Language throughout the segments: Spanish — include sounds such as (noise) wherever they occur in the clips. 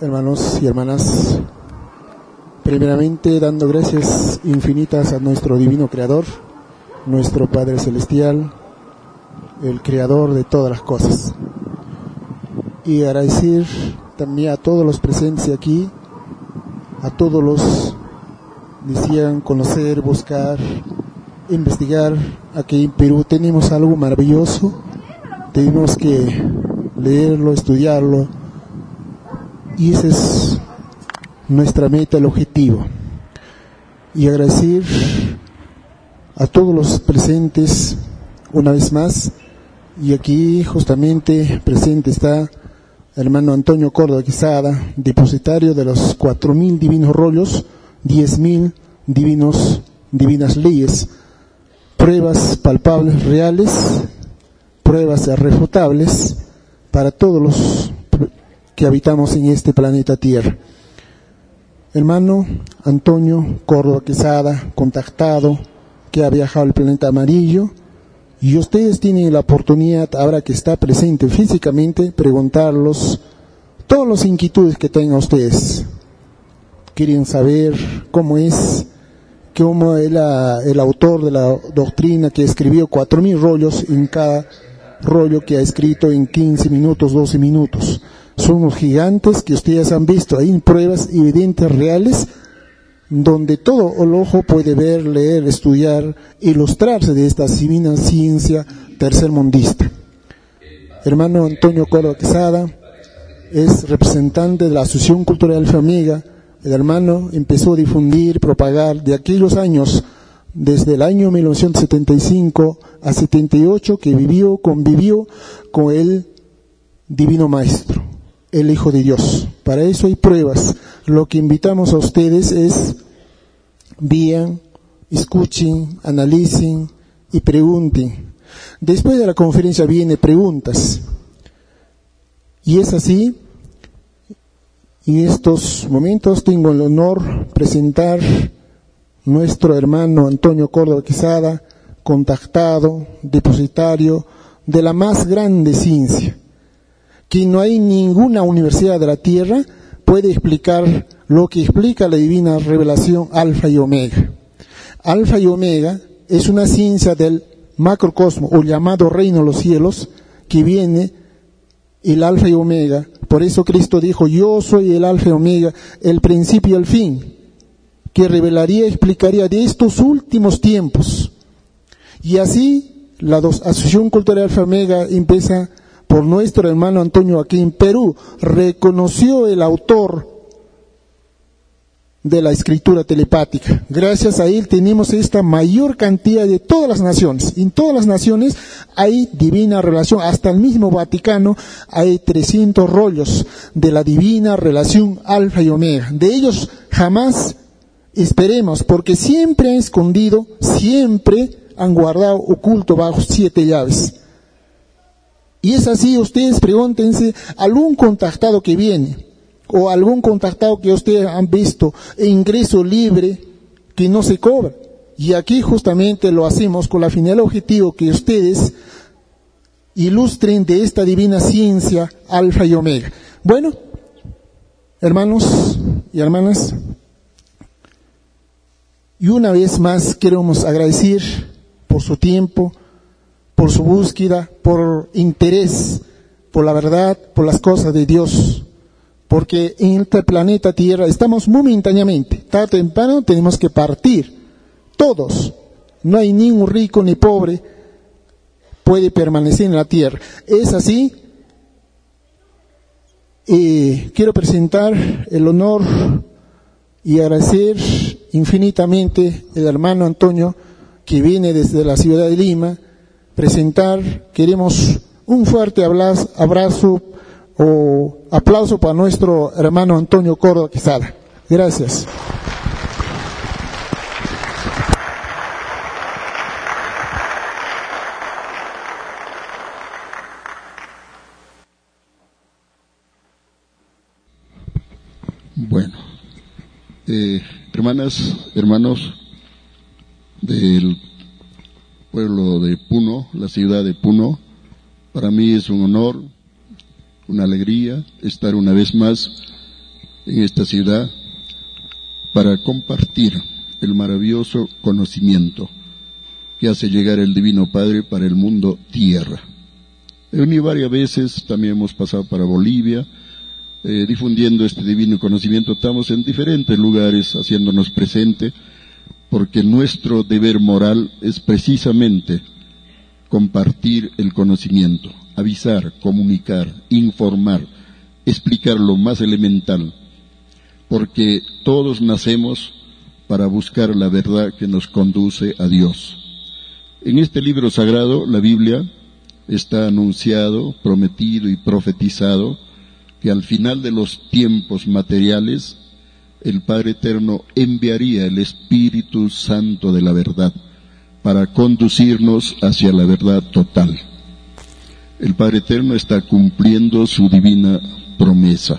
hermanos y hermanas, primeramente dando gracias infinitas a nuestro divino Creador, nuestro Padre Celestial, el Creador de todas las cosas. Y agradecer también a todos los presentes aquí, a todos los decían conocer, buscar, investigar. Aquí en Perú tenemos algo maravilloso, tenemos que leerlo, estudiarlo, y esa es nuestra meta, el objetivo. Y agradecer a todos los presentes una vez más. Y aquí justamente presente está hermano Antonio Córdoba Quesada, depositario de los cuatro mil divinos rollos, diez mil divinos, divinas leyes, pruebas palpables, reales, pruebas irrefutables para todos los que habitamos en este planeta Tierra. Hermano Antonio Córdoba Quesada, contactado, que ha viajado al planeta amarillo, y ustedes tienen la oportunidad, ahora que está presente físicamente, preguntarlos todas las inquietudes que tengan ustedes. Quieren saber cómo es, cómo es el autor de la doctrina que escribió cuatro mil rollos en cada rollo que ha escrito en 15 minutos, 12 minutos son los gigantes que ustedes han visto. Hay pruebas evidentes, reales, donde todo el ojo puede ver, leer, estudiar, ilustrarse de esta divina ciencia tercermundista. Hermano Antonio Córdoba Quesada es representante de la Asociación Cultural Alfa Amiga. El hermano empezó a difundir, propagar de aquellos años, desde el año 1975 a 78, que vivió, convivió con el Divino Maestro el Hijo de Dios. Para eso hay pruebas. Lo que invitamos a ustedes es vean, escuchen, analicen y pregunten. Después de la conferencia viene preguntas. Y es así. En estos momentos tengo el honor presentar nuestro hermano Antonio Córdoba Quesada, contactado, depositario de la más grande ciencia que no hay ninguna universidad de la Tierra puede explicar lo que explica la divina revelación alfa y omega. Alfa y omega es una ciencia del macrocosmo o llamado reino de los cielos que viene el alfa y omega. Por eso Cristo dijo, yo soy el alfa y omega, el principio y el fin, que revelaría y explicaría de estos últimos tiempos. Y así la Asociación Cultural Alfa y Omega empieza por nuestro hermano Antonio aquí en Perú, reconoció el autor de la escritura telepática. Gracias a él tenemos esta mayor cantidad de todas las naciones. En todas las naciones hay divina relación. Hasta el mismo Vaticano hay 300 rollos de la divina relación alfa y omega. De ellos jamás esperemos, porque siempre han escondido, siempre han guardado oculto bajo siete llaves. Y es así, ustedes pregúntense, algún contactado que viene, o algún contactado que ustedes han visto, ingreso libre, que no se cobra. Y aquí justamente lo hacemos con la final objetivo que ustedes ilustren de esta divina ciencia alfa y omega. Bueno, hermanos y hermanas, y una vez más queremos agradecer por su tiempo, por su búsqueda, por interés, por la verdad, por las cosas de Dios. Porque en este planeta Tierra estamos momentáneamente, tarde o temprano tenemos que partir, todos. No hay ni un rico ni pobre puede permanecer en la Tierra. Es así. Y quiero presentar el honor y agradecer infinitamente el hermano Antonio que viene desde la ciudad de Lima presentar, queremos un fuerte abrazo o aplauso para nuestro hermano Antonio Córdoba Quesada. Gracias. Bueno, eh, hermanas, hermanos del pueblo de Puno, la ciudad de Puno. Para mí es un honor, una alegría estar una vez más en esta ciudad para compartir el maravilloso conocimiento que hace llegar el Divino Padre para el mundo tierra. He venido varias veces, también hemos pasado para Bolivia, eh, difundiendo este divino conocimiento. Estamos en diferentes lugares haciéndonos presente, porque nuestro deber moral es precisamente compartir el conocimiento, avisar, comunicar, informar, explicar lo más elemental, porque todos nacemos para buscar la verdad que nos conduce a Dios. En este libro sagrado, la Biblia, está anunciado, prometido y profetizado que al final de los tiempos materiales el Padre Eterno enviaría el Espíritu Santo de la verdad para conducirnos hacia la verdad total. El Padre Eterno está cumpliendo su divina promesa.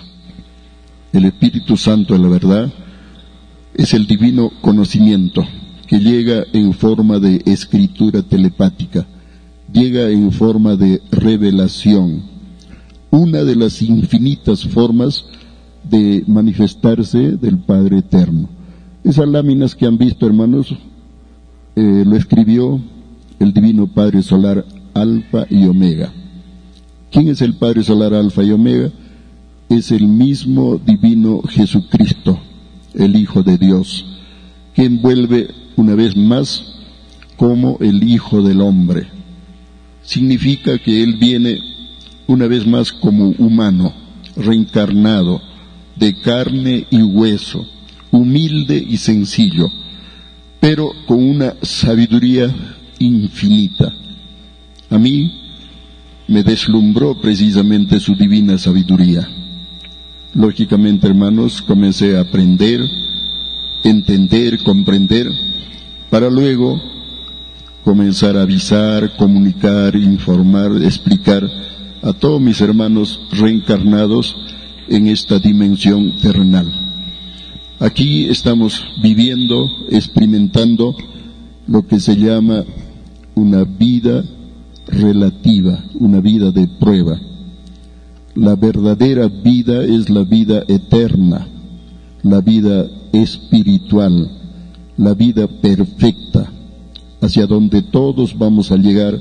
El Espíritu Santo de la verdad es el divino conocimiento que llega en forma de escritura telepática, llega en forma de revelación, una de las infinitas formas de manifestarse del Padre Eterno. Esas láminas que han visto, hermanos, eh, lo escribió el Divino Padre Solar Alfa y Omega. ¿Quién es el Padre Solar Alfa y Omega? Es el mismo Divino Jesucristo, el Hijo de Dios, que envuelve una vez más como el Hijo del Hombre. Significa que Él viene una vez más como humano, reencarnado, de carne y hueso, humilde y sencillo, pero con una sabiduría infinita. A mí me deslumbró precisamente su divina sabiduría. Lógicamente, hermanos, comencé a aprender, entender, comprender, para luego comenzar a avisar, comunicar, informar, explicar a todos mis hermanos reencarnados en esta dimensión terrenal. Aquí estamos viviendo, experimentando lo que se llama una vida relativa, una vida de prueba. La verdadera vida es la vida eterna, la vida espiritual, la vida perfecta, hacia donde todos vamos a llegar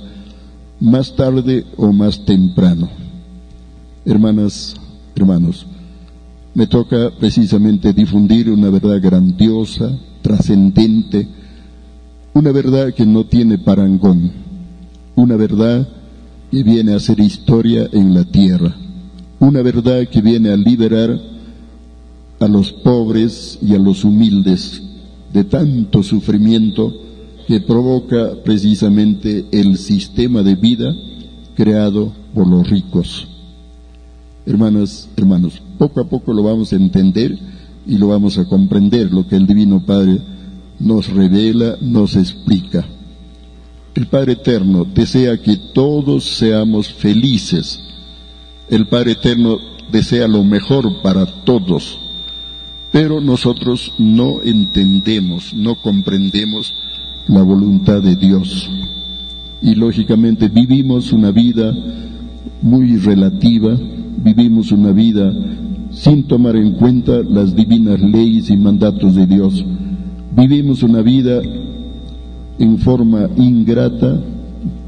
más tarde o más temprano. Hermanas, hermanos, me toca precisamente difundir una verdad grandiosa, trascendente, una verdad que no tiene parangón, una verdad que viene a hacer historia en la tierra, una verdad que viene a liberar a los pobres y a los humildes de tanto sufrimiento que provoca precisamente el sistema de vida creado por los ricos. Hermanas, hermanos, poco a poco lo vamos a entender y lo vamos a comprender, lo que el Divino Padre nos revela, nos explica. El Padre Eterno desea que todos seamos felices. El Padre Eterno desea lo mejor para todos. Pero nosotros no entendemos, no comprendemos la voluntad de Dios. Y lógicamente vivimos una vida muy relativa, vivimos una vida sin tomar en cuenta las divinas leyes y mandatos de Dios. Vivimos una vida en forma ingrata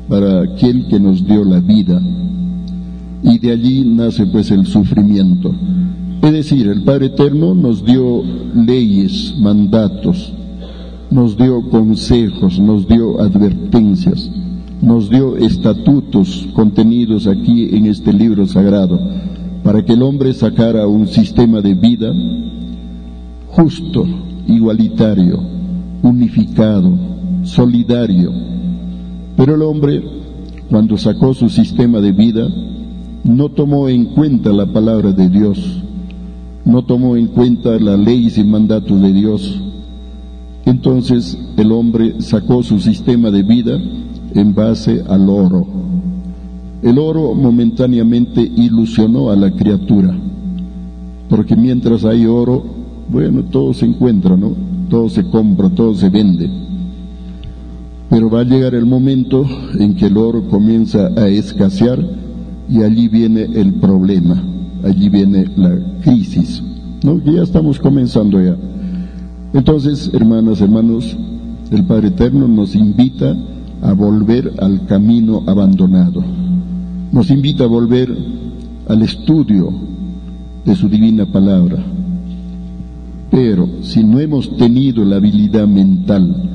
para aquel que nos dio la vida. Y de allí nace pues el sufrimiento. Es decir, el Padre Eterno nos dio leyes, mandatos, nos dio consejos, nos dio advertencias, nos dio estatutos contenidos aquí en este libro sagrado para que el hombre sacara un sistema de vida justo, igualitario, unificado, solidario. Pero el hombre, cuando sacó su sistema de vida, no tomó en cuenta la palabra de Dios, no tomó en cuenta las leyes y mandatos de Dios. Entonces el hombre sacó su sistema de vida en base al oro, el oro momentáneamente ilusionó a la criatura, porque mientras hay oro, bueno, todo se encuentra, ¿no? Todo se compra, todo se vende. Pero va a llegar el momento en que el oro comienza a escasear y allí viene el problema, allí viene la crisis, ¿no? Ya estamos comenzando ya. Entonces, hermanas, hermanos, el Padre Eterno nos invita a volver al camino abandonado. Nos invita a volver al estudio de su divina palabra. Pero si no hemos tenido la habilidad mental,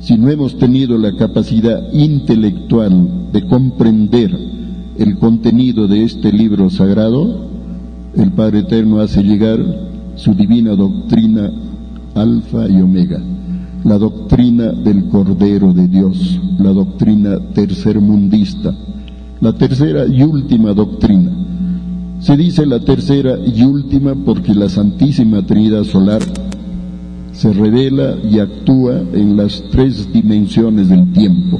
si no hemos tenido la capacidad intelectual de comprender el contenido de este libro sagrado, el Padre Eterno hace llegar su divina doctrina alfa y omega, la doctrina del Cordero de Dios, la doctrina tercermundista, la tercera y última doctrina. Se dice la tercera y última porque la Santísima Trinidad Solar se revela y actúa en las tres dimensiones del tiempo.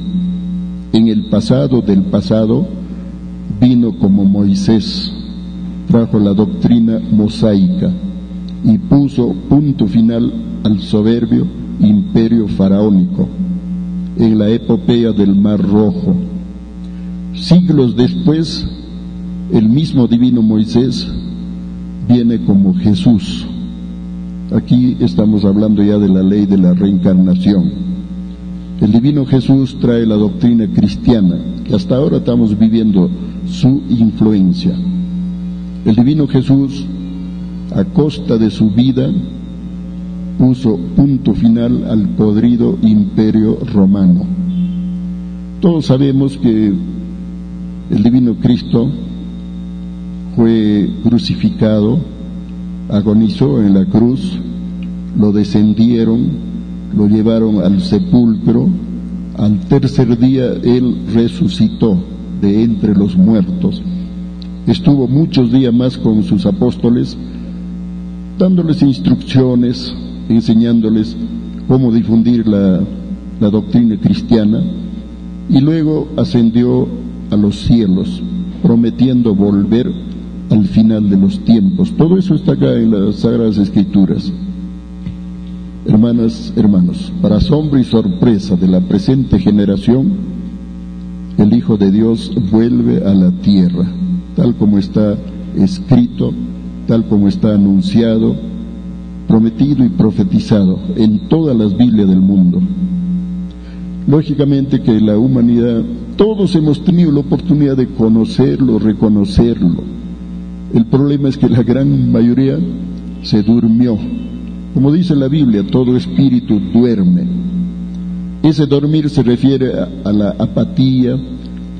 En el pasado del pasado vino como Moisés, trajo la doctrina mosaica y puso punto final al soberbio imperio faraónico en la epopeya del Mar Rojo. Siglos después, el mismo divino Moisés viene como Jesús Aquí estamos hablando ya de la ley de la reencarnación. El divino Jesús trae la doctrina cristiana, que hasta ahora estamos viviendo su influencia. El divino Jesús, a costa de su vida, puso punto final al podrido imperio romano. Todos sabemos que el divino Cristo fue crucificado agonizó en la cruz, lo descendieron, lo llevaron al sepulcro, al tercer día él resucitó de entre los muertos. Estuvo muchos días más con sus apóstoles, dándoles instrucciones, enseñándoles cómo difundir la, doctrina cristiana, y luego ascendió a los cielos, prometiendo volver al final de los tiempos. Todo eso está acá en las Sagradas Escrituras. Hermanas, hermanos, para asombro y sorpresa de la presente generación, el Hijo de Dios vuelve a la tierra, tal como está escrito, tal como está anunciado, prometido y profetizado en todas las Biblias del mundo. Lógicamente que la humanidad, todos hemos tenido la oportunidad de conocerlo, reconocerlo, el problema es que la gran mayoría se durmió. Como dice la Biblia, todo espíritu duerme. Ese dormir se refiere a, la apatía,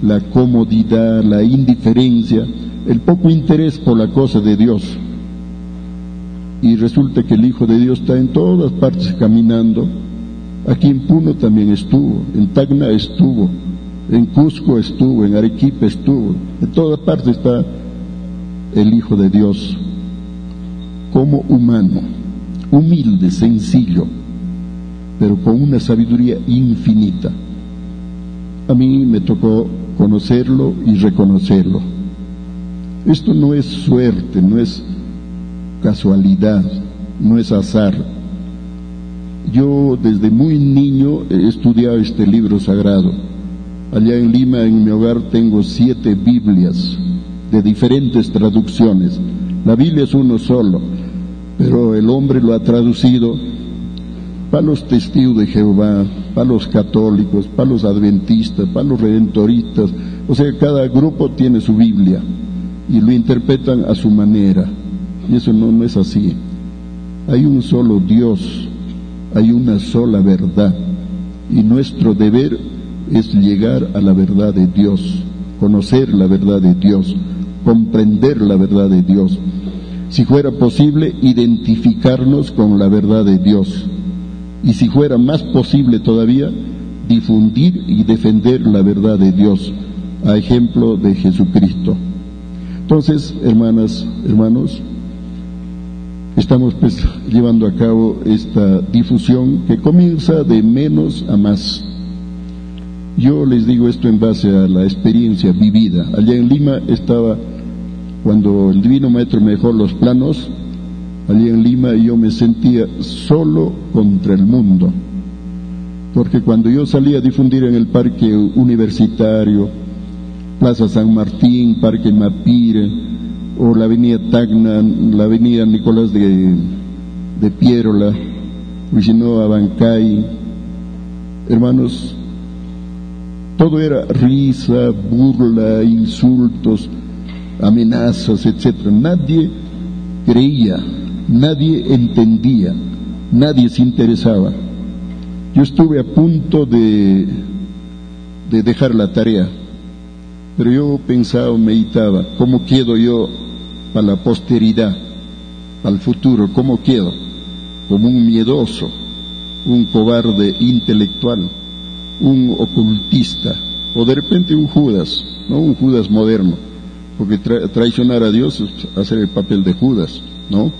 la comodidad, la indiferencia, el poco interés por la cosa de Dios. Y resulta que el Hijo de Dios está en todas partes caminando. Aquí en Puno también estuvo, en Tacna estuvo, en Cusco estuvo, en Arequipa estuvo, en todas partes está el Hijo de Dios como humano, humilde, sencillo, pero con una sabiduría infinita. A mí me tocó conocerlo y reconocerlo. Esto no es suerte, no es casualidad, no es azar. Yo desde muy niño he estudiado este libro sagrado. Allá en Lima, en mi hogar, tengo siete Biblias de diferentes traducciones. La Biblia es uno solo, pero el hombre lo ha traducido para los testigos de Jehová, para los católicos, para los adventistas, para los redentoristas. O sea, cada grupo tiene su Biblia y lo interpretan a su manera. Y eso no, no es así. Hay un solo Dios, hay una sola verdad. Y nuestro deber es llegar a la verdad de Dios, conocer la verdad de Dios comprender la verdad de Dios. Si fuera posible, identificarnos con la verdad de Dios. Y si fuera más posible todavía, difundir y defender la verdad de Dios, a ejemplo de Jesucristo. Entonces, hermanas, hermanos, estamos pues llevando a cabo esta difusión que comienza de menos a más. Yo les digo esto en base a la experiencia vivida. Allá en Lima estaba cuando el Divino Maestro me dejó los planos, allí en Lima yo me sentía solo contra el mundo. Porque cuando yo salía a difundir en el parque universitario, Plaza San Martín, Parque Mapire, o la avenida Tacna, la avenida Nicolás de, de Pierola, a Abancay. Hermanos, todo era risa, burla, insultos, amenazas, etc. Nadie creía, nadie entendía, nadie se interesaba. Yo estuve a punto de, de dejar la tarea, pero yo pensaba, meditaba, ¿cómo quedo yo para la posteridad, para el futuro? ¿Cómo quedo? Como un miedoso, un cobarde intelectual, un ocultista, o de repente un Judas, no un Judas moderno, porque traicionar a Dios es hacer el papel de Judas, ¿no?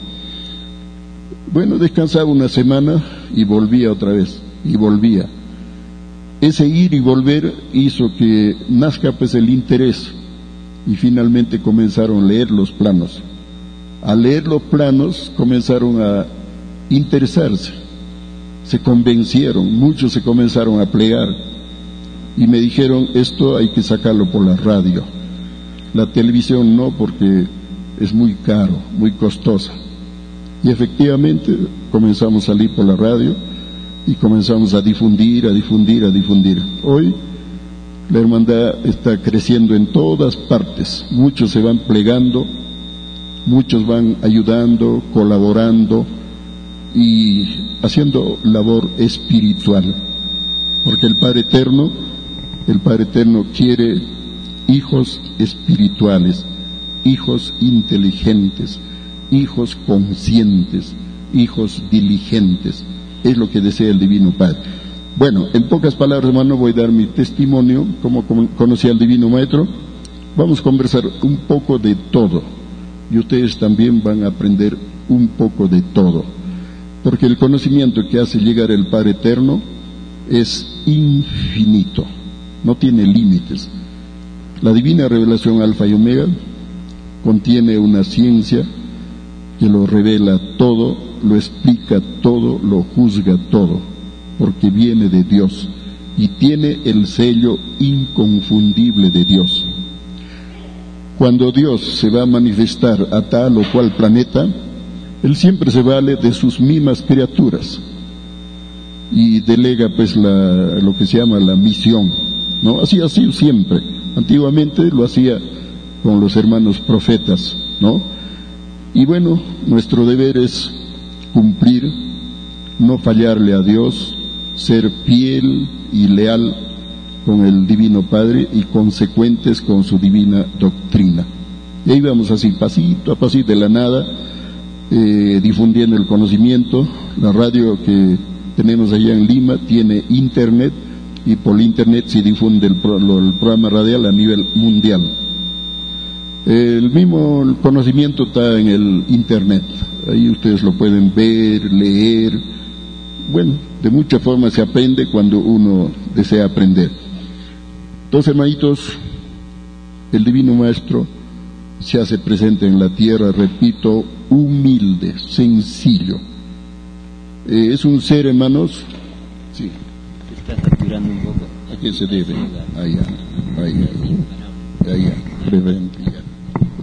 Bueno, descansaba una semana y volvía otra vez, y volvía. Ese ir y volver hizo que nazca pues el interés y finalmente comenzaron a leer los planos. Al leer los planos comenzaron a interesarse, se convencieron, muchos se comenzaron a plegar y me dijeron esto hay que sacarlo por la radio. La televisión no porque es muy caro, muy costosa. Y efectivamente comenzamos a salir por la radio y comenzamos a difundir, a difundir, a difundir. Hoy la hermandad está creciendo en todas partes. Muchos se van plegando, muchos van ayudando, colaborando y haciendo labor espiritual. Porque el Padre Eterno, el Padre Eterno quiere hijos espirituales, hijos inteligentes, hijos conscientes, hijos diligentes. Es lo que desea el Divino Padre. Bueno, en pocas palabras, hermano, voy a dar mi testimonio, como conocí al Divino Maestro. Vamos a conversar un poco de todo. Y ustedes también van a aprender un poco de todo. Porque el conocimiento que hace llegar el Padre Eterno es infinito, no tiene límites. La divina revelación alfa y omega contiene una ciencia que lo revela todo, lo explica todo, lo juzga todo, porque viene de Dios y tiene el sello inconfundible de Dios. Cuando Dios se va a manifestar a tal o cual planeta, Él siempre se vale de sus mismas criaturas y delega pues la, lo que se llama la misión, ¿no? Así ha sido siempre. Antiguamente lo hacía con los hermanos profetas, ¿no? Y bueno, nuestro deber es cumplir, no fallarle a Dios, ser fiel y leal con el Divino Padre y consecuentes con su divina doctrina. Y ahí vamos así, pasito a pasito de la nada, eh, difundiendo el conocimiento. La radio que tenemos allá en Lima tiene internet y por internet se difunde el programa radial a nivel mundial. El mismo conocimiento está en el Internet. Ahí ustedes lo pueden ver, leer. Bueno, de muchas formas se aprende cuando uno desea aprender. Entonces, hermanitos, el Divino Maestro se hace presente en la tierra, repito, humilde, sencillo. Eh, es un ser, hermanos. Sí. está saturando un poco. ¿A qué se debe? Allá, allá, allá.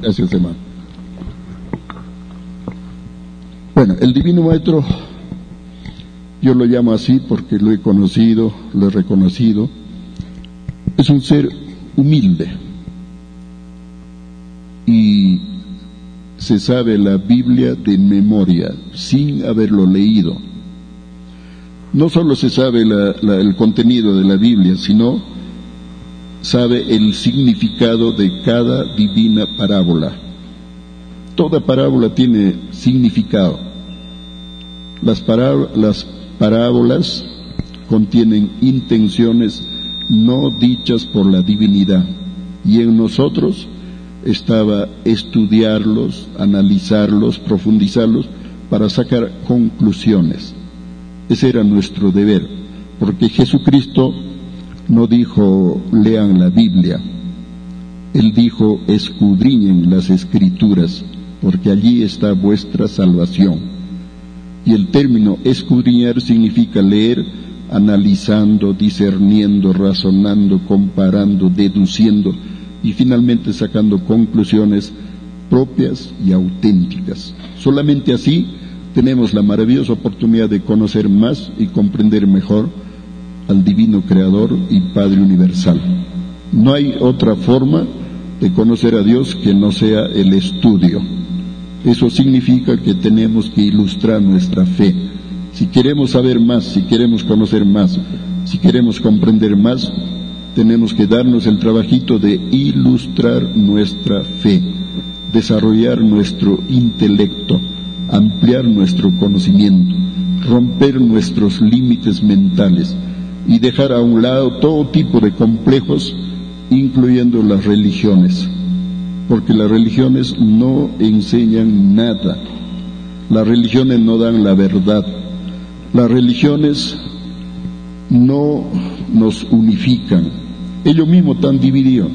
Gracias, hermano. Bueno, el Divino Maestro, yo lo llamo así porque lo he conocido, lo he reconocido, es un ser humilde y se sabe la Biblia de memoria sin haberlo leído. No solo se sabe el contenido de la Biblia, sino sabe el significado de cada divina parábola. Toda parábola tiene significado. Las, las parábolas contienen intenciones no dichas por la divinidad y en nosotros estaba estudiarlos, analizarlos, profundizarlos para sacar conclusiones. Ese era nuestro deber, porque Jesucristo no dijo lean la Biblia, él dijo escudriñen las escrituras, porque allí está vuestra salvación. Y el término escudriñar significa leer analizando, discerniendo, razonando, comparando, deduciendo y finalmente sacando conclusiones propias y auténticas. Solamente así tenemos la maravillosa oportunidad de conocer más y comprender mejor al Divino Creador y Padre Universal. No hay otra forma de conocer a Dios que no sea el estudio. Eso significa que tenemos que ilustrar nuestra fe. Si queremos saber más, si queremos conocer más, si queremos comprender más, tenemos que darnos el trabajito de ilustrar nuestra fe, desarrollar nuestro intelecto, ampliar nuestro conocimiento, romper nuestros límites mentales y dejar a un lado todo tipo de complejos, incluyendo las religiones, porque las religiones no enseñan nada, las religiones no dan la verdad, las religiones no nos unifican, ellos mismos están divididos.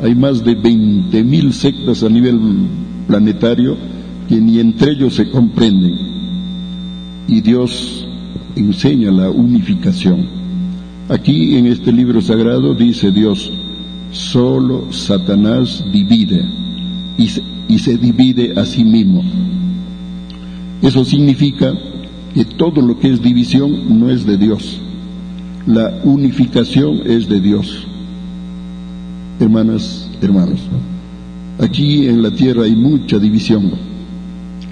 Hay más de 20.000 sectas a nivel planetario que ni entre ellos se comprenden. Y Dios enseña la unificación. Aquí en este libro sagrado dice Dios, solo Satanás divide y se, y se divide a sí mismo. Eso significa que todo lo que es división no es de Dios. La unificación es de Dios. Hermanas, hermanos, aquí en la tierra hay mucha división,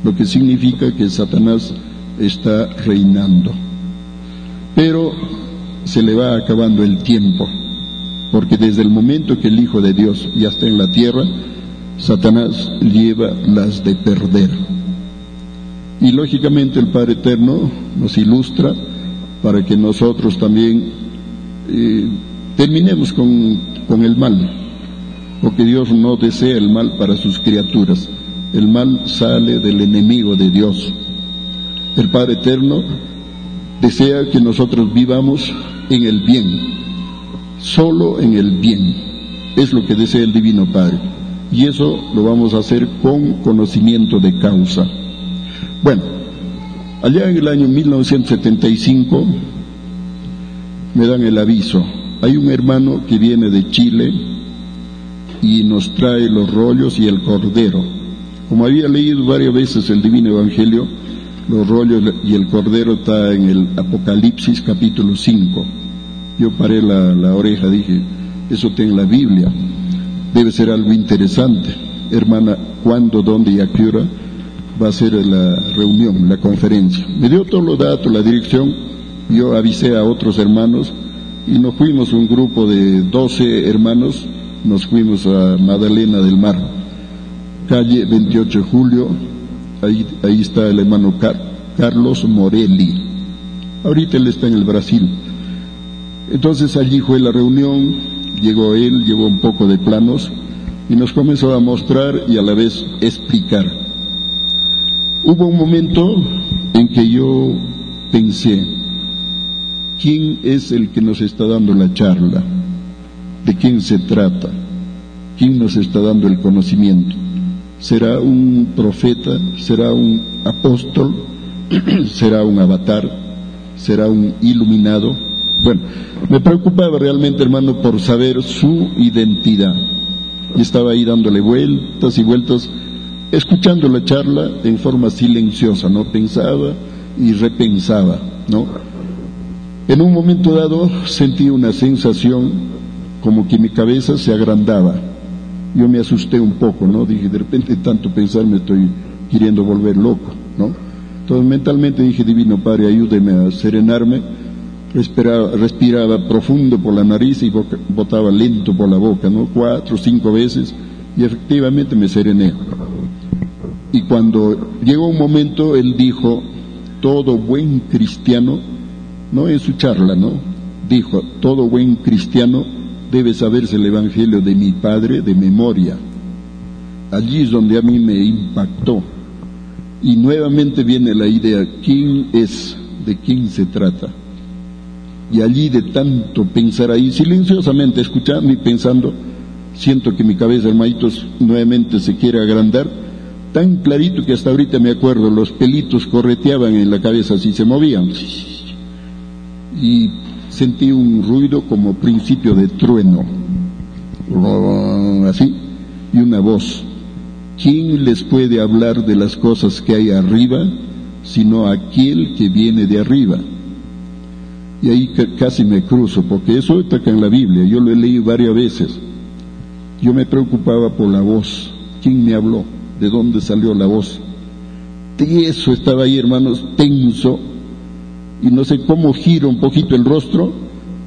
lo que significa que Satanás está reinando. Pero se le va acabando el tiempo, porque desde el momento que el Hijo de Dios ya está en la tierra, Satanás lleva las de perder. Y lógicamente el Padre Eterno nos ilustra para que nosotros también eh, terminemos con, con el mal, porque Dios no desea el mal para sus criaturas. El mal sale del enemigo de Dios. El Padre Eterno desea que nosotros vivamos en el bien, solo en el bien. Es lo que desea el Divino Padre. Y eso lo vamos a hacer con conocimiento de causa. Bueno, allá en el año 1975 me dan el aviso. Hay un hermano que viene de Chile y nos trae los rollos y el cordero. Como había leído varias veces el Divino Evangelio, los rollos y el cordero está en el Apocalipsis capítulo 5. Yo paré la, la oreja, dije, eso está en la Biblia, debe ser algo interesante. Hermana, ¿cuándo, dónde y a qué hora va a ser la reunión, la conferencia? Me dio todos los datos, la dirección, yo avisé a otros hermanos y nos fuimos un grupo de 12 hermanos, nos fuimos a Magdalena del Mar, calle 28 de julio, ahí, está el hermano Car Carlos Morelli. Ahorita él está en el Brasil. Entonces allí fue la reunión, llegó él, llevó un poco de planos y nos comenzó a mostrar y a la vez explicar. Hubo un momento en que yo pensé, ¿quién es el que nos está dando la charla? ¿De quién se trata? ¿Quién nos está dando el conocimiento? ¿Será un profeta? ¿Será un apóstol? (clears throat) ¿Será un avatar? ¿Será un iluminado? Bueno, me preocupaba realmente, hermano, por saber su identidad. Y estaba ahí dándole vueltas y vueltas, escuchando la charla en forma silenciosa, ¿no? Pensaba y repensaba, ¿no? En un momento dado sentí una sensación como que mi cabeza se agrandaba. Yo me asusté un poco, ¿no? Dije, de repente tanto pensar me estoy queriendo volver loco, ¿no? Entonces mentalmente dije, Divino Padre, ayúdeme a serenarme. Respiraba, profundo por la nariz y botaba lento por la boca, ¿no? Cuatro cinco veces y efectivamente me serené. Y cuando llegó un momento, él dijo, todo buen cristiano no en su charla, ¿no? Dijo, todo buen cristiano debe saberse el Evangelio de mi Padre de memoria. Allí es donde a mí me impactó. Y nuevamente viene la idea, ¿quién es? ¿De quién se trata? Y allí de tanto pensar ahí, silenciosamente escuchando y pensando, siento que mi cabeza, hermanitos, nuevamente se quiere agrandar, tan clarito que hasta ahorita me acuerdo, los pelitos correteaban en la cabeza, así se movían. Y sentí un ruido como principio de trueno, así, y una voz, ¿quién les puede hablar de las cosas que hay arriba sino aquel que viene de arriba? Y ahí casi me cruzo, porque eso está acá en la Biblia, yo lo he leído varias veces. Yo me preocupaba por la voz. ¿Quién me habló? ¿De dónde salió la voz? De eso estaba ahí, hermanos, tenso, y no sé cómo giro un poquito el rostro,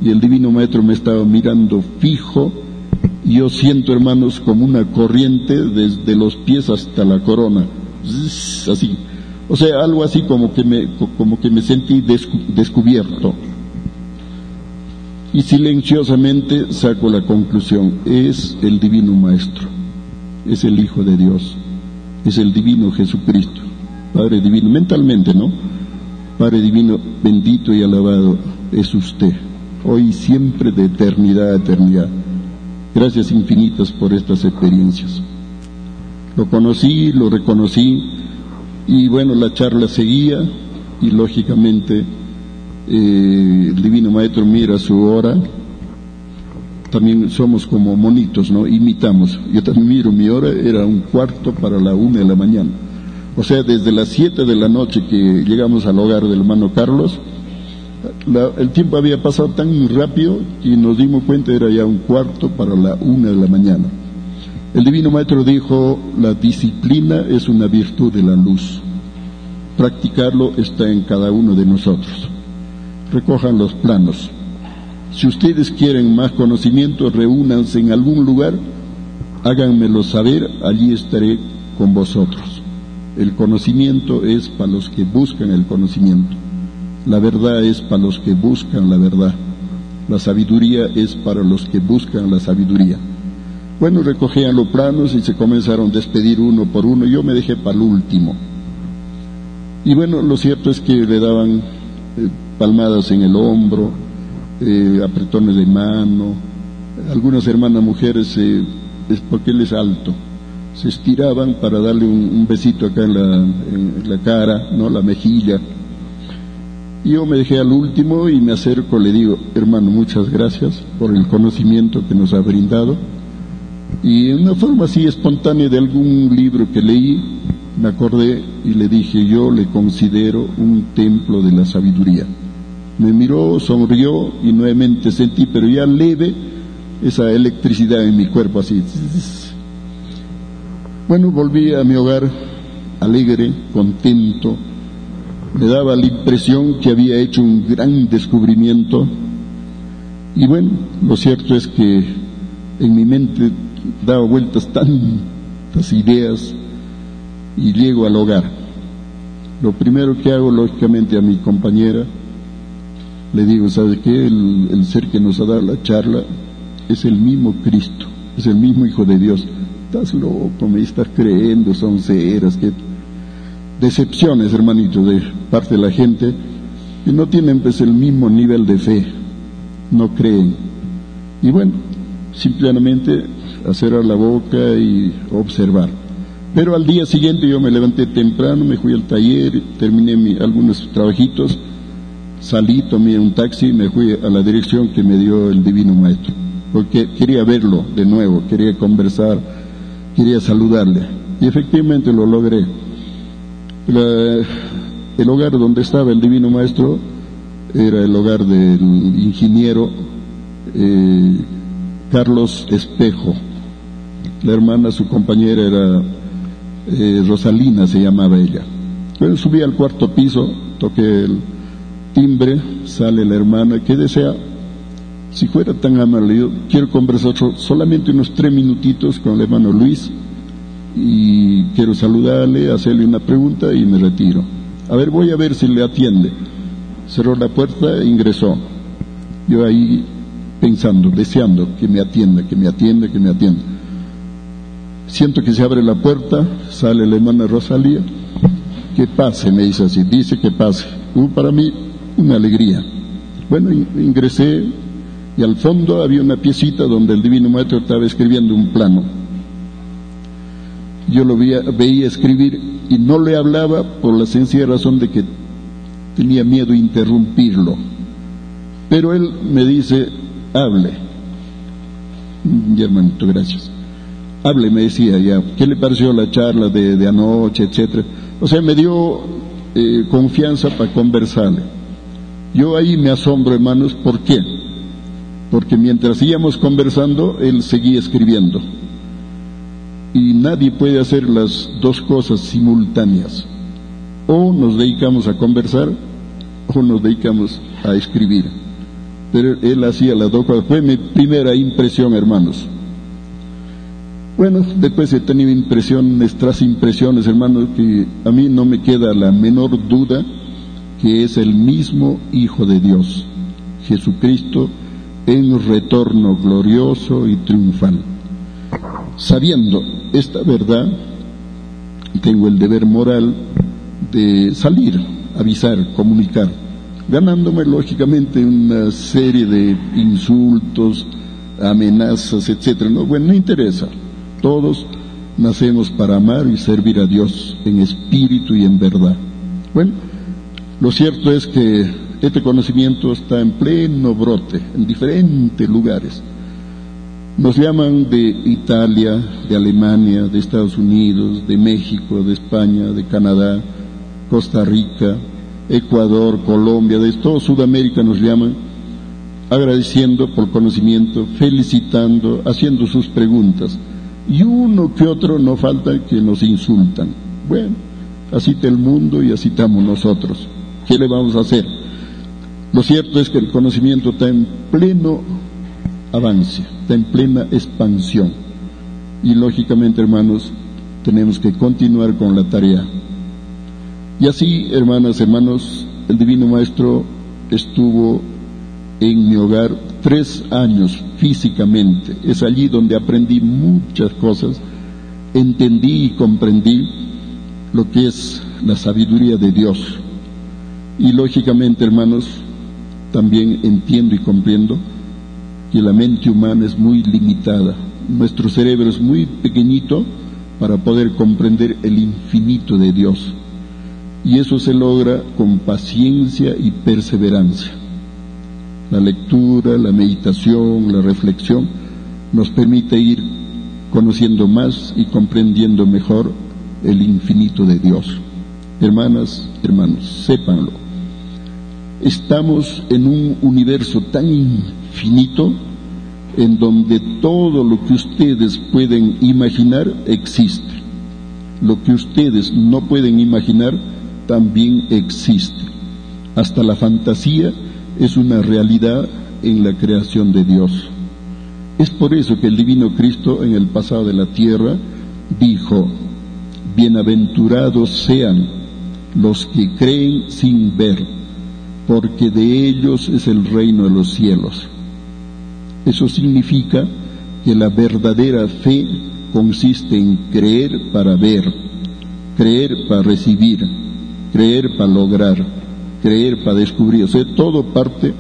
y el divino maestro me estaba mirando fijo, y yo siento, hermanos, como una corriente desde los pies hasta la corona, así. O sea, algo así como que me, como que me sentí descubierto y silenciosamente saco la conclusión, es el divino Maestro, es el Hijo de Dios, es el divino Jesucristo, Padre divino, mentalmente, ¿no? Padre divino, bendito y alabado es usted, hoy y siempre de eternidad a eternidad. Gracias infinitas por estas experiencias. Lo conocí, lo reconocí, y bueno, la charla seguía, y lógicamente el Divino Maestro mira su hora, también somos como monitos, ¿no? Imitamos. Yo también miro mi hora, era un cuarto para la una de la mañana. O sea, desde las siete de la noche que llegamos al hogar del hermano Carlos, el tiempo había pasado tan rápido y nos dimos cuenta era ya un cuarto para la una de la mañana. El Divino Maestro dijo, la disciplina es una virtud de la luz. Practicarlo está en cada uno de nosotros recojan los planos. Si ustedes quieren más conocimiento, reúnanse en algún lugar, háganmelo saber, allí estaré con vosotros. El conocimiento es para los que buscan el conocimiento. La verdad es para los que buscan la verdad. La sabiduría es para los que buscan la sabiduría. Bueno, recogían los planos y se comenzaron a despedir uno por uno. Yo me dejé para el último. Y bueno, lo cierto es que le daban eh, palmadas en el hombro, eh, apretones de mano. Algunas hermanas mujeres, eh, es porque él es alto, se estiraban para darle un, besito acá en la, cara, ¿no? la mejilla. Yo me dejé al último y me acerco, le digo, hermano, muchas gracias por el conocimiento que nos ha brindado. Y en una forma así espontánea de algún libro que leí, me acordé y le dije, yo le considero un templo de la sabiduría. Me miró, sonrió y nuevamente sentí, pero ya leve, esa electricidad en mi cuerpo así. Bueno, volví a mi hogar alegre, contento. Me daba la impresión que había hecho un gran descubrimiento. Y bueno, lo cierto es que en mi mente daba vueltas tantas ideas y llego al hogar. Lo primero que hago, lógicamente, a mi compañera, le digo, ¿sabe qué? El, ser que nos ha dado la charla es el mismo Cristo, es el mismo Hijo de Dios. Estás loco, me estás creyendo, son ceras, que decepciones, hermanito, de parte de la gente que no tienen pues el mismo nivel de fe, no creen. Y bueno, simplemente hacer la boca y observar. Pero al día siguiente yo me levanté temprano, me fui al taller, terminé algunos trabajitos salí, tomé un taxi y me fui a la dirección que me dio el Divino Maestro, porque quería verlo de nuevo, quería conversar, quería saludarle. Y efectivamente lo logré. el hogar donde estaba el Divino Maestro era el hogar del ingeniero eh, Carlos Espejo. La hermana, su compañera era eh, Rosalina, se llamaba ella. Subí al cuarto piso, toqué el timbre, sale la hermana, ¿qué desea? Si fuera tan amable, quiero conversar solamente unos tres minutitos con el hermano Luis y quiero saludarle, hacerle una pregunta y me retiro. A ver, voy a ver si le atiende. Cerró la puerta e ingresó. Yo ahí pensando, deseando que me atienda, que me atienda, que me atienda. Siento que se abre la puerta, sale la hermana Rosalía. Que pase, me dice así, dice que pase. Uh, para mí una alegría. Bueno, ingresé y al fondo había una piecita donde el Divino Maestro estaba escribiendo un plano. Yo lo veía, escribir y no le hablaba por la sencilla razón de que tenía miedo de interrumpirlo. Pero él me dice, hable. Y hermanito, gracias. hable, me decía ya, ¿qué le pareció la charla de, anoche, etcétera? O sea, me dio eh, confianza para conversarle. Yo ahí me asombro, hermanos, ¿por qué? Porque mientras íbamos conversando, él seguía escribiendo. Y nadie puede hacer las dos cosas simultáneas. O nos dedicamos a conversar o nos dedicamos a escribir. Pero él hacía las dos cosas. Fue mi primera impresión, hermanos. Bueno, después he tenido impresiones tras impresiones, hermanos, que a mí no me queda la menor duda que es el mismo Hijo de Dios, Jesucristo, en retorno glorioso y triunfal. Sabiendo esta verdad, tengo el deber moral de salir, avisar, comunicar, ganándome lógicamente una serie de insultos, amenazas, etcétera. No, bueno, no interesa. Todos nacemos para amar y servir a Dios en espíritu y en verdad. Bueno, lo cierto es que este conocimiento está en pleno brote en diferentes lugares. Nos llaman de Italia, de Alemania, de Estados Unidos, de México, de España, de Canadá, Costa Rica, Ecuador, Colombia, de todo Sudamérica nos llaman, agradeciendo por conocimiento, felicitando, haciendo sus preguntas. Y uno que otro no falta que nos insultan. Bueno, así está el mundo y así estamos nosotros. ¿Qué le vamos a hacer? Lo cierto es que el conocimiento está en pleno avance, está en plena expansión. Y lógicamente, hermanos, tenemos que continuar con la tarea. Y así, hermanas, hermanos, el Divino Maestro estuvo en mi hogar tres años físicamente. Es allí donde aprendí muchas cosas, entendí y comprendí lo que es la sabiduría de Dios y lógicamente, hermanos, también entiendo y comprendo que la mente humana es muy limitada. Nuestro cerebro es muy pequeñito para poder comprender el infinito de Dios. Y eso se logra con paciencia y perseverancia. La lectura, la meditación, la reflexión nos permite ir conociendo más y comprendiendo mejor el infinito de Dios. Hermanas, hermanos, sépanlo estamos en un universo tan infinito en donde todo lo que ustedes pueden imaginar existe. Lo que ustedes no pueden imaginar también existe. Hasta la fantasía es una realidad en la creación de Dios. Es por eso que el divino Cristo en el pasado de la tierra dijo, bienaventurados sean los que creen sin ver porque de ellos es el reino de los cielos. Eso significa que la verdadera fe consiste en creer para ver, creer para recibir, creer para lograr, creer para descubrir. O sea, todo parte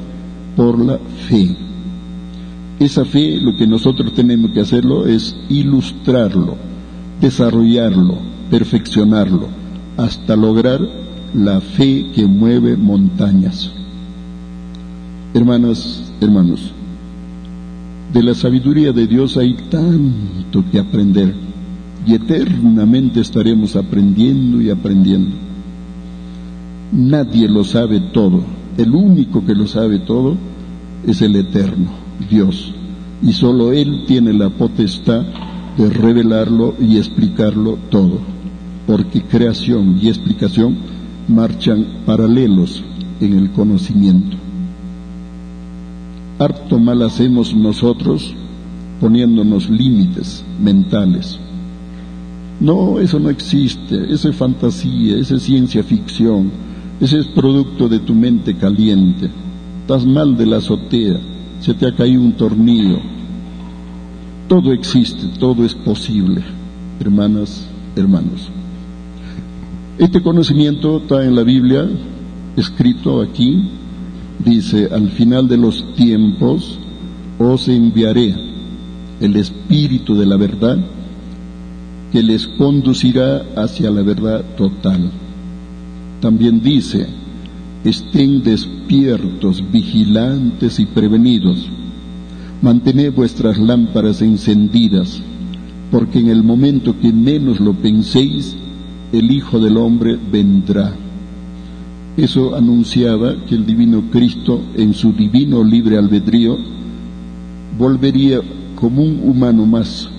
por la fe. Esa fe lo que nosotros tenemos que hacerlo es ilustrarlo, desarrollarlo, perfeccionarlo, hasta lograr la fe que mueve montañas. Hermanas, hermanos, de la sabiduría de Dios hay tanto que aprender y eternamente estaremos aprendiendo y aprendiendo. Nadie lo sabe todo, el único que lo sabe todo es el eterno, Dios, y solo Él tiene la potestad de revelarlo y explicarlo todo, porque creación y explicación marchan paralelos en el conocimiento. Harto mal hacemos nosotros poniéndonos límites mentales. No, eso no existe, eso es fantasía, eso es ciencia ficción, ese es producto de tu mente caliente. Estás mal de la azotea, se te ha caído un tornillo. Todo existe, todo es posible, hermanas, hermanos. Este conocimiento está en la Biblia, escrito aquí, dice, al final de los tiempos os enviaré el Espíritu de la verdad que les conducirá hacia la verdad total. También dice, estén despiertos, vigilantes y prevenidos. Mantened vuestras lámparas encendidas porque en el momento que menos lo penséis, el Hijo del Hombre vendrá. Eso anunciaba que el divino Cristo, en su divino libre albedrío, volvería como un humano más,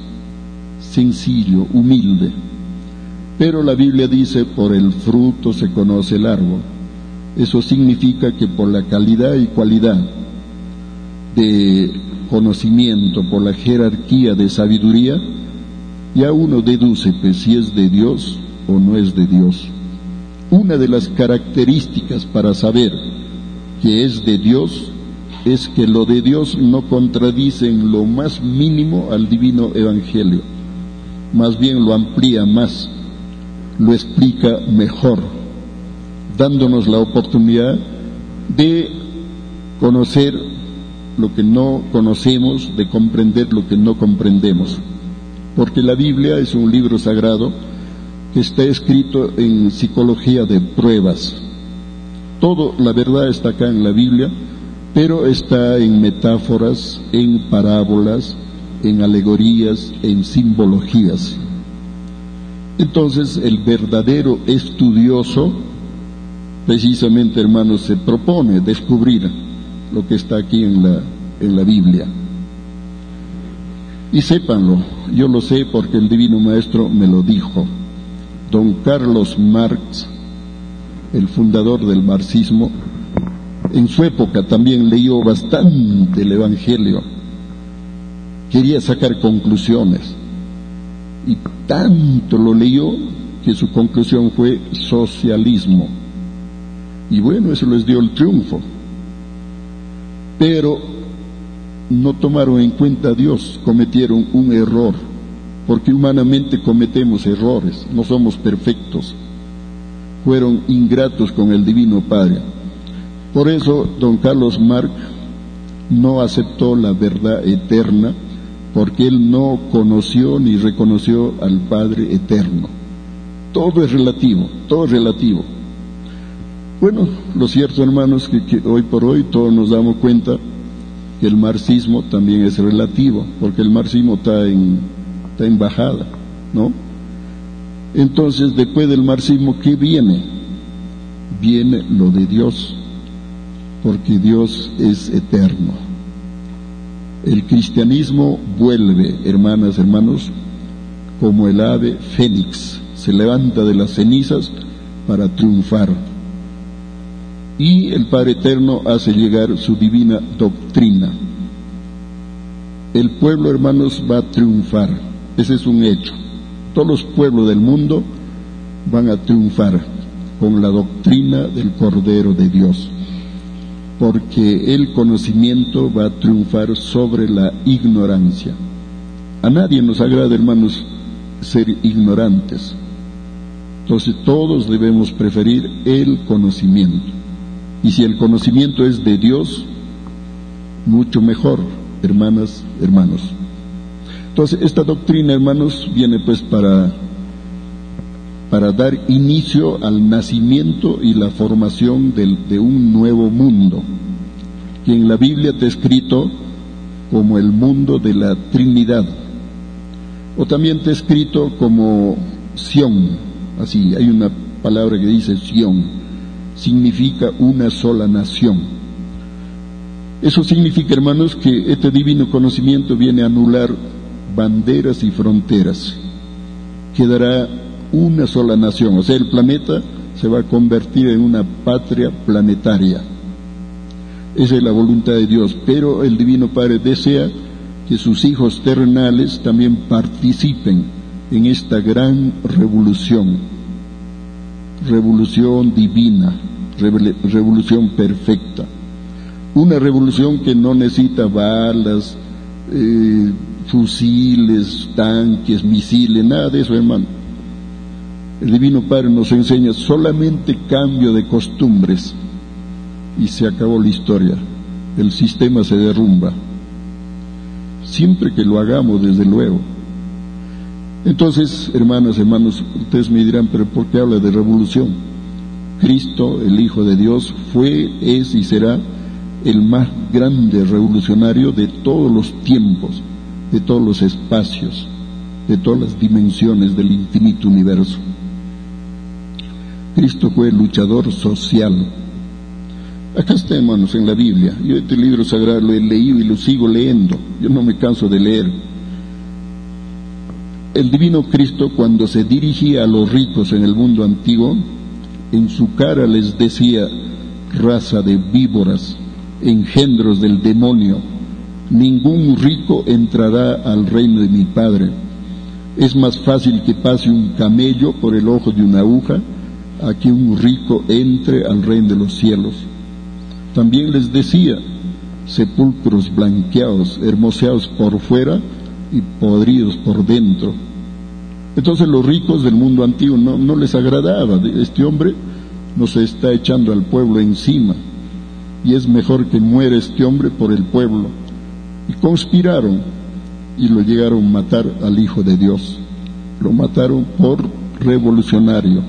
sencillo, humilde. Pero la Biblia dice, por el fruto se conoce el árbol. Eso significa que por la calidad y cualidad de conocimiento, por la jerarquía de sabiduría, ya uno deduce pues, si es de Dios o no es de Dios. Una de las características para saber que es de Dios es que lo de Dios no contradice en lo más mínimo al divino evangelio, más bien lo amplía más, lo explica mejor, dándonos la oportunidad de conocer lo que no conocemos, de comprender lo que no comprendemos. Porque la Biblia es un libro sagrado está escrito en psicología de pruebas. Todo, la verdad está acá en la Biblia, pero está en metáforas, en parábolas, en alegorías, en simbologías. Entonces el verdadero estudioso, precisamente hermanos, se propone descubrir lo que está aquí en la, en la Biblia. Y sépanlo, yo lo sé porque el Divino Maestro me lo dijo. Don Carlos Marx, el fundador del marxismo, en su época también leyó bastante el Evangelio. Quería sacar conclusiones. Y tanto lo leyó que su conclusión fue socialismo. Y bueno, eso les dio el triunfo. Pero no tomaron en cuenta a Dios, cometieron un error, porque humanamente cometemos errores, no somos perfectos. Fueron ingratos con el Divino Padre. Por eso don Carlos Marx no aceptó la verdad eterna, porque él no conoció ni reconoció al Padre eterno. Todo es relativo, todo es relativo. Bueno, lo cierto hermanos que, que hoy por hoy todos nos damos cuenta que el marxismo también es relativo, porque el marxismo está en, está en bajada, ¿no? Entonces, después del marxismo, ¿qué viene? Viene lo de Dios, porque Dios es eterno. El cristianismo vuelve, hermanas, hermanos, como el ave fénix, se levanta de las cenizas para triunfar y el Padre Eterno hace llegar su divina doctrina. El pueblo, hermanos, va a triunfar. Ese es un hecho. Todos los pueblos del mundo van a triunfar con la doctrina del Cordero de Dios. Porque el conocimiento va a triunfar sobre la ignorancia. A nadie nos agrada, hermanos, ser ignorantes. Entonces todos debemos preferir el conocimiento. Y si el conocimiento es de Dios, mucho mejor, hermanas, hermanos. Entonces, esta doctrina, hermanos, viene pues para, para dar inicio al nacimiento y la formación de un nuevo mundo, que en la Biblia está escrito como el mundo de la Trinidad, o también está escrito como Sión, así, hay una palabra que dice Sión significa una sola nación. Eso significa, hermanos, que este divino conocimiento viene a anular banderas y fronteras. Quedará una sola nación, o sea, el planeta se va a convertir en una patria planetaria. Esa es la voluntad de Dios, pero el Divino Padre desea que sus hijos terrenales también participen en esta gran revolución revolución divina, revolución perfecta. Una revolución que no necesita balas, eh, fusiles, tanques, misiles, nada de eso, hermano. El Divino Padre nos enseña solamente cambio de costumbres y se acabó la historia. El sistema se derrumba. Siempre que lo hagamos, desde luego. Entonces, hermanas, hermanos, ustedes me dirán, pero ¿por qué habla de revolución? Cristo, el Hijo de Dios, fue, es y será el más grande revolucionario de todos los tiempos, de todos los espacios. de todas las dimensiones del infinito universo. Cristo fue luchador social. Acá está, hermanos, en la Biblia. Yo este libro sagrado lo he leído y lo sigo leyendo. Yo no me canso de leer. El divino Cristo, cuando se dirigía a los ricos en el mundo antiguo, en su cara les decía, raza de víboras, engendros del demonio, ningún rico entrará al reino de mi Padre. Es más fácil que pase un camello por el ojo de una aguja a que un rico entre al reino de los cielos. También les decía, sepulcros blanqueados, hermoseados por fuera y podridos por dentro. Entonces los ricos del mundo antiguo no, les agradaba. Este hombre nos está echando al pueblo encima y es mejor que muera este hombre por el pueblo. Y conspiraron y lo llegaron a matar al Hijo de Dios. Lo mataron por revolucionario.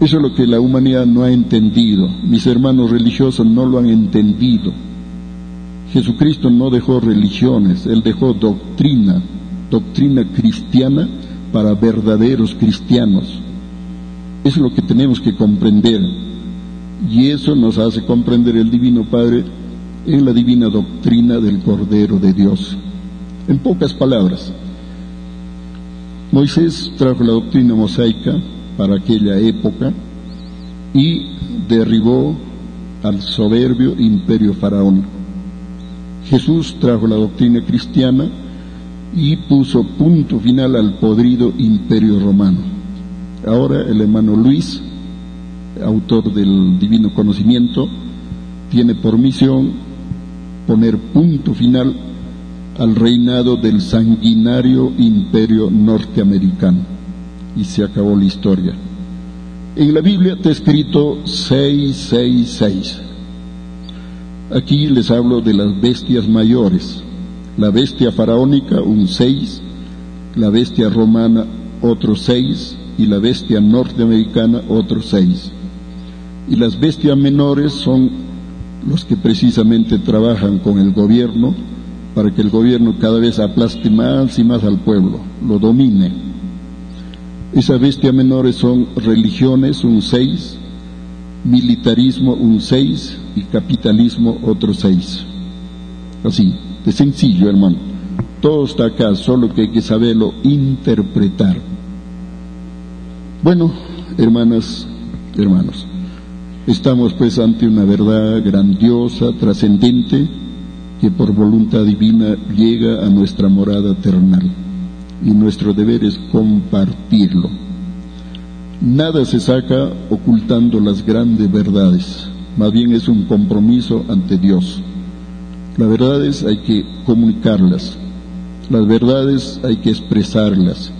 Eso es lo que la humanidad no ha entendido. Mis hermanos religiosos no lo han entendido. Jesucristo no dejó religiones, Él dejó doctrina, doctrina cristiana para verdaderos cristianos. Eso es lo que tenemos que comprender. Y eso nos hace comprender el Divino Padre en la divina doctrina del Cordero de Dios. En pocas palabras, Moisés trajo la doctrina mosaica para aquella época y derribó al soberbio imperio faraónico. Jesús trajo la doctrina cristiana y puso punto final al podrido imperio romano. Ahora el hermano Luis, autor del divino conocimiento, tiene por misión poner punto final al reinado del sanguinario imperio norteamericano. Y se acabó la historia. En la Biblia está escrito 666. Aquí les hablo de las bestias mayores. La bestia faraónica, un 6, la bestia romana, otro 6, y la bestia norteamericana, otro 6. Y las bestias menores son los que precisamente trabajan con el gobierno para que el gobierno cada vez aplaste más y más al pueblo, lo domine. Esas bestias menores son religiones, un 6, militarismo, un 6, y capitalismo, otro 6. Así, de sencillo, hermano. Todo está acá, solo que hay que saberlo interpretar. Bueno, hermanas, hermanos, estamos pues ante una verdad grandiosa, trascendente, que por voluntad divina llega a nuestra morada eternal y nuestro deber es compartirlo. Nada se saca ocultando las grandes verdades, más bien es un compromiso ante Dios. Las verdades hay que comunicarlas, las verdades hay que expresarlas,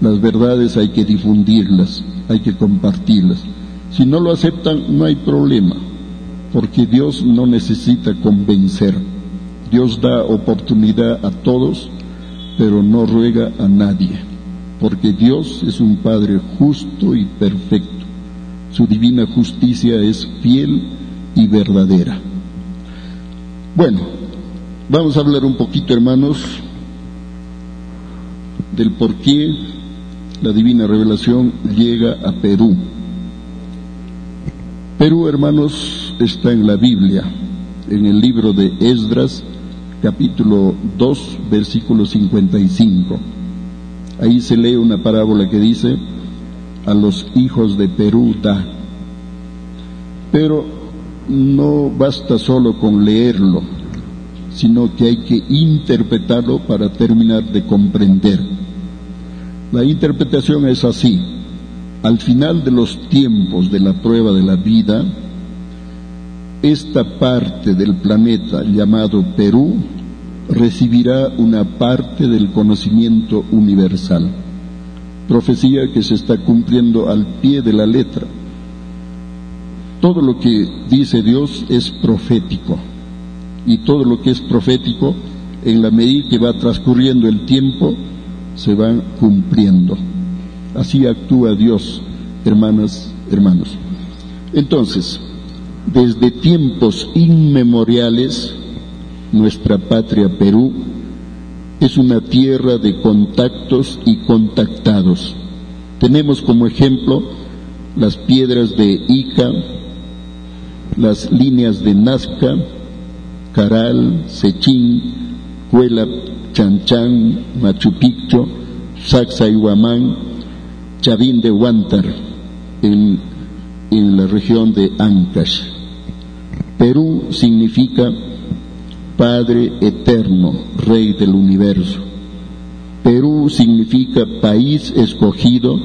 las verdades hay que difundirlas, hay que compartirlas. Si no lo aceptan, no hay problema, porque Dios no necesita convencer. Dios da oportunidad a todos, pero no ruega a nadie, porque Dios es un Padre justo y perfecto. Su divina justicia es fiel y verdadera. Bueno, vamos a hablar un poquito, hermanos, del por qué la divina revelación llega a Perú. Perú, hermanos, está en la Biblia, en el libro de Esdras, capítulo 2, versículo 55. Ahí se lee una parábola que dice, a los hijos de Perú da. Pero no basta solo con leerlo, sino que hay que interpretarlo para terminar de comprender. La interpretación es así. Al final de los tiempos de la prueba de la vida, esta parte del planeta llamado Perú recibirá una parte del conocimiento universal. Profecía que se está cumpliendo al pie de la letra. Todo lo que dice Dios es profético. Y todo lo que es profético, en la medida que va transcurriendo el tiempo, se va cumpliendo. Así actúa Dios, hermanas, hermanos. Entonces, desde tiempos inmemoriales, nuestra patria Perú es una tierra de contactos y contactados. Tenemos como ejemplo las piedras de Ica, las líneas de Nazca, Caral, Sechín, Cuela, Chanchan, Machu Picchu, Sacsayhuamán, Chavín de Huántar, en, en la región de Ancash. Perú significa Padre eterno, Rey del universo. Perú significa país escogido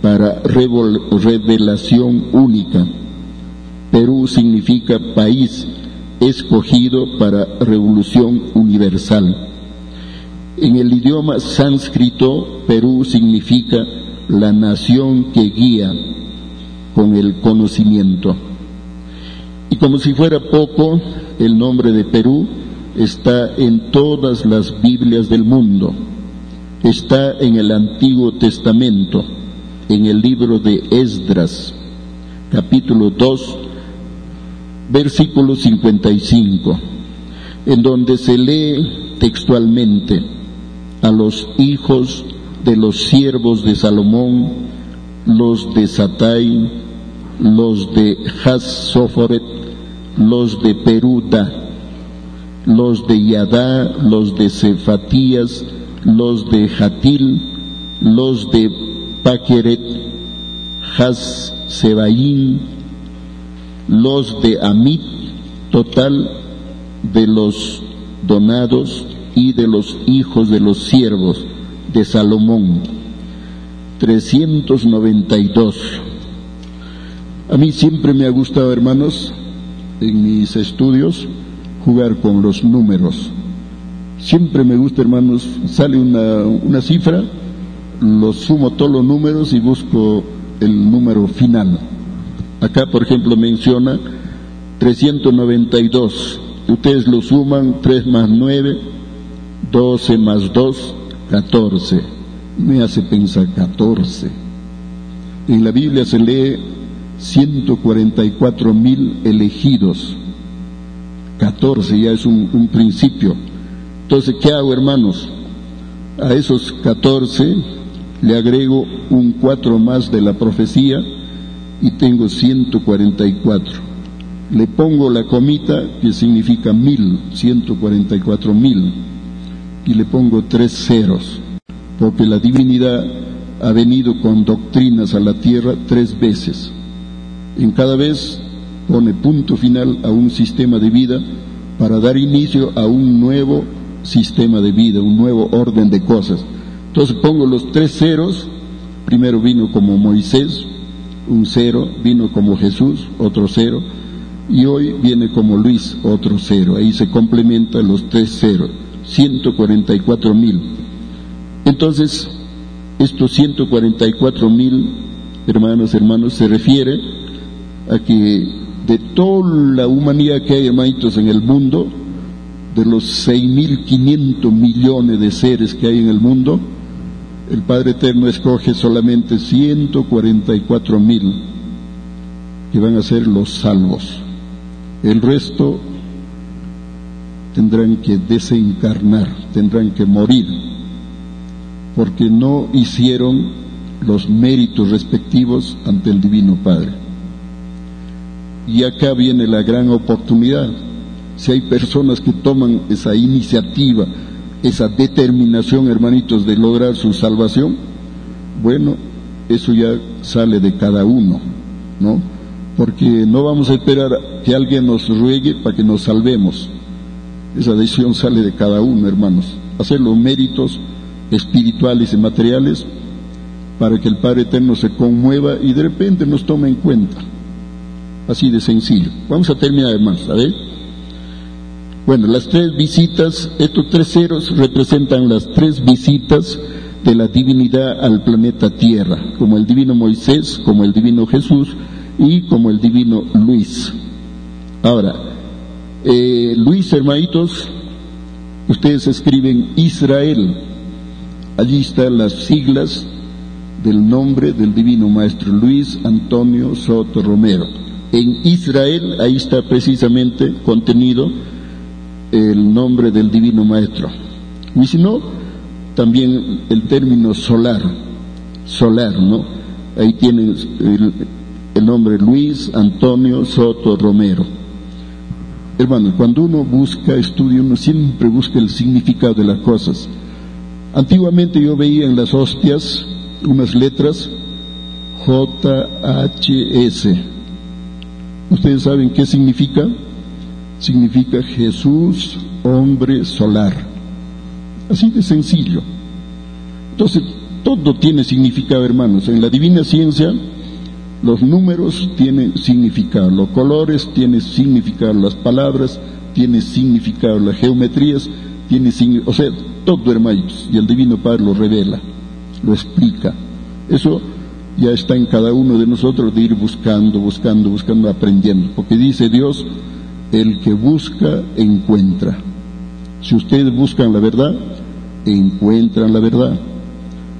para revelación única. Perú significa país escogido para revolución universal. En el idioma sánscrito, Perú significa la nación que guía con el conocimiento. Y como si fuera poco, el nombre de Perú está en todas las Biblias del mundo, está en el Antiguo Testamento, en el libro de Esdras, capítulo 2, versículo 55, en donde se lee textualmente a los hijos de los siervos de Salomón, los de Satai, los de Hassoforet, los de Peruda, los de Yadá, los de Cefatías, los de Jatil, los de Paqueret, Has Sebaín, los de Amit, total de los donados y de los hijos de los siervos de Salomón, 392. A mí siempre me ha gustado, hermanos, en mis estudios, jugar con los números. Siempre me gusta, hermanos, sale una, una cifra, lo sumo todos los números y busco el número final. Acá, por ejemplo, menciona 392. Ustedes lo suman, 3 más 9, 12 más 2, 14. Me hace pensar 14. En la Biblia se lee 144 mil elegidos 14 ya es un, principio. Entonces, ¿qué hago, hermanos? A esos 14 le agrego un 4 más de la profecía y tengo 144. Le pongo la comita que significa mil, 144 mil, y le pongo tres ceros, porque la divinidad ha venido con doctrinas a la tierra tres veces. En cada vez pone punto final a un sistema de vida para dar inicio a un nuevo sistema de vida, un nuevo orden de cosas. Entonces pongo los tres ceros, primero vino como Moisés, un cero, vino como Jesús, otro cero, y hoy viene como Luis, otro cero. Ahí se complementan los tres ceros, 144 mil. Entonces, estos 144 mil, hermanos, hermanos, se refiere a que de toda la humanidad que hay, hermanitos, en el mundo, de los 6.500 millones de seres que hay en el mundo, el Padre Eterno escoge solamente 144 mil que van a ser los salvos. El resto tendrán que desencarnar, tendrán que morir, porque no hicieron los méritos respectivos ante el Divino Padre. Y acá viene la gran oportunidad. Si hay personas que toman esa iniciativa, esa determinación, hermanitos, de lograr su salvación, bueno, eso ya sale de cada uno, ¿no? Porque no vamos a esperar que alguien nos ruegue para que nos salvemos. Esa decisión sale de cada uno, hermanos. Hacer los méritos espirituales y materiales para que el Padre Eterno se conmueva y de repente nos tome en cuenta. Así de sencillo. Vamos a terminar, hermanos, a ver. Bueno, las tres visitas, estos tres ceros representan las tres visitas de la divinidad al planeta Tierra, como el divino Moisés, como el divino Jesús y como el divino Luis. Ahora, eh, Luis, hermanitos, ustedes escriben Israel. Allí están las siglas del nombre del divino maestro Luis Antonio Soto Romero. En Israel, ahí está precisamente contenido el nombre del Divino Maestro. Y si no, también el término solar, solar, ¿no? Ahí tienen el, el nombre Luis Antonio Soto Romero. Hermano, cuando uno busca, estudia, uno siempre busca el significado de las cosas. Antiguamente yo veía en las hostias unas letras JHS. ¿Ustedes saben qué significa? Significa Jesús, hombre solar. Así de sencillo. Entonces, todo tiene significado, hermanos. En la divina ciencia, los números tienen significado, los colores tienen significado, las palabras tienen significado, las geometrías tienen significado. O sea, todo, hermanos, y el Divino Padre lo revela, lo explica. Eso ya está en cada uno de nosotros de ir buscando, buscando, buscando, aprendiendo. Porque dice Dios, el que busca, encuentra. Si ustedes buscan la verdad, encuentran la verdad.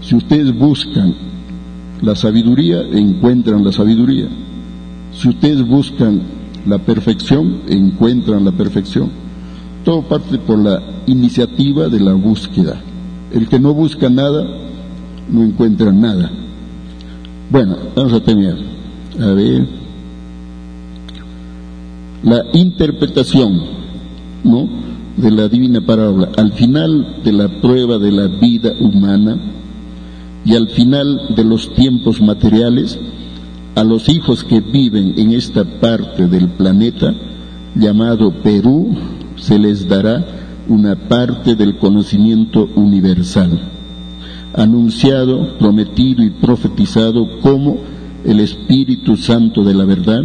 Si ustedes buscan la sabiduría, encuentran la sabiduría. Si ustedes buscan la perfección, encuentran la perfección. Todo parte por la iniciativa de la búsqueda. El que no busca nada, no encuentra nada. Bueno, vamos a terminar. A ver. La interpretación, ¿no? De la divina parábola. Al final de la prueba de la vida humana y al final de los tiempos materiales, a los hijos que viven en esta parte del planeta llamado Perú se les dará una parte del conocimiento universal anunciado, prometido y profetizado como el Espíritu Santo de la verdad,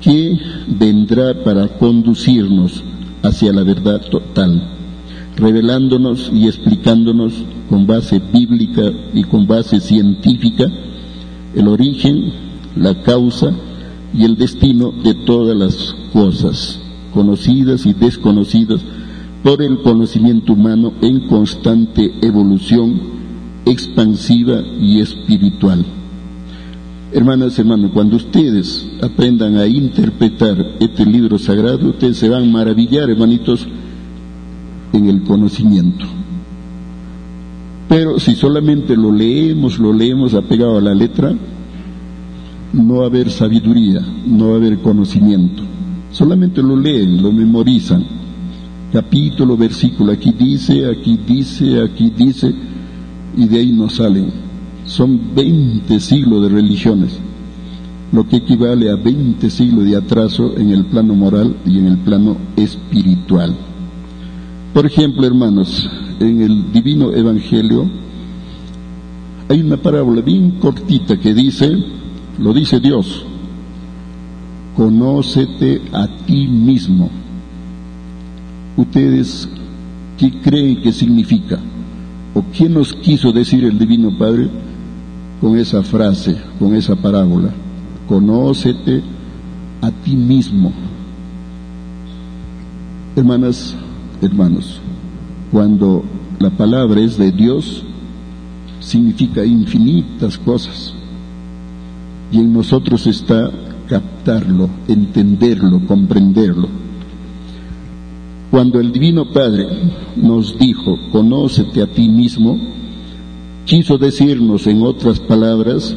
que vendrá para conducirnos hacia la verdad total, revelándonos y explicándonos con base bíblica y con base científica el origen, la causa y el destino de todas las cosas, conocidas y desconocidas por el conocimiento humano en constante evolución expansiva y espiritual. Hermanas, hermanos, cuando ustedes aprendan a interpretar este libro sagrado, ustedes se van a maravillar, hermanitos, en el conocimiento. Pero si solamente lo leemos, lo leemos apegado a la letra, no va a haber sabiduría, no va a haber conocimiento. Solamente lo leen, lo memorizan. Capítulo, versículo, aquí dice, aquí dice, aquí dice y de ahí no salen. Son 20 siglos de religiones, lo que equivale a 20 siglos de atraso en el plano moral y en el plano espiritual. Por ejemplo, hermanos, en el divino evangelio hay una parábola bien cortita que dice, lo dice Dios, conócete a ti mismo. ¿Ustedes qué creen que significa? ¿O qué nos quiso decir el Divino Padre con esa frase, con esa parábola? Conócete a ti mismo. Hermanas, hermanos, cuando la palabra es de Dios, significa infinitas cosas. Y en nosotros está captarlo, entenderlo, comprenderlo. Cuando el Divino Padre nos dijo, conócete a ti mismo, quiso decirnos en otras palabras,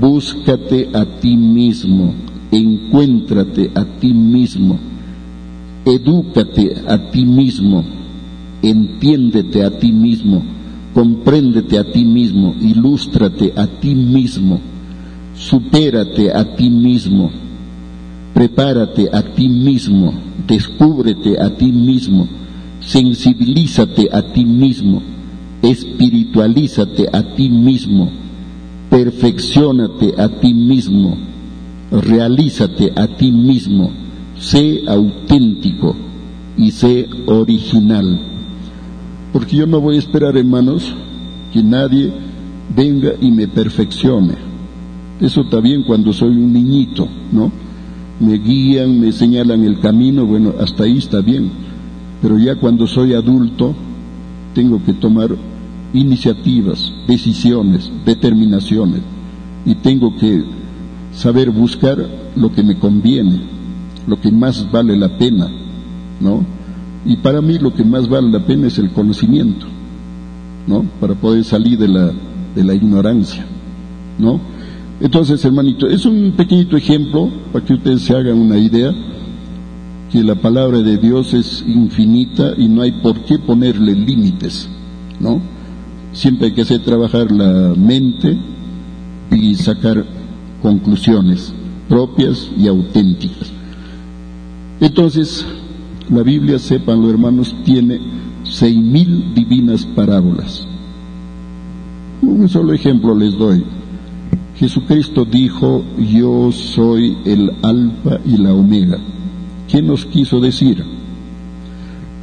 búscate a ti mismo, encuéntrate a ti mismo, edúcate a ti mismo, entiéndete a ti mismo, compréndete a ti mismo, ilústrate a ti mismo, supérate a ti mismo, prepárate a ti mismo, descúbrete a ti mismo, sensibilízate a ti mismo, espiritualízate a ti mismo, perfeccionate a ti mismo, realízate a ti mismo, sé auténtico y sé original. Porque yo no voy a esperar, hermanos, que nadie venga y me perfeccione. Eso está bien cuando soy un niñito, ¿no? me guían, me señalan el camino, bueno, hasta ahí está bien. Pero ya cuando soy adulto, tengo que tomar iniciativas, decisiones, determinaciones, y tengo que saber buscar lo que me conviene, lo que más vale la pena, ¿no? Y para mí lo que más vale la pena es el conocimiento, ¿no? Para poder salir de la, de la ignorancia, ¿no? Entonces, hermanito, es un pequeñito ejemplo para que ustedes se hagan una idea que la palabra de Dios es infinita y no hay por qué ponerle límites, ¿no? Siempre hay que hacer trabajar la mente y sacar conclusiones propias y auténticas. Entonces, la Biblia, sepan los hermanos, tiene seis mil divinas parábolas. Un solo ejemplo les doy. Jesucristo dijo, yo soy el alfa y la omega. ¿Qué nos quiso decir?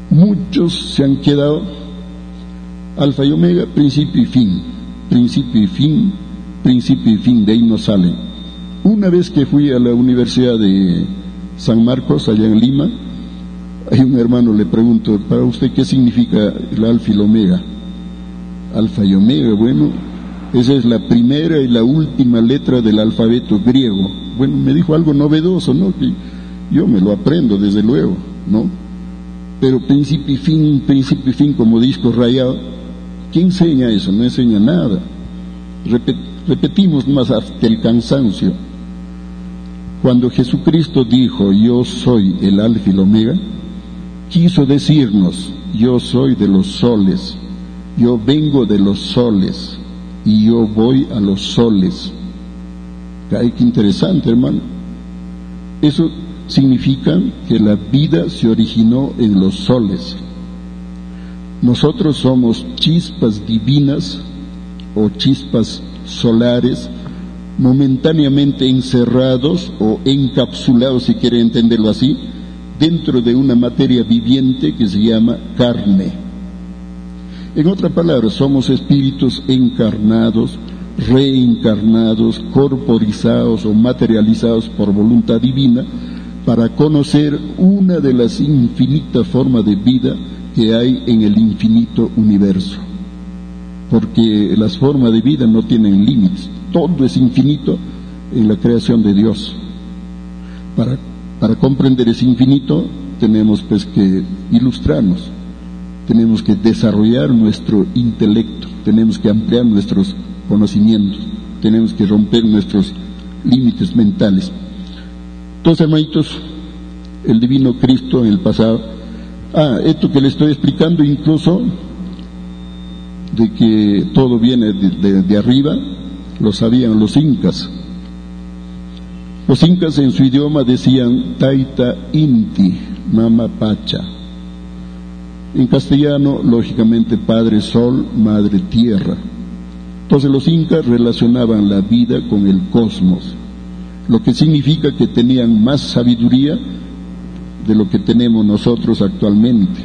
Muchos se han quedado alfa y omega, principio y fin, principio y fin, principio y fin, de ahí no salen. Una vez que fui a la Universidad de San Marcos, allá en Lima, hay un hermano le pregunto, ¿para usted qué significa el alfa y el omega? Alfa y omega, bueno, esa es la primera y la última letra del alfabeto griego. Bueno, me dijo algo novedoso, ¿no? Yo me lo aprendo, desde luego, ¿no? Pero principio y fin, principio y fin, como disco rayado, ¿quién enseña eso? No enseña nada. repetimos más hasta el cansancio. Cuando Jesucristo dijo, yo soy el alfa y el omega, quiso decirnos, yo soy de los soles, yo vengo de los soles y yo voy a los soles. Ay, qué interesante, hermano. Eso significa que la vida se originó en los soles. Nosotros somos chispas divinas o chispas solares momentáneamente encerrados o encapsulados, si quiere entenderlo así, dentro de una materia viviente que se llama carne. En otra palabra, somos espíritus encarnados, reencarnados, corporizados o materializados por voluntad divina para conocer una de las infinitas formas de vida que hay en el infinito universo. Porque las formas de vida no tienen límites, todo es infinito en la creación de Dios. Para para comprender ese infinito tenemos pues que ilustrarnos, tenemos que desarrollar nuestro intelecto, tenemos que ampliar nuestros conocimientos, tenemos que romper nuestros límites mentales. Entonces, hermanitos, el divino Cristo en el pasado, ah, esto que le estoy explicando incluso, de que todo viene de, de arriba, lo sabían los incas, los incas en su idioma decían Taita Inti, Mama Pacha. En castellano, lógicamente, Padre Sol, Madre Tierra. Entonces los incas relacionaban la vida con el cosmos, lo que significa que tenían más sabiduría de lo que tenemos nosotros actualmente.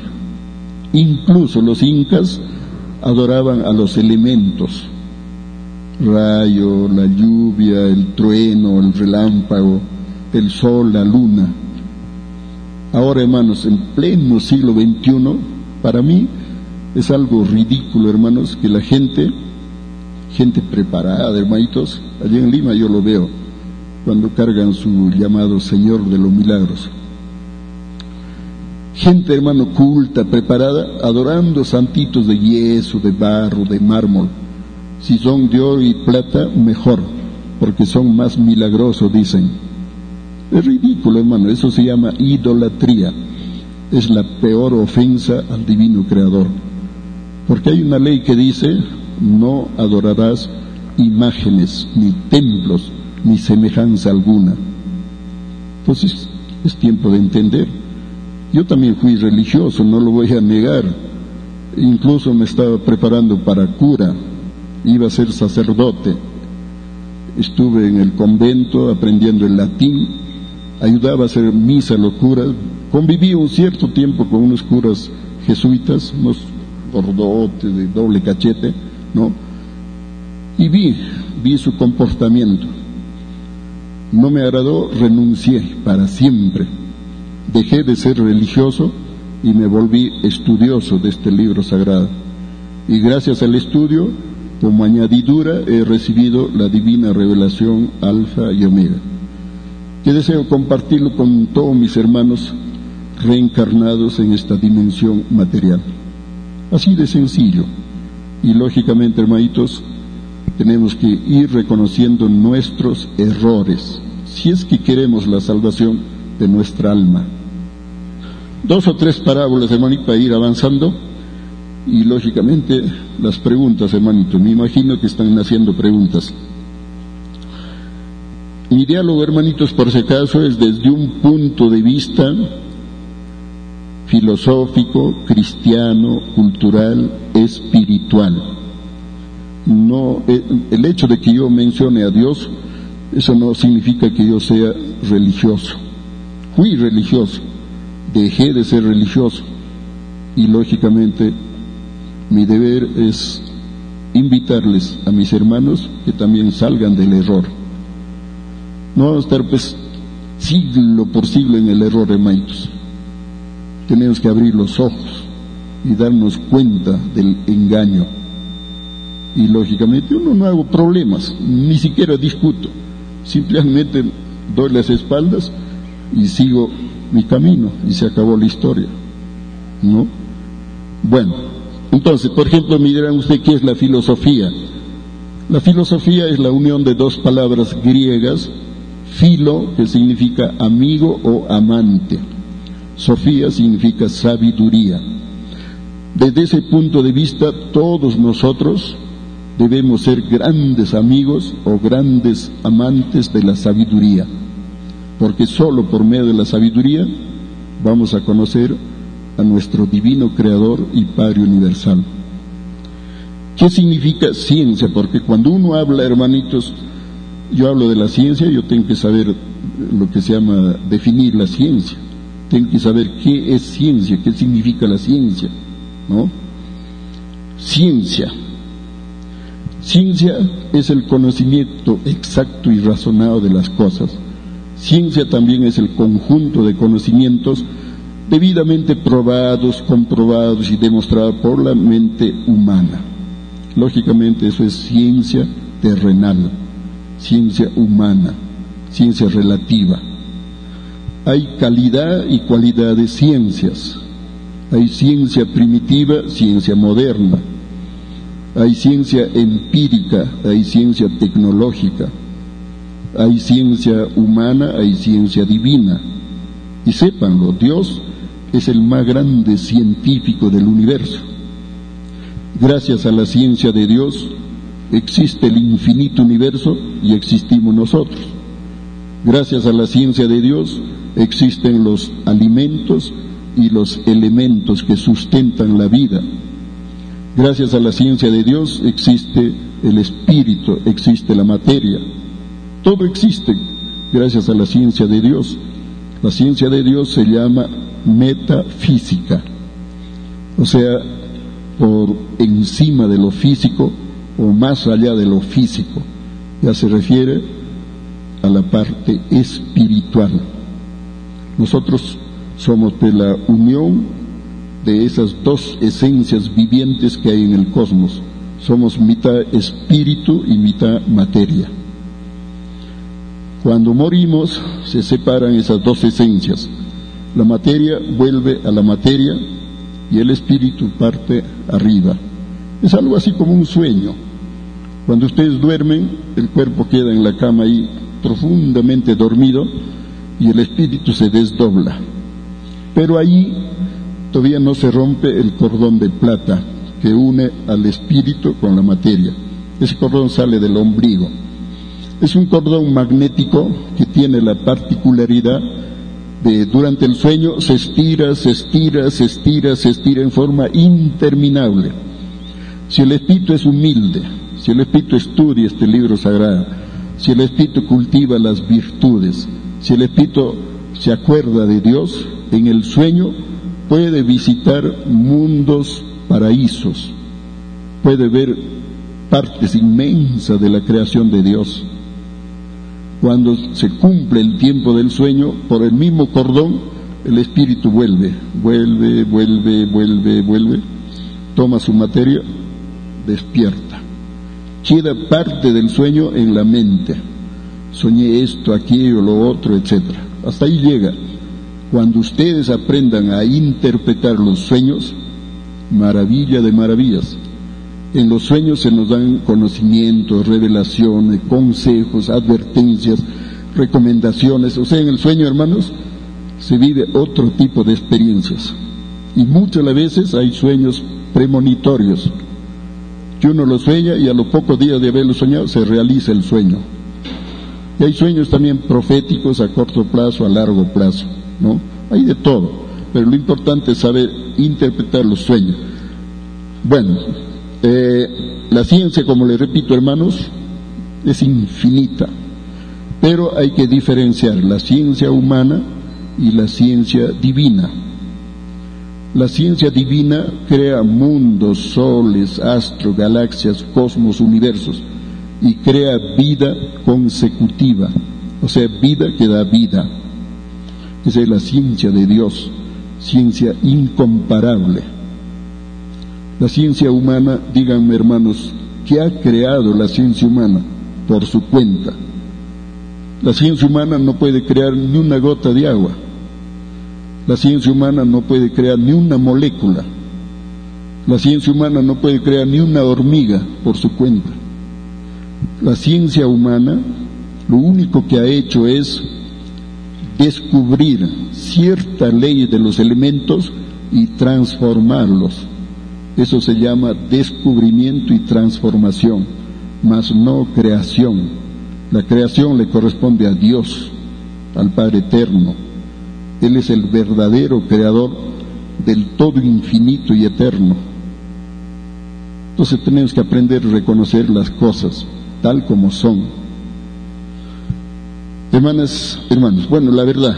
Incluso los incas adoraban a los elementos, rayo, la lluvia, el trueno, el relámpago, el sol, la luna. Ahora, hermanos, en pleno siglo XXI, para mí es algo ridículo, hermanos, que la gente, gente preparada, hermanitos, allí en Lima yo lo veo, cuando cargan su llamado Señor de los Milagros. Gente, hermano, culta, preparada, adorando santitos de yeso, de barro, de mármol si son de oro y plata, mejor, porque son más milagrosos, dicen. Es ridículo, hermano, eso se llama idolatría. Es la peor ofensa al divino creador. Porque hay una ley que dice, no adorarás imágenes, ni templos, ni semejanza alguna. Entonces, es tiempo de entender. Yo también fui religioso, no lo voy a negar. Incluso me estaba preparando para cura, iba a ser sacerdote. Estuve en el convento aprendiendo el latín, ayudaba a hacer misa, locura. Conviví un cierto tiempo con unos curas jesuitas, unos gordotes de doble cachete, ¿no? Y vi, vi su comportamiento. No me agradó, renuncié para siempre. Dejé de ser religioso y me volví estudioso de este libro sagrado. Y gracias al estudio como añadidura he recibido la divina revelación alfa y omega, que deseo compartirlo con todos mis hermanos reencarnados en esta dimensión material. Así de sencillo. Y lógicamente, hermanitos, tenemos que ir reconociendo nuestros errores, si es que queremos la salvación de nuestra alma. Dos o tres parábolas, hermanito, para ir avanzando. Y lógicamente las preguntas, hermanito. Me imagino que están haciendo preguntas. Mi diálogo, hermanitos, por si acaso, es desde un punto de vista filosófico, cristiano, cultural, espiritual. No, eh, el hecho de que yo mencione a Dios, eso no significa que yo sea religioso. Fui religioso, dejé de ser religioso y lógicamente mi deber es invitarles a mis hermanos que también salgan del error. No vamos a estar pues siglo por siglo en el error, hermanos tenemos que abrir los ojos y darnos cuenta del engaño. Y lógicamente uno no hago problemas, ni siquiera discuto, simplemente doy las espaldas y sigo mi camino y se acabó la historia. ¿No? Bueno, entonces, por ejemplo, me dirán usted qué es la filosofía. La filosofía es la unión de dos palabras griegas, filo, que significa amigo o amante, Sofía significa sabiduría. Desde ese punto de vista, todos nosotros debemos ser grandes amigos o grandes amantes de la sabiduría, porque solo por medio de la sabiduría vamos a conocer a nuestro divino Creador y Padre Universal. ¿Qué significa ciencia? Porque cuando uno habla, hermanitos, yo hablo de la ciencia, yo tengo que saber lo que se llama definir la ciencia tengo que saber qué es ciencia, qué significa la ciencia, ¿no? Ciencia. Ciencia es el conocimiento exacto y razonado de las cosas. Ciencia también es el conjunto de conocimientos debidamente probados, comprobados y demostrados por la mente humana. Lógicamente eso es ciencia terrenal, ciencia humana, ciencia relativa hay calidad y cualidad de ciencias. Hay ciencia primitiva, ciencia moderna. Hay ciencia empírica, hay ciencia tecnológica. Hay ciencia humana, hay ciencia divina. Y sépanlo, Dios es el más grande científico del universo. Gracias a la ciencia de Dios existe el infinito universo y existimos nosotros. Gracias a la ciencia de Dios existen los alimentos y los elementos que sustentan la vida. Gracias a la ciencia de Dios existe el espíritu, existe la materia. Todo existe gracias a la ciencia de Dios. La ciencia de Dios se llama metafísica, o sea, por encima de lo físico o más allá de lo físico. Ya se refiere a la parte espiritual. Nosotros somos de la unión de esas dos esencias vivientes que hay en el cosmos. Somos mitad espíritu y mitad materia. Cuando morimos se separan esas dos esencias. La materia vuelve a la materia y el espíritu parte arriba. Es algo así como un sueño. Cuando ustedes duermen, el cuerpo queda en la cama ahí profundamente dormido y el espíritu se desdobla. Pero ahí todavía no se rompe el cordón de plata que une al espíritu con la materia. Ese cordón sale del ombligo. Es un cordón magnético que tiene la particularidad de durante el sueño se estira, se estira, se estira, se estira en forma interminable. Si el espíritu es humilde, si el espíritu estudia este libro sagrado, si el espíritu cultiva las virtudes, si el espíritu se acuerda de Dios, en el sueño puede visitar mundos paraísos, puede ver partes inmensas de la creación de Dios. Cuando se cumple el tiempo del sueño, por el mismo cordón, el espíritu vuelve, vuelve, vuelve, vuelve, vuelve, toma su materia, despierta. Queda parte del sueño en la mente soñé esto, aquello, lo otro, etc. Hasta ahí llega. Cuando ustedes aprendan a interpretar los sueños, maravilla de maravillas. En los sueños se nos dan conocimientos, revelaciones, consejos, advertencias, recomendaciones. O sea, en el sueño, hermanos, se vive otro tipo de experiencias. Y muchas veces hay sueños premonitorios, que uno lo sueña y a los pocos días de haberlo soñado se realiza el sueño. Y hay sueños también proféticos a corto plazo, a largo plazo, ¿no? Hay de todo, pero lo importante es saber interpretar los sueños. Bueno, eh, la ciencia, como le repito, hermanos, es infinita, pero hay que diferenciar la ciencia humana y la ciencia divina. La ciencia divina crea mundos, soles, astros, galaxias, cosmos, universos y crea vida consecutiva, o sea, vida que da vida. Esa es la ciencia de Dios, ciencia incomparable. La ciencia humana, díganme hermanos, ¿qué ha creado la ciencia humana? Por su cuenta. La ciencia humana no puede crear ni una gota de agua. La ciencia humana no puede crear ni una molécula. La ciencia humana no puede crear ni una hormiga por su cuenta. La ciencia humana lo único que ha hecho es descubrir cierta ley de los elementos y transformarlos. Eso se llama descubrimiento y transformación, mas no creación. La creación le corresponde a Dios, al Padre Eterno. Él es el verdadero creador del todo infinito y eterno. Entonces tenemos que aprender a reconocer las cosas tal como son. Hermanas, hermanos, bueno, la verdad.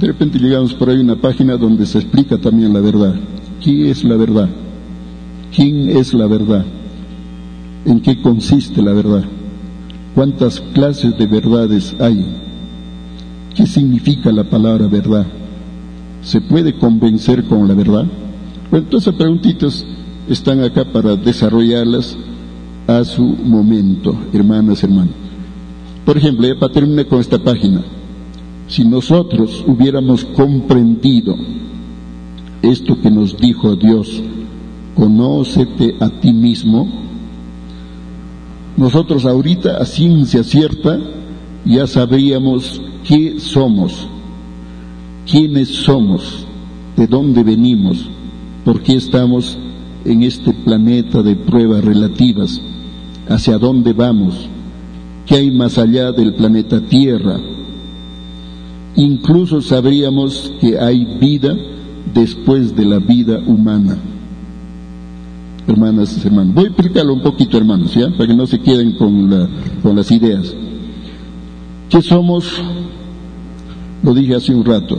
De repente llegamos por ahí a una página donde se explica también la verdad. ¿Qué es la verdad? ¿Quién es la verdad? ¿En qué consiste la verdad? ¿Cuántas clases de verdades hay? ¿Qué significa la palabra verdad? ¿Se puede convencer con la verdad? Bueno, todas esas preguntitas están acá para desarrollarlas a su momento, hermanas, hermanos. Por ejemplo, ya para terminar con esta página, si nosotros hubiéramos comprendido esto que nos dijo Dios, conócete a ti mismo, nosotros ahorita a ciencia cierta ya sabríamos qué somos, quiénes somos, de dónde venimos, por qué estamos en este planeta de pruebas relativas hacia dónde vamos, qué hay más allá del planeta Tierra. Incluso sabríamos que hay vida después de la vida humana. Hermanas hermanos, voy a explicarlo un poquito, hermanos, ¿ya? Para que no se queden con, con las ideas. ¿Qué somos? Lo dije hace un rato.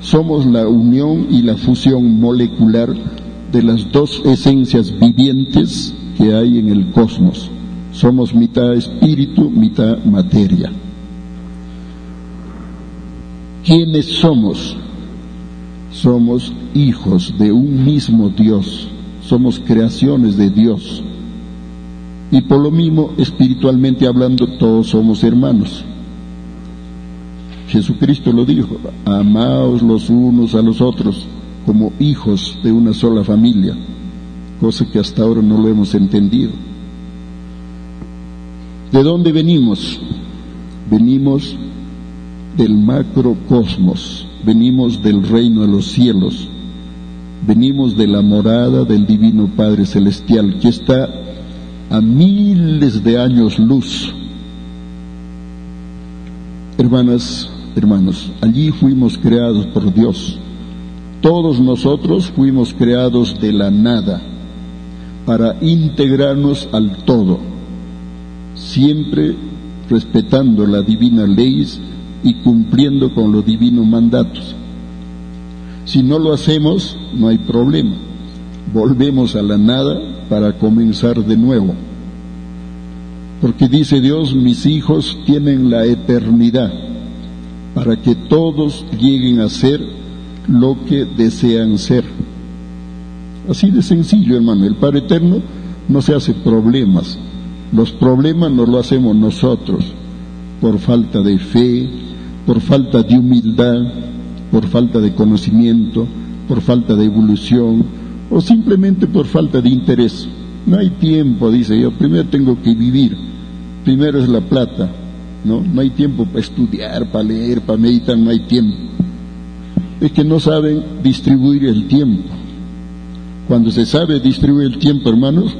Somos la unión y la fusión molecular de las dos esencias vivientes que hay en el cosmos. Somos mitad espíritu, mitad materia. ¿Quiénes somos? Somos hijos de un mismo Dios, somos creaciones de Dios. Y por lo mismo, espiritualmente hablando, todos somos hermanos. Jesucristo lo dijo, amaos los unos a los otros como hijos de una sola familia, cosa que hasta ahora no lo hemos entendido. ¿De dónde venimos? Venimos del macrocosmos, venimos del reino de los cielos, venimos de la morada del Divino Padre Celestial, que está a miles de años luz. Hermanas, hermanos, allí fuimos creados por Dios. Todos nosotros fuimos creados de la nada para integrarnos al todo siempre respetando la divina ley y cumpliendo con los divinos mandatos. Si no lo hacemos, no hay problema. Volvemos a la nada para comenzar de nuevo. Porque dice Dios, mis hijos tienen la eternidad para que todos lleguen a ser lo que desean ser. Así de sencillo, hermano. El Padre Eterno no se hace problemas. Los problemas nos lo hacemos nosotros por falta de fe, por falta de humildad, por falta de conocimiento, por falta de evolución o simplemente por falta de interés. No hay tiempo, dice yo, primero tengo que vivir, primero es la plata, ¿no? No hay tiempo para estudiar, para leer, para meditar, no hay tiempo. Es que no saben distribuir el tiempo. Cuando se sabe distribuir el tiempo, hermanos,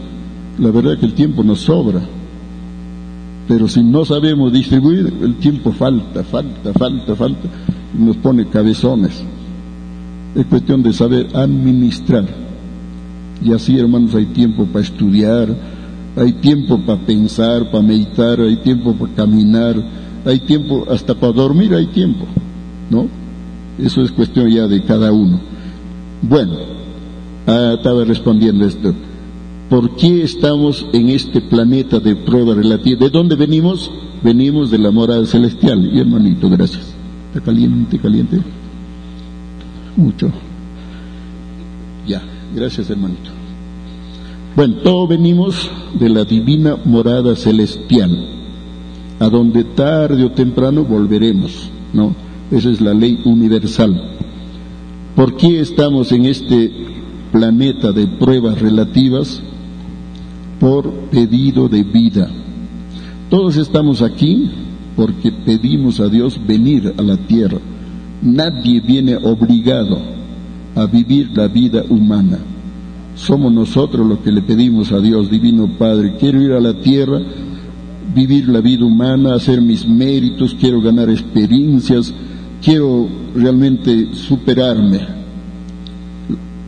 la verdad es que el tiempo nos sobra. Pero si no sabemos distribuir, el tiempo falta, falta, falta, falta, y nos pone cabezones. Es cuestión de saber administrar. Y así, hermanos, hay tiempo para estudiar, hay tiempo para pensar, para meditar, hay tiempo para caminar, hay tiempo hasta para dormir, hay tiempo, ¿no? Eso es cuestión ya de cada uno. Bueno, ah, estaba respondiendo esto. ¿Por qué estamos en este planeta de prueba relativa? ¿De dónde venimos? Venimos de la morada celestial. Y hermanito, gracias. ¿Está caliente, caliente? Mucho. Ya, gracias hermanito. Bueno, todos venimos de la divina morada celestial, a donde tarde o temprano volveremos, ¿no? Esa es la ley universal. ¿Por qué estamos en este planeta de pruebas relativas? Por pedido de vida. Todos estamos aquí porque pedimos a Dios venir a la tierra. Nadie viene obligado a vivir la vida humana. Somos nosotros los que le pedimos a Dios, Divino Padre, quiero ir a la tierra, vivir la vida humana, hacer mis méritos, quiero ganar experiencias, quiero realmente superarme.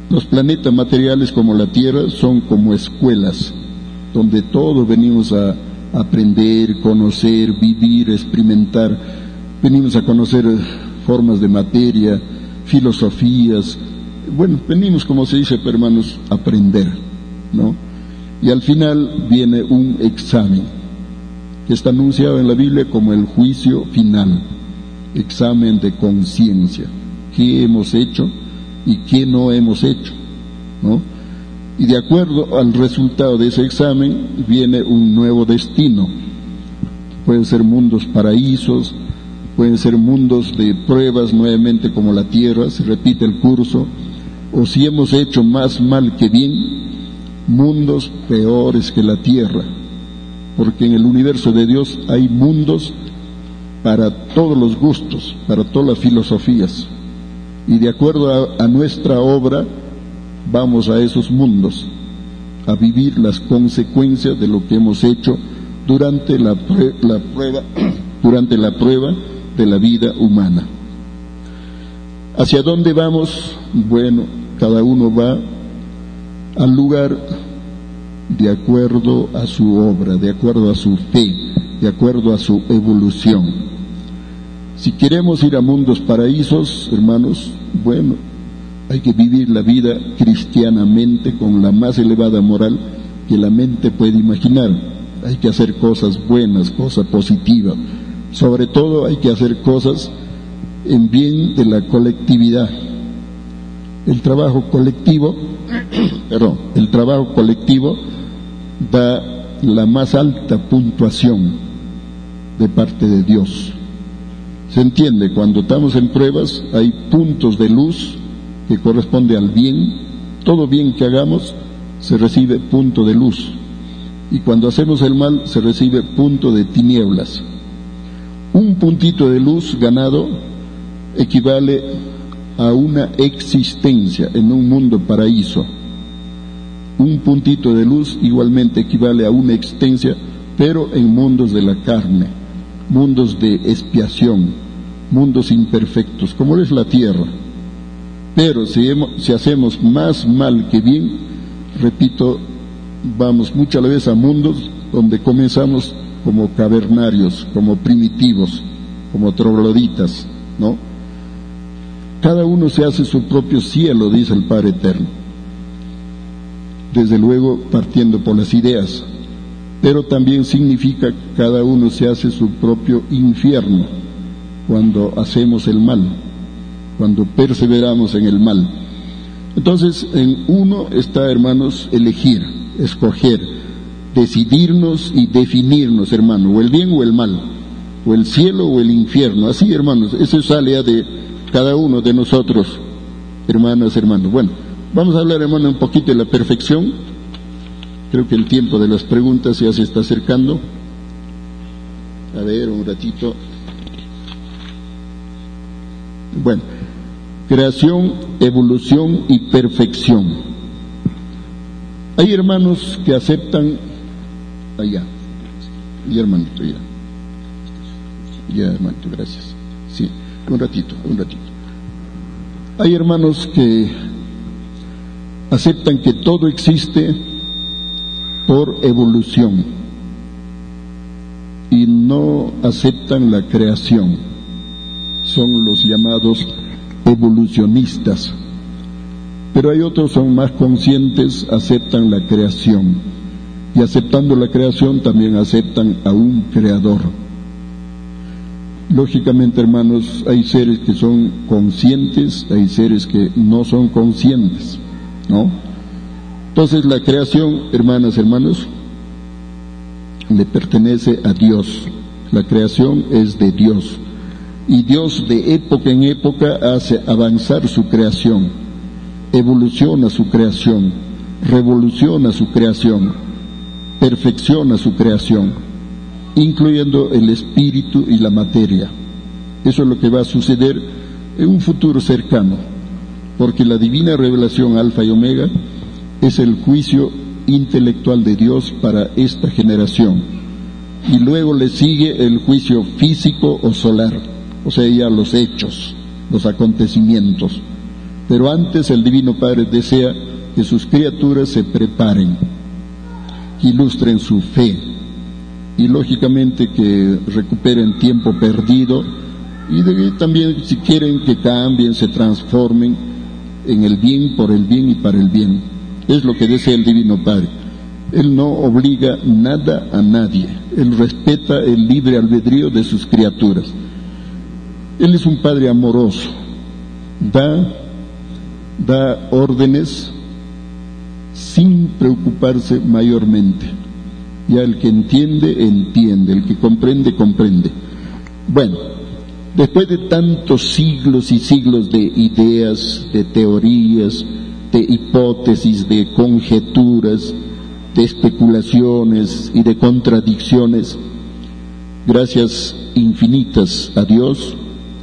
Los planetas materiales como la Tierra son como escuelas, donde todos venimos a aprender, conocer, vivir, experimentar. Venimos a conocer formas de materia, filosofías. Bueno, venimos, como se dice, hermanos, a aprender, ¿no? Y al final viene un examen, que está anunciado en la Biblia como el juicio final, examen de conciencia. ¿Qué hemos hecho y qué no hemos hecho? ¿No? Y de acuerdo al resultado de ese examen viene un nuevo destino. Pueden ser mundos paraísos, pueden ser mundos de pruebas nuevamente como la tierra, se repite el curso, o si hemos hecho más mal que bien, mundos peores que la tierra, porque en el universo de Dios hay mundos para todos los gustos, para todas las filosofías, y de acuerdo a, a nuestra obra vamos a esos mundos, a vivir las consecuencias de lo que hemos hecho durante la, la prueba, (clears throat) durante la prueba de la vida humana. ¿Hacia dónde vamos? Bueno, cada uno va al lugar de acuerdo a su obra, de acuerdo a su fe, de acuerdo a su evolución. Si queremos ir a mundos paraísos, hermanos, bueno, hay que vivir la vida cristianamente con la más elevada moral que la mente puede imaginar. Hay que hacer cosas buenas, cosas positivas, sobre todo hay que hacer cosas en bien de la colectividad. El trabajo colectivo, (coughs) perdón, el trabajo colectivo da la más alta puntuación de parte de Dios. ¿Se entiende? Cuando estamos en pruebas hay puntos de luz que corresponde al bien. Todo bien que hagamos se recibe punto de luz. Y cuando hacemos el mal se recibe punto de tinieblas. Un puntito de luz ganado equivale a una existencia en un mundo paraíso. Un puntito de luz igualmente equivale a una existencia, pero en mundos de la carne, mundos de expiación, mundos imperfectos, como es la tierra. Pero si, hacemos más mal que bien, repito, vamos muchas veces a mundos donde comenzamos como cavernarios, como primitivos, como trogloditas, ¿no? Cada uno se hace su propio cielo, dice el Padre Eterno. Desde luego partiendo por las ideas, pero también significa cada uno se hace su propio infierno cuando hacemos el mal, cuando perseveramos en el mal. Entonces, en uno está, hermanos, elegir, escoger, decidirnos y definirnos, hermano, o el bien o el mal, o el cielo o el infierno. Así, hermanos, eso sale de cada uno de nosotros, hermanas, hermanos. Bueno, vamos a hablar, hermano, un poquito de la perfección. Creo que el tiempo de las preguntas ya se está acercando. A ver, un ratito. Bueno, creación, evolución y perfección. Hay hermanos que aceptan allá. Y hermanito, ya. Ya, hermanito, gracias. Sí, un ratito, un ratito. Hay hermanos que aceptan que todo existe por evolución y no aceptan la creación. Son los llamados evolucionistas. Pero hay otros son más conscientes, aceptan la creación. Y aceptando la creación también aceptan a un creador. Lógicamente, hermanos, hay seres que son conscientes, hay seres que no son conscientes, ¿no? Entonces la creación, hermanas, hermanos, le pertenece a Dios. La creación es de Dios. Y Dios de época en época hace avanzar su creación, evoluciona su creación, revoluciona su creación, perfecciona su creación incluyendo el espíritu y la materia. Eso es lo que va a suceder en un futuro cercano, porque la divina revelación alfa y omega es el juicio intelectual de Dios para esta generación. Y luego le sigue el juicio físico o solar, o sea, los hechos, los acontecimientos. Pero antes el Divino Padre desea que sus criaturas se preparen, ilustren su fe, y lógicamente que recuperen tiempo perdido y también si quieren que cambien, se transformen en el bien, por el bien y para el bien. Es lo que desea el Divino Padre. Él no obliga nada a nadie, Él respeta el libre albedrío de sus criaturas. Él es un Padre amoroso, da, da órdenes sin preocuparse mayormente. Ya el que entiende, entiende, el que comprende, comprende. Bueno, después de tantos siglos y siglos de ideas, de teorías, de hipótesis, de conjeturas, de especulaciones y de contradicciones, gracias infinitas a Dios,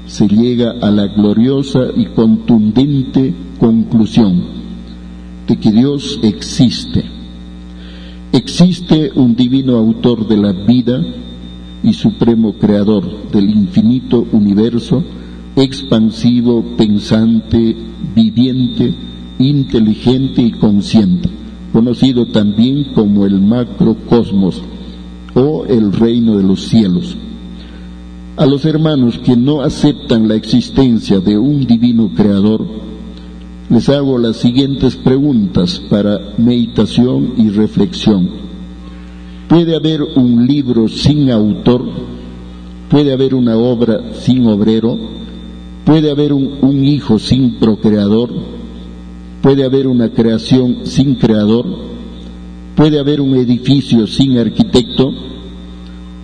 se llega a la gloriosa y contundente conclusión de que Dios existe Existe un divino autor de la vida y supremo creador del infinito universo, expansivo, pensante, viviente, inteligente y consciente, conocido también como el macrocosmos o el reino de los cielos. A los hermanos que no aceptan la existencia de un divino creador, les hago las siguientes preguntas para meditación y reflexión. ¿Puede haber un libro sin autor? ¿Puede haber una obra sin obrero? ¿Puede haber un, hijo sin procreador? ¿Puede haber una creación sin creador? ¿Puede haber un edificio sin arquitecto?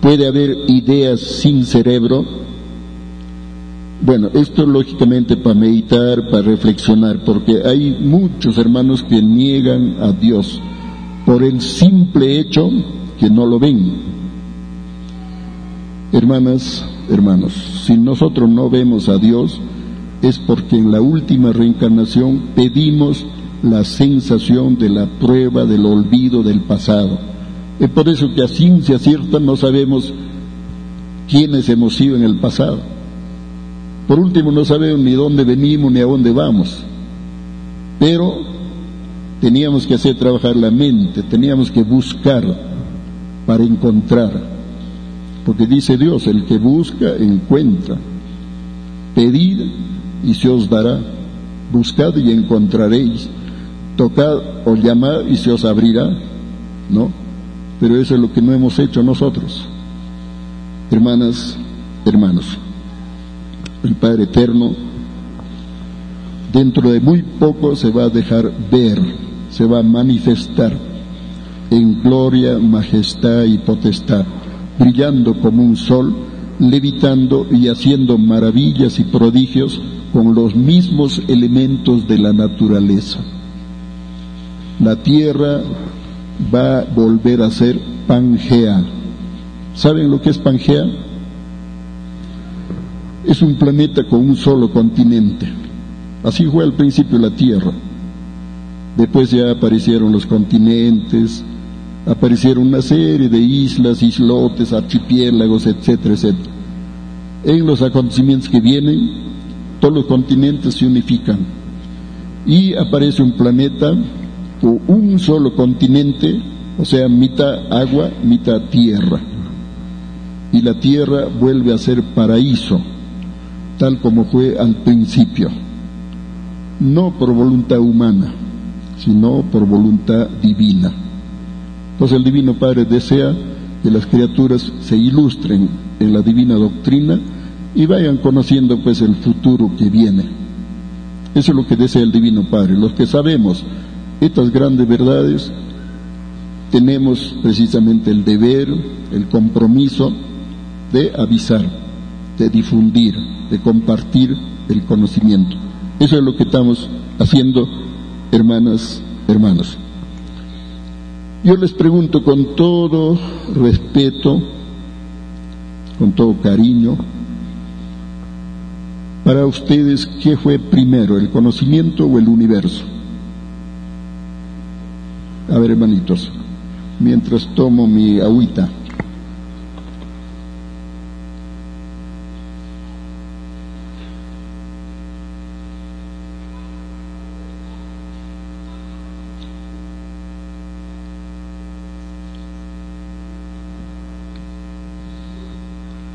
¿Puede haber ideas sin cerebro? Bueno, esto lógicamente para meditar, para reflexionar, porque hay muchos hermanos que niegan a Dios por el simple hecho que no lo ven. Hermanas, hermanos, si nosotros no vemos a Dios, es porque en la última reencarnación pedimos la sensación de la prueba del olvido del pasado. Es por eso que a ciencia cierta no sabemos quiénes hemos sido en el pasado. Por último, no sabemos ni dónde venimos ni a dónde vamos. Pero teníamos que hacer trabajar la mente, teníamos que buscar para encontrar. Porque dice Dios, el que busca, encuentra. Pedid y se os dará. Buscad y encontraréis. Tocad o llamad y se os abrirá. ¿No? Pero eso es lo que no hemos hecho nosotros. Hermanas, hermanos el Padre Eterno, dentro de muy poco se va a dejar ver, se va a manifestar en gloria, majestad y potestad, brillando como un sol, levitando y haciendo maravillas y prodigios con los mismos elementos de la naturaleza. La Tierra va a volver a ser Pangea. ¿Saben lo que es Pangea? Es un planeta con un solo continente. Así fue al principio la Tierra. Después ya aparecieron los continentes, aparecieron una serie de islas, islotes, archipiélagos, etcétera, etcétera. En los acontecimientos que vienen, todos los continentes se unifican y aparece un planeta o un solo continente, o sea, mitad agua, mitad tierra. Y la tierra vuelve a ser paraíso, tal como fue al principio, no por voluntad humana, sino por voluntad divina. Entonces el Divino Padre desea que las criaturas se ilustren en la divina doctrina y vayan conociendo pues el futuro que viene. Eso es lo que desea el Divino Padre. Los que sabemos estas grandes verdades, tenemos precisamente el deber, el compromiso de avisar, de difundir, de compartir el conocimiento. Eso es lo que estamos haciendo, hermanas, hermanos. Yo les pregunto con todo respeto, con todo cariño, para ustedes, ¿qué fue primero, el conocimiento o el universo? A ver, hermanitos, mientras tomo mi agüita.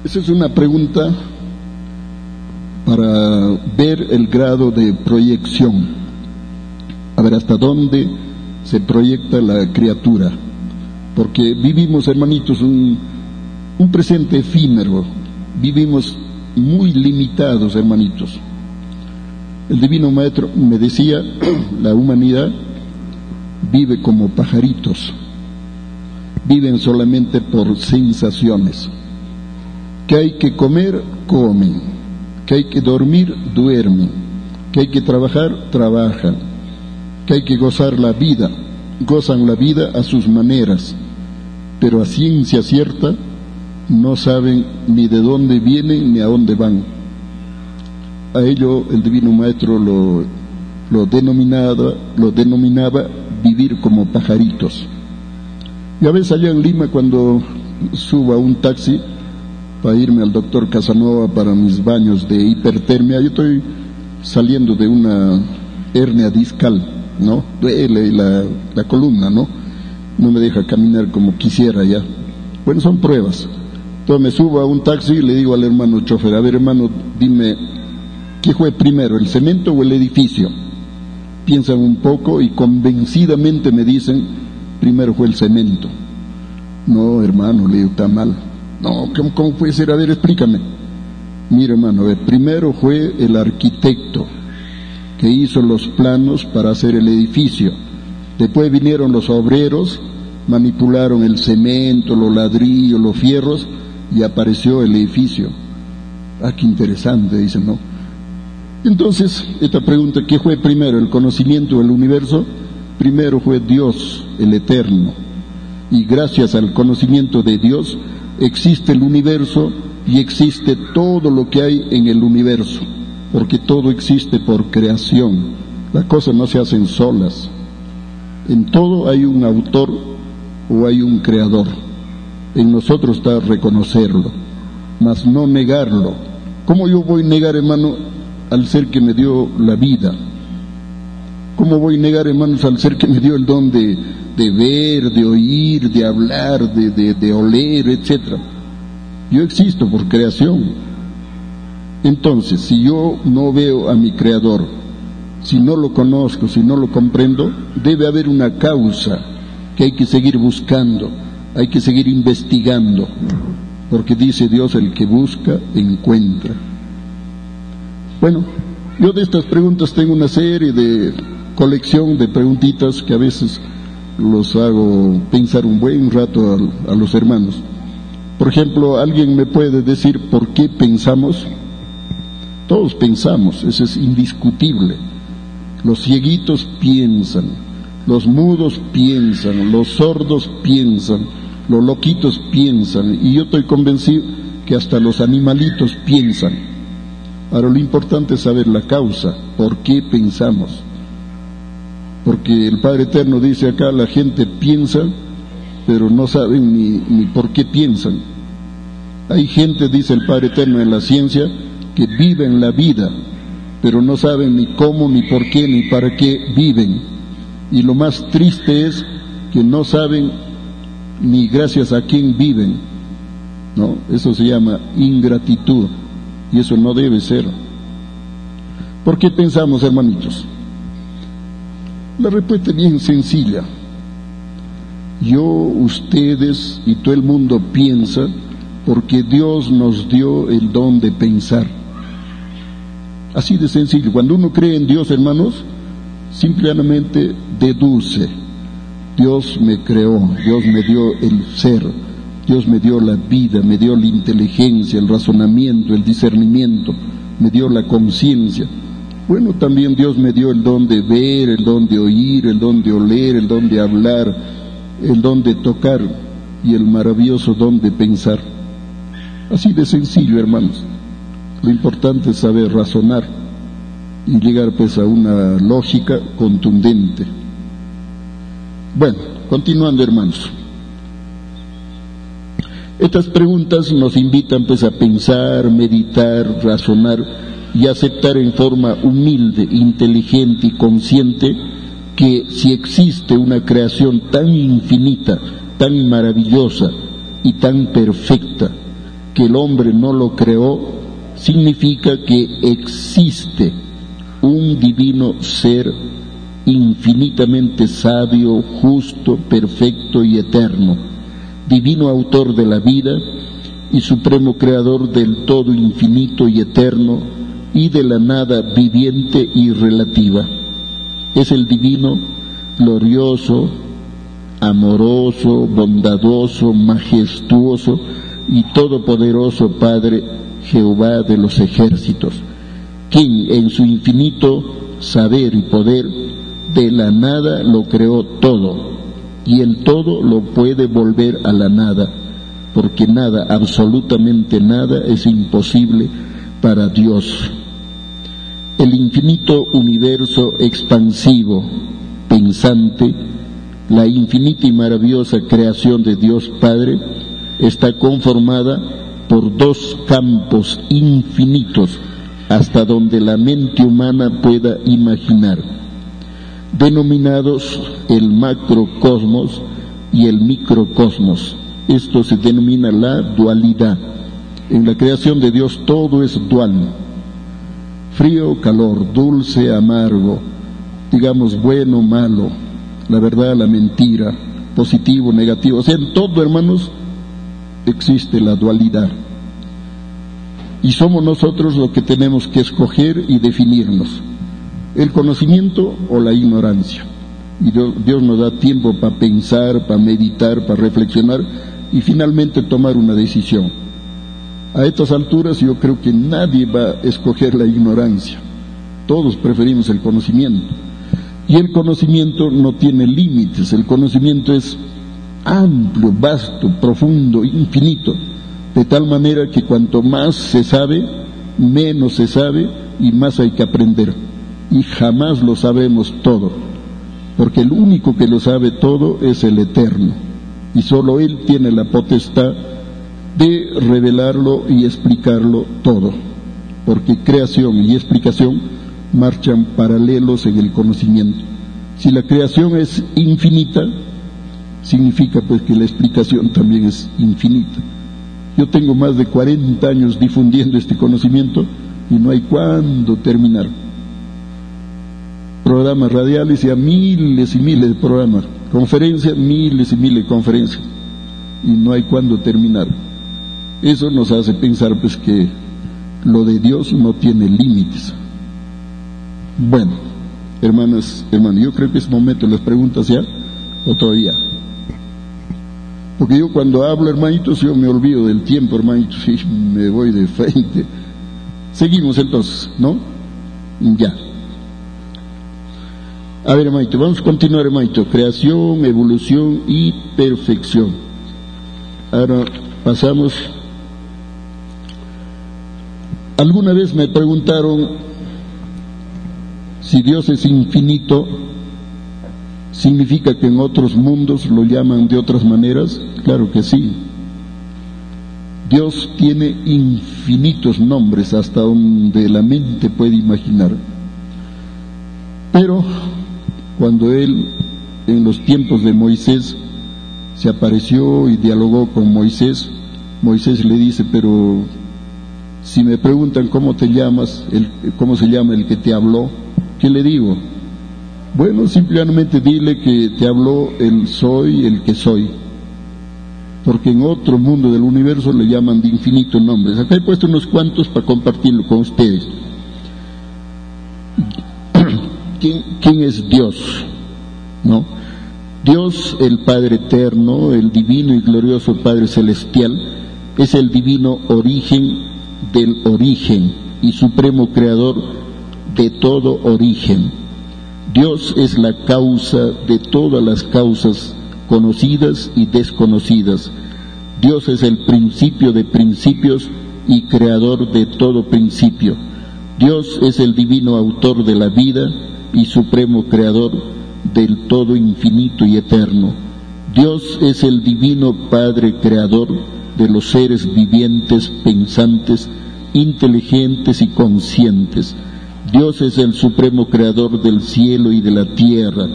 Esa es una pregunta para ver el grado de proyección, a ver hasta dónde se proyecta la criatura, porque vivimos, hermanitos, un, un presente efímero, vivimos muy limitados, hermanitos. El Divino Maestro me decía, (clears throat) la humanidad vive como pajaritos, viven solamente por sensaciones. Que hay que comer, comen, que hay que dormir, duermen, que hay que trabajar, trabajan, que hay que gozar la vida, gozan la vida a sus maneras, pero a ciencia cierta no saben ni de dónde vienen ni a dónde van. A ello el Divino Maestro lo, lo, denominaba, lo denominaba vivir como pajaritos. Y a veces allá en Lima cuando subo a un taxi, para irme al doctor Casanova para mis baños de hipertermia. Yo estoy saliendo de una hernia discal, ¿no? Duele la, la columna, ¿no? No me deja caminar como quisiera ya. Bueno, son pruebas. Entonces me subo a un taxi y le digo al hermano chofer, a ver hermano, dime, ¿qué fue primero, el cemento o el edificio? Piensan un poco y convencidamente me dicen, primero fue el cemento. No, hermano, le digo, está mal no, ¿cómo, puede ser? A ver, explícame. Mira, hermano, a primero fue el arquitecto que hizo los planos para hacer el edificio. Después vinieron los obreros, manipularon el cemento, los ladrillos, los fierros y apareció el edificio. Ah, qué interesante, dicen, ¿no? Entonces, esta pregunta, ¿qué fue primero, el conocimiento del universo? Primero fue Dios, el eterno. Y gracias al conocimiento de Dios, existe el universo y existe todo lo que hay en el universo, porque todo existe por creación. Las cosas no se hacen solas. En todo hay un autor o hay un creador. En nosotros está reconocerlo, mas no negarlo. ¿Cómo yo voy a negar, hermano, al ser que me dio la vida? ¿Cómo voy a negar, hermanos, al ser que me dio el don de, de ver, de oír, de hablar, de, de, de oler, etcétera? Yo existo por creación. Entonces, si yo no veo a mi creador, si no lo conozco, si no lo comprendo, debe haber una causa que hay que seguir buscando, hay que seguir investigando, porque dice Dios, el que busca, encuentra. Bueno, yo de estas preguntas tengo una serie de colección de preguntitas que a veces los hago pensar un buen rato a, los hermanos. Por ejemplo, ¿alguien me puede decir por qué pensamos? Todos pensamos, eso es indiscutible. Los cieguitos piensan, los mudos piensan, los sordos piensan, los loquitos piensan, y yo estoy convencido que hasta los animalitos piensan. Ahora lo importante es saber la causa, por qué pensamos. Porque el Padre Eterno dice acá, la gente piensa, pero no saben ni, ni por qué piensan. Hay gente, dice el Padre Eterno en la ciencia, que viven la vida, pero no saben ni cómo, ni por qué, ni para qué viven. Y lo más triste es que no saben ni gracias a quién viven. ¿No? Eso se llama ingratitud y eso no debe ser. ¿Por qué pensamos, hermanitos? La respuesta es bien sencilla. Yo, ustedes y todo el mundo piensa porque Dios nos dio el don de pensar. Así de sencillo. Cuando uno cree en Dios, hermanos, simplemente deduce. Dios me creó, Dios me dio el ser, Dios me dio la vida, me dio la inteligencia, el razonamiento, el discernimiento, me dio la conciencia. Bueno, también Dios me dio el don de ver, el don de oír, el don de oler, el don de hablar, el don de tocar y el maravilloso don de pensar. Así de sencillo, hermanos. Lo importante es saber razonar y llegar pues a una lógica contundente. Bueno, continuando hermanos. Estas preguntas nos invitan pues a pensar, meditar, razonar y aceptar en forma humilde, inteligente y consciente que si existe una creación tan infinita, tan maravillosa y tan perfecta que el hombre no lo creó, significa que existe un divino ser infinitamente sabio, justo, perfecto y eterno, divino autor de la vida y supremo creador del todo infinito y eterno y de la nada viviente y relativa. Es el divino, glorioso, amoroso, bondadoso, majestuoso y todopoderoso Padre Jehová de los ejércitos, quien en su infinito saber y poder de la nada lo creó todo, y el todo lo puede volver a la nada, porque nada, absolutamente nada, es imposible para Dios. El infinito universo expansivo, pensante, la infinita y maravillosa creación de Dios Padre, está conformada por dos campos infinitos hasta donde la mente humana pueda imaginar denominados el macrocosmos y el microcosmos. Esto se denomina la dualidad. En la creación de Dios todo es dual. Frío, calor, dulce, amargo, digamos bueno, malo, la verdad, la mentira, positivo, negativo. O sea, en todo, hermanos, existe la dualidad. Y somos nosotros los que tenemos que escoger y definirnos el conocimiento o la ignorancia. Y Dios, nos da tiempo para pensar, para meditar, para reflexionar y finalmente tomar una decisión. A estas alturas yo creo que nadie va a escoger la ignorancia. Todos preferimos el conocimiento. Y el conocimiento no tiene límites, el conocimiento es amplio, vasto, profundo, infinito, de tal manera que cuanto más se sabe, menos se sabe y más hay que aprender y jamás lo sabemos todo, porque el único que lo sabe todo es el Eterno, y solo Él tiene la potestad de revelarlo y explicarlo todo, porque creación y explicación marchan paralelos en el conocimiento. Si la creación es infinita, significa pues que la explicación también es infinita. Yo tengo más de 40 años difundiendo este conocimiento y no hay cuándo terminar programas radiales y a miles y miles de programas, conferencias, miles y miles de conferencias, y no hay cuándo terminar. Eso nos hace pensar pues que lo de Dios no tiene límites. Bueno, hermanas, hermanos, yo creo que es momento de las preguntas ya, o todavía. Porque yo cuando hablo, hermanitos, yo me olvido del tiempo, hermanitos, y me voy de frente. Seguimos entonces, ¿no? Ya. A ver, hermanito, vamos a continuar, hermanito. Creación, evolución y perfección. Ahora pasamos. Alguna vez me preguntaron si Dios es infinito, ¿significa que en otros mundos lo llaman de otras maneras? Claro que sí. Dios tiene infinitos nombres hasta donde la mente puede imaginar. Pero cuando Él, en los tiempos de Moisés, se apareció y dialogó con Moisés, Moisés le dice, pero si me preguntan cómo te llamas, el, cómo se llama el que te habló, ¿qué le digo? Bueno, simplemente dile que te habló el soy, el que soy. Porque en otro mundo del universo le llaman de infinitos nombres. Acá he puesto unos cuantos para compartirlo con ustedes. (clears throat) ¿Quién, es Dios? ¿No? Dios, el Padre eterno, el divino y glorioso Padre celestial, es el divino origen del origen y supremo creador de todo origen. Dios es la causa de todas las causas conocidas y desconocidas. Dios es el principio de principios y creador de todo principio. Dios es el divino autor de la vida y supremo creador del todo infinito y eterno. Dios es el divino Padre creador de los seres vivientes, pensantes, inteligentes y conscientes. Dios es el supremo creador del cielo y de la tierra.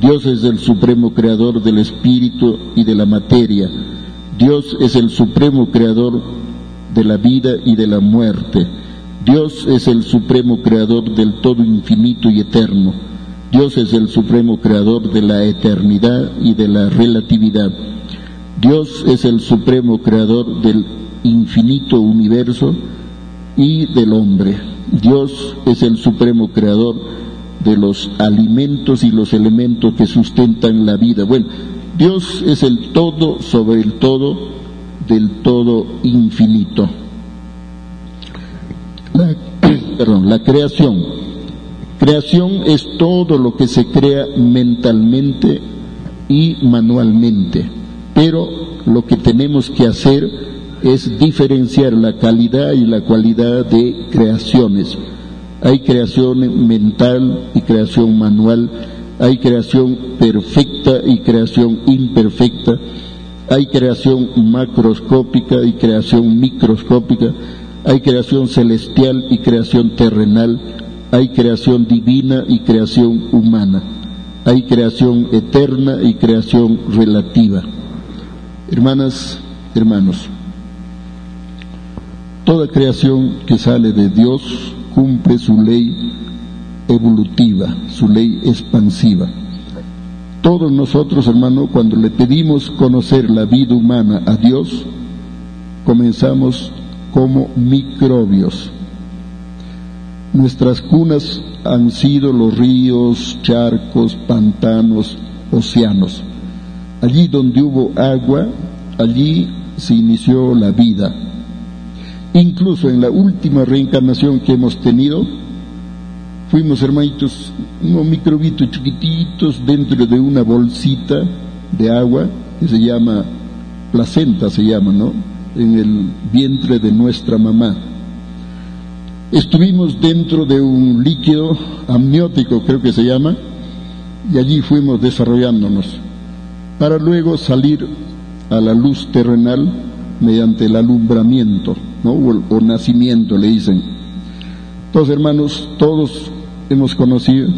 Dios es el supremo creador del espíritu y de la materia. Dios es el supremo creador de la vida y de la muerte. Dios es el supremo creador del todo infinito y eterno. Dios es el supremo creador de la eternidad y de la relatividad. Dios es el supremo creador del infinito universo y del hombre. Dios es el supremo creador de los alimentos y los elementos que sustentan la vida. Bueno, Dios es el todo sobre el todo del todo infinito. La, (clears throat) perdón, la creación. Creación es todo lo que se crea mentalmente y manualmente, pero lo que tenemos que hacer es diferenciar la calidad y la cualidad de creaciones. Hay creación mental y creación manual, hay creación perfecta y creación imperfecta, hay creación macroscópica y creación microscópica, hay creación celestial y creación terrenal, hay creación divina y creación humana, hay creación eterna y creación relativa. Hermanas, hermanos, Toda creación que sale de Dios cumple su ley evolutiva, su ley expansiva. Todos nosotros, hermano, cuando le pedimos conocer la vida humana a Dios, comenzamos como microbios. Nuestras cunas han sido los ríos, charcos, pantanos, océanos. Allí donde hubo agua, allí se inició la vida Incluso en la última reencarnación que hemos tenido, fuimos hermanitos, unos microbitos chiquititos dentro de una bolsita de agua que se llama placenta, se llama, ¿no? En el vientre de nuestra mamá. Estuvimos dentro de un líquido amniótico, creo que se llama, y allí fuimos desarrollándonos, para luego salir a la luz terrenal mediante el alumbramiento o, nacimiento le dicen. Entonces, hermanos, todos hemos conocido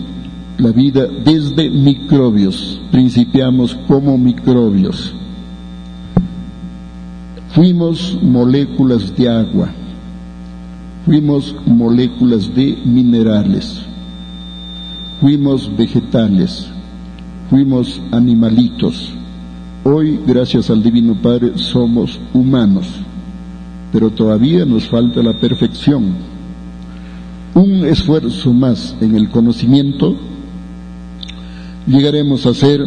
la vida desde microbios, principiamos como microbios. Fuimos moléculas de agua, fuimos moléculas de minerales, fuimos vegetales, fuimos animalitos. Hoy, gracias al Divino Padre, somos humanos pero todavía nos falta la perfección. Un esfuerzo más en el conocimiento, llegaremos a ser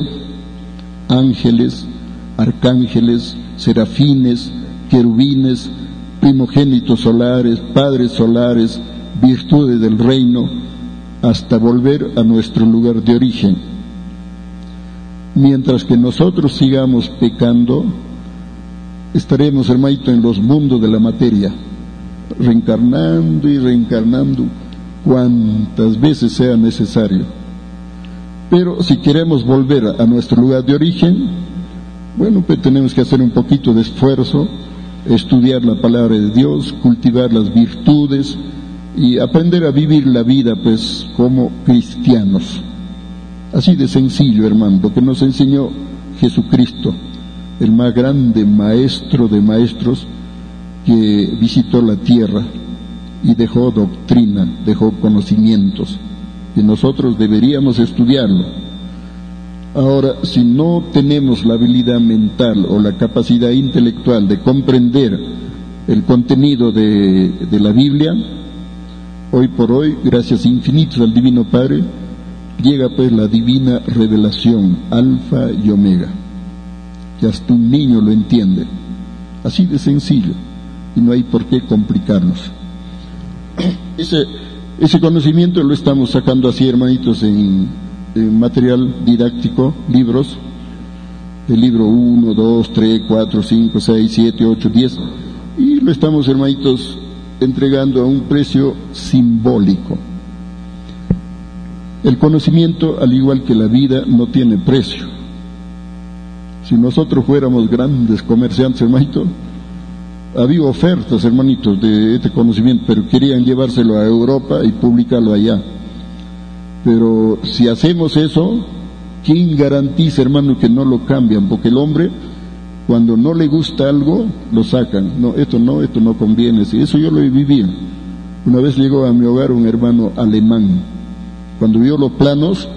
ángeles, arcángeles, serafines, querubines, primogénitos solares, padres solares, virtudes del reino, hasta volver a nuestro lugar de origen. Mientras que nosotros sigamos pecando, estaremos, hermanito, en los mundos de la materia, reencarnando y reencarnando cuantas veces sea necesario. Pero si queremos volver a nuestro lugar de origen, bueno, pues tenemos que hacer un poquito de esfuerzo, estudiar la palabra de Dios, cultivar las virtudes y aprender a vivir la vida pues como cristianos. Así de sencillo, hermano, lo que nos enseñó Jesucristo, el más grande maestro de maestros que visitó la tierra y dejó doctrina, dejó conocimientos, que nosotros deberíamos estudiarlo. Ahora, si no tenemos la habilidad mental o la capacidad intelectual de comprender el contenido de, de la Biblia, hoy por hoy, gracias infinitas al Divino Padre, llega pues la divina revelación, alfa y omega, que hasta un niño lo entiende, así de sencillo, y no hay por qué complicarnos. (coughs) Ese, conocimiento lo estamos sacando así, hermanitos, en, en material didáctico, libros, el libro 1, 2, 3, 4, 5, 6, 7, 8, 10, y lo estamos, hermanitos, entregando a un precio simbólico. El conocimiento, al igual que la vida, no tiene precio. Si nosotros fuéramos grandes comerciantes, hermanito, había ofertas, hermanitos, de este conocimiento, pero querían llevárselo a Europa y publicarlo allá. Pero si hacemos eso, ¿quién garantiza, hermano, que no lo cambian? Porque el hombre, cuando no le gusta algo, lo sacan. No, esto no, esto no conviene. Eso yo lo vivido. Una vez llegó a mi hogar un hermano alemán. Cuando vio los planos,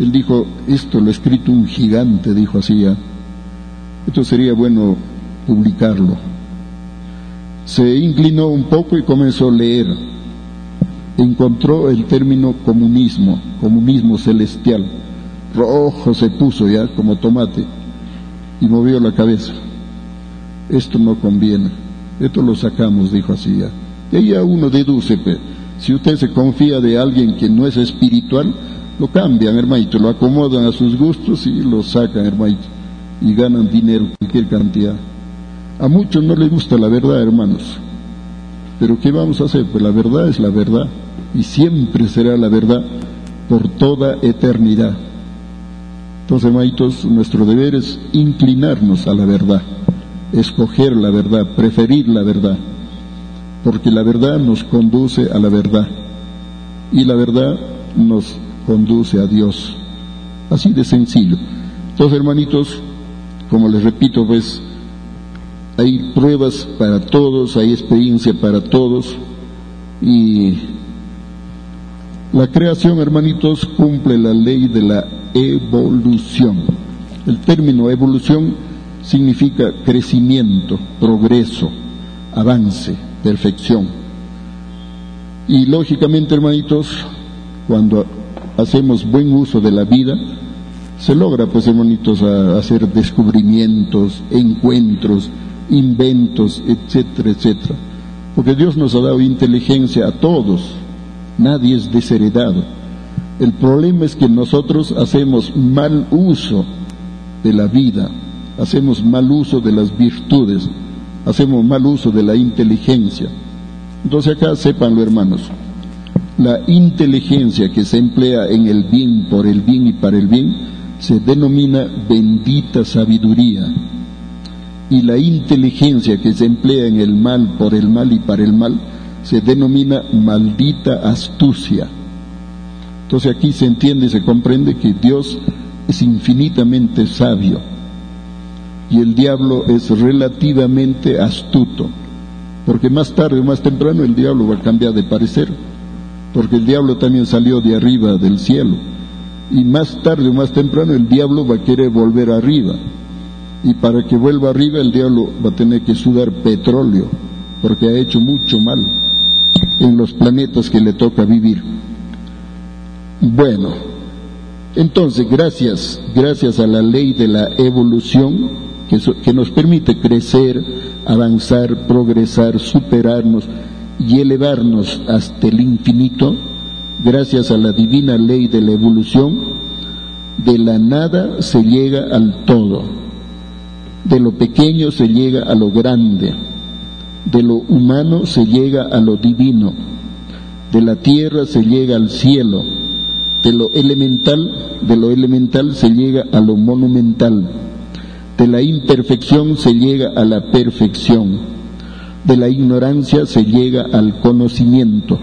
él dijo, esto lo ha escrito un gigante, dijo así ya. Esto sería bueno publicarlo. Se inclinó un poco y comenzó a leer. Encontró el término comunismo, comunismo celestial. Rojo se puso ya como tomate y movió la cabeza. Esto no conviene. Esto lo sacamos, dijo así ya. Y ahí ya uno deduce, pues, si usted se confía de alguien que no es espiritual, lo cambian, hermanito, lo acomodan a sus gustos y lo sacan, hermanito, y ganan dinero, cualquier cantidad. A muchos no les gusta la verdad, hermanos. Pero ¿qué vamos a hacer? Pues la verdad es la verdad y siempre será la verdad por toda eternidad. Entonces, hermanitos, nuestro deber es inclinarnos a la verdad, escoger la verdad, preferir la verdad, porque la verdad nos conduce a la verdad y la verdad nos conduce a Dios. Así de sencillo. Entonces, hermanitos, como les repito, pues hay pruebas para todos, hay experiencia para todos y la creación, hermanitos, cumple la ley de la evolución. El término evolución significa crecimiento, progreso, avance, perfección. Y lógicamente, hermanitos, cuando hacemos buen uso de la vida, se logra, pues, hermanitos, a hacer descubrimientos, encuentros, inventos, etcétera, etcétera. Porque Dios nos ha dado inteligencia a todos, nadie es desheredado. El problema es que nosotros hacemos mal uso de la vida, hacemos mal uso de las virtudes, hacemos mal uso de la inteligencia. Entonces acá sépanlo hermanos, la inteligencia que se emplea en el bien, por el bien y para el bien, se denomina bendita sabiduría y la inteligencia que se emplea en el mal por el mal y para el mal se denomina maldita astucia. Entonces aquí se entiende y se comprende que Dios es infinitamente sabio y el diablo es relativamente astuto, porque más tarde o más temprano el diablo va a cambiar de parecer, porque el diablo también salió de arriba del cielo y más tarde o más temprano el diablo va a querer volver arriba y para que vuelva arriba el diablo va a tener que sudar petróleo, porque ha hecho mucho mal en los planetas que le toca vivir. Bueno, entonces gracias, gracias a la ley de la evolución que, que nos permite crecer, avanzar, progresar, superarnos y elevarnos hasta el infinito, gracias a la divina ley de la evolución, de la nada se llega al todo, de lo pequeño se llega a lo grande, de lo humano se llega a lo divino, de la tierra se llega al cielo, de lo elemental, de lo elemental se llega a lo monumental, de la imperfección se llega a la perfección, de la ignorancia se llega al conocimiento,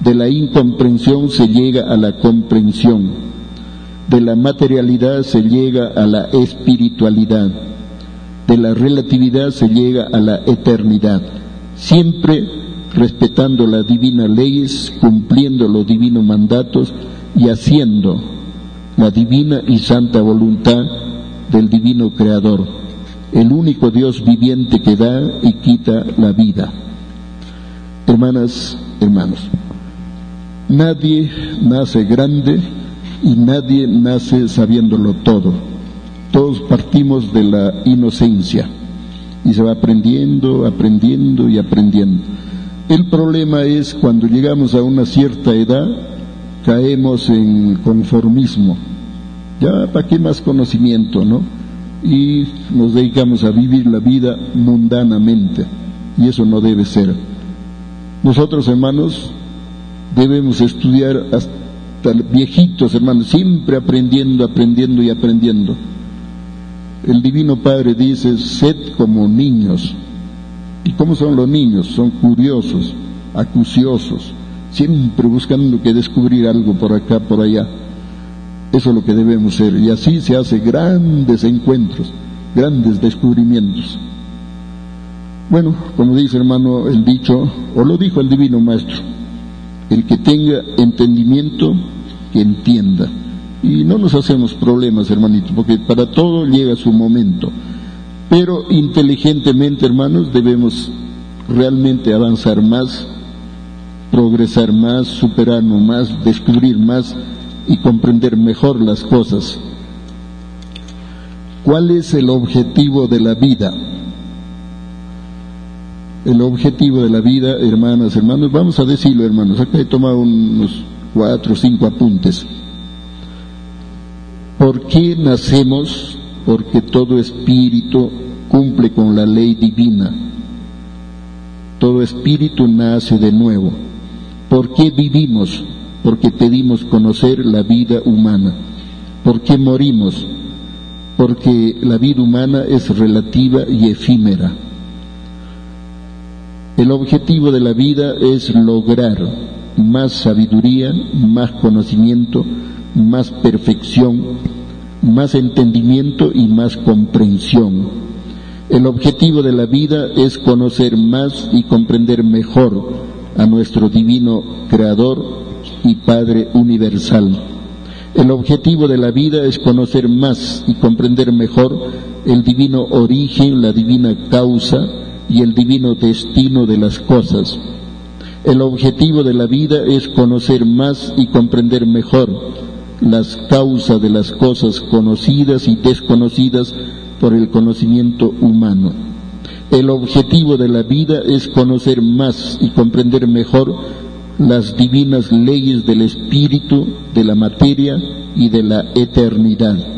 de la incomprensión se llega a la comprensión, de la materialidad se llega a la espiritualidad, de la relatividad se llega a la eternidad, siempre respetando las divinas leyes, cumpliendo los divinos mandatos y haciendo la divina y santa voluntad del divino Creador, el único Dios viviente que da y quita la vida. Hermanas, hermanos, nadie nace grande y nadie nace sabiéndolo todo. Todos partimos de la inocencia y se va aprendiendo, aprendiendo y aprendiendo. El problema es cuando llegamos a una cierta edad, caemos en conformismo ya, ¿para qué más conocimiento, no? Y nos dedicamos a vivir la vida mundanamente. Y eso no debe ser. Nosotros, hermanos, debemos estudiar hasta viejitos, hermanos, siempre aprendiendo, aprendiendo y aprendiendo. El Divino Padre dice, sed como niños. ¿Y cómo son los niños? Son curiosos, acuciosos, siempre buscando que descubrir algo por acá, por allá. Eso es lo que debemos ser. Y así se hace grandes encuentros, grandes descubrimientos. Bueno, como dice hermano el dicho, o lo dijo el Divino Maestro, el que tenga entendimiento, que entienda. Y no nos hacemos problemas, hermanito, porque para todo llega su momento. Pero inteligentemente, hermanos, debemos realmente avanzar más, progresar más, superarnos más, descubrir más y comprender mejor las cosas. ¿Cuál es el objetivo de la vida? El objetivo de la vida, hermanas, hermanos, vamos a decirlo, hermanos, acá he tomado unos cuatro o cinco apuntes. ¿Por qué nacemos? Porque todo espíritu cumple con la ley divina. Todo espíritu nace de nuevo. ¿Por qué vivimos? porque pedimos conocer la vida humana. ¿Por qué morimos? Porque la vida humana es relativa y efímera. El objetivo de la vida es lograr más sabiduría, más conocimiento, más perfección, más entendimiento y más comprensión. El objetivo de la vida es conocer más y comprender mejor a nuestro divino Creador y Padre universal. El objetivo de la vida es conocer más y comprender mejor el divino origen, la divina causa y el divino destino de las cosas. El objetivo de la vida es conocer más y comprender mejor las causas de las cosas conocidas y desconocidas por el conocimiento humano. El objetivo de la vida es conocer más y comprender mejor las divinas leyes del espíritu, de la materia y de la eternidad.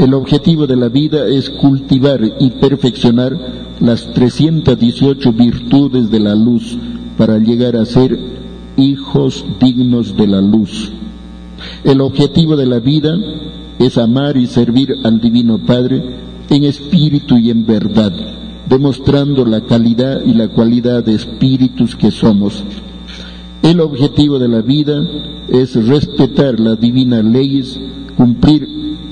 El objetivo de la vida es cultivar y perfeccionar las 318 virtudes de la luz para llegar a ser hijos dignos de la luz. El objetivo de la vida es amar y servir al Divino Padre en espíritu y en verdad, demostrando la calidad y la cualidad de espíritus que somos el objetivo de la vida es respetar las divinas leyes, cumplir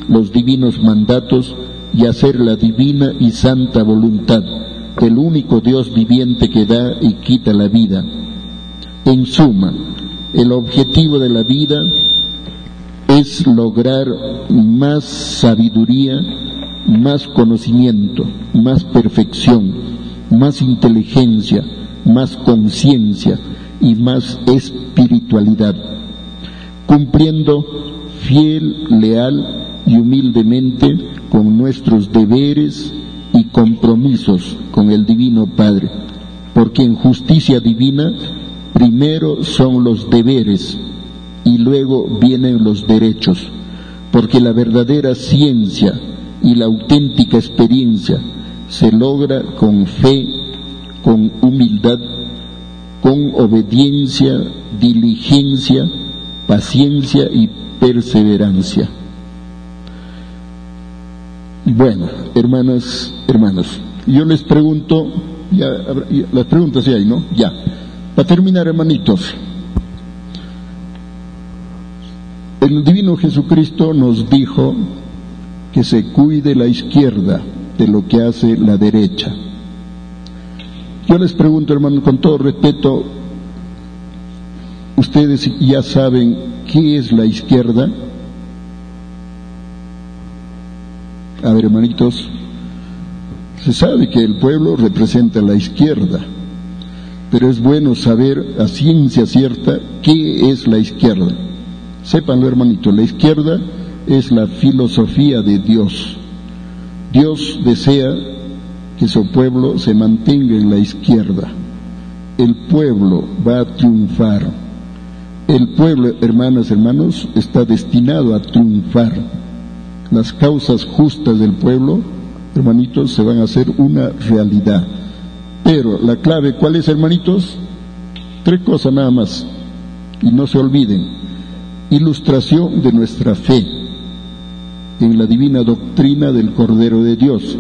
los divinos mandatos y hacer la divina y santa voluntad del único Dios viviente que da y quita la vida. En suma, el objetivo de la vida es lograr más sabiduría, más conocimiento, más perfección, más inteligencia, más conciencia, y más espiritualidad, cumpliendo fiel, leal y humildemente con nuestros deberes y compromisos con el Divino Padre, porque en justicia divina primero son los deberes y luego vienen los derechos, porque la verdadera ciencia y la auténtica experiencia se logra con fe, con humildad, con obediencia, diligencia, paciencia y perseverancia. Bueno, hermanas, hermanos, yo les pregunto, ya, las preguntas ya hay, ¿no? Ya. Para terminar, hermanitos, el divino Jesucristo nos dijo que se cuide la izquierda de lo que hace la derecha. Yo les pregunto, hermano, con todo respeto, ustedes ya saben qué es la izquierda. A ver, hermanitos, se sabe que el pueblo representa la izquierda, pero es bueno saber a ciencia cierta qué es la izquierda. Sépanlo, hermanito, la izquierda es la filosofía de Dios. Dios desea que su pueblo se mantenga en la izquierda. El pueblo va a triunfar. El pueblo, hermanas, hermanos, está destinado a triunfar. Las causas justas del pueblo, hermanitos, se van a hacer una realidad. Pero la clave, ¿cuál es, hermanitos? Tres cosas nada más. Y no se olviden. Ilustración de nuestra fe en la divina doctrina del Cordero de Dios.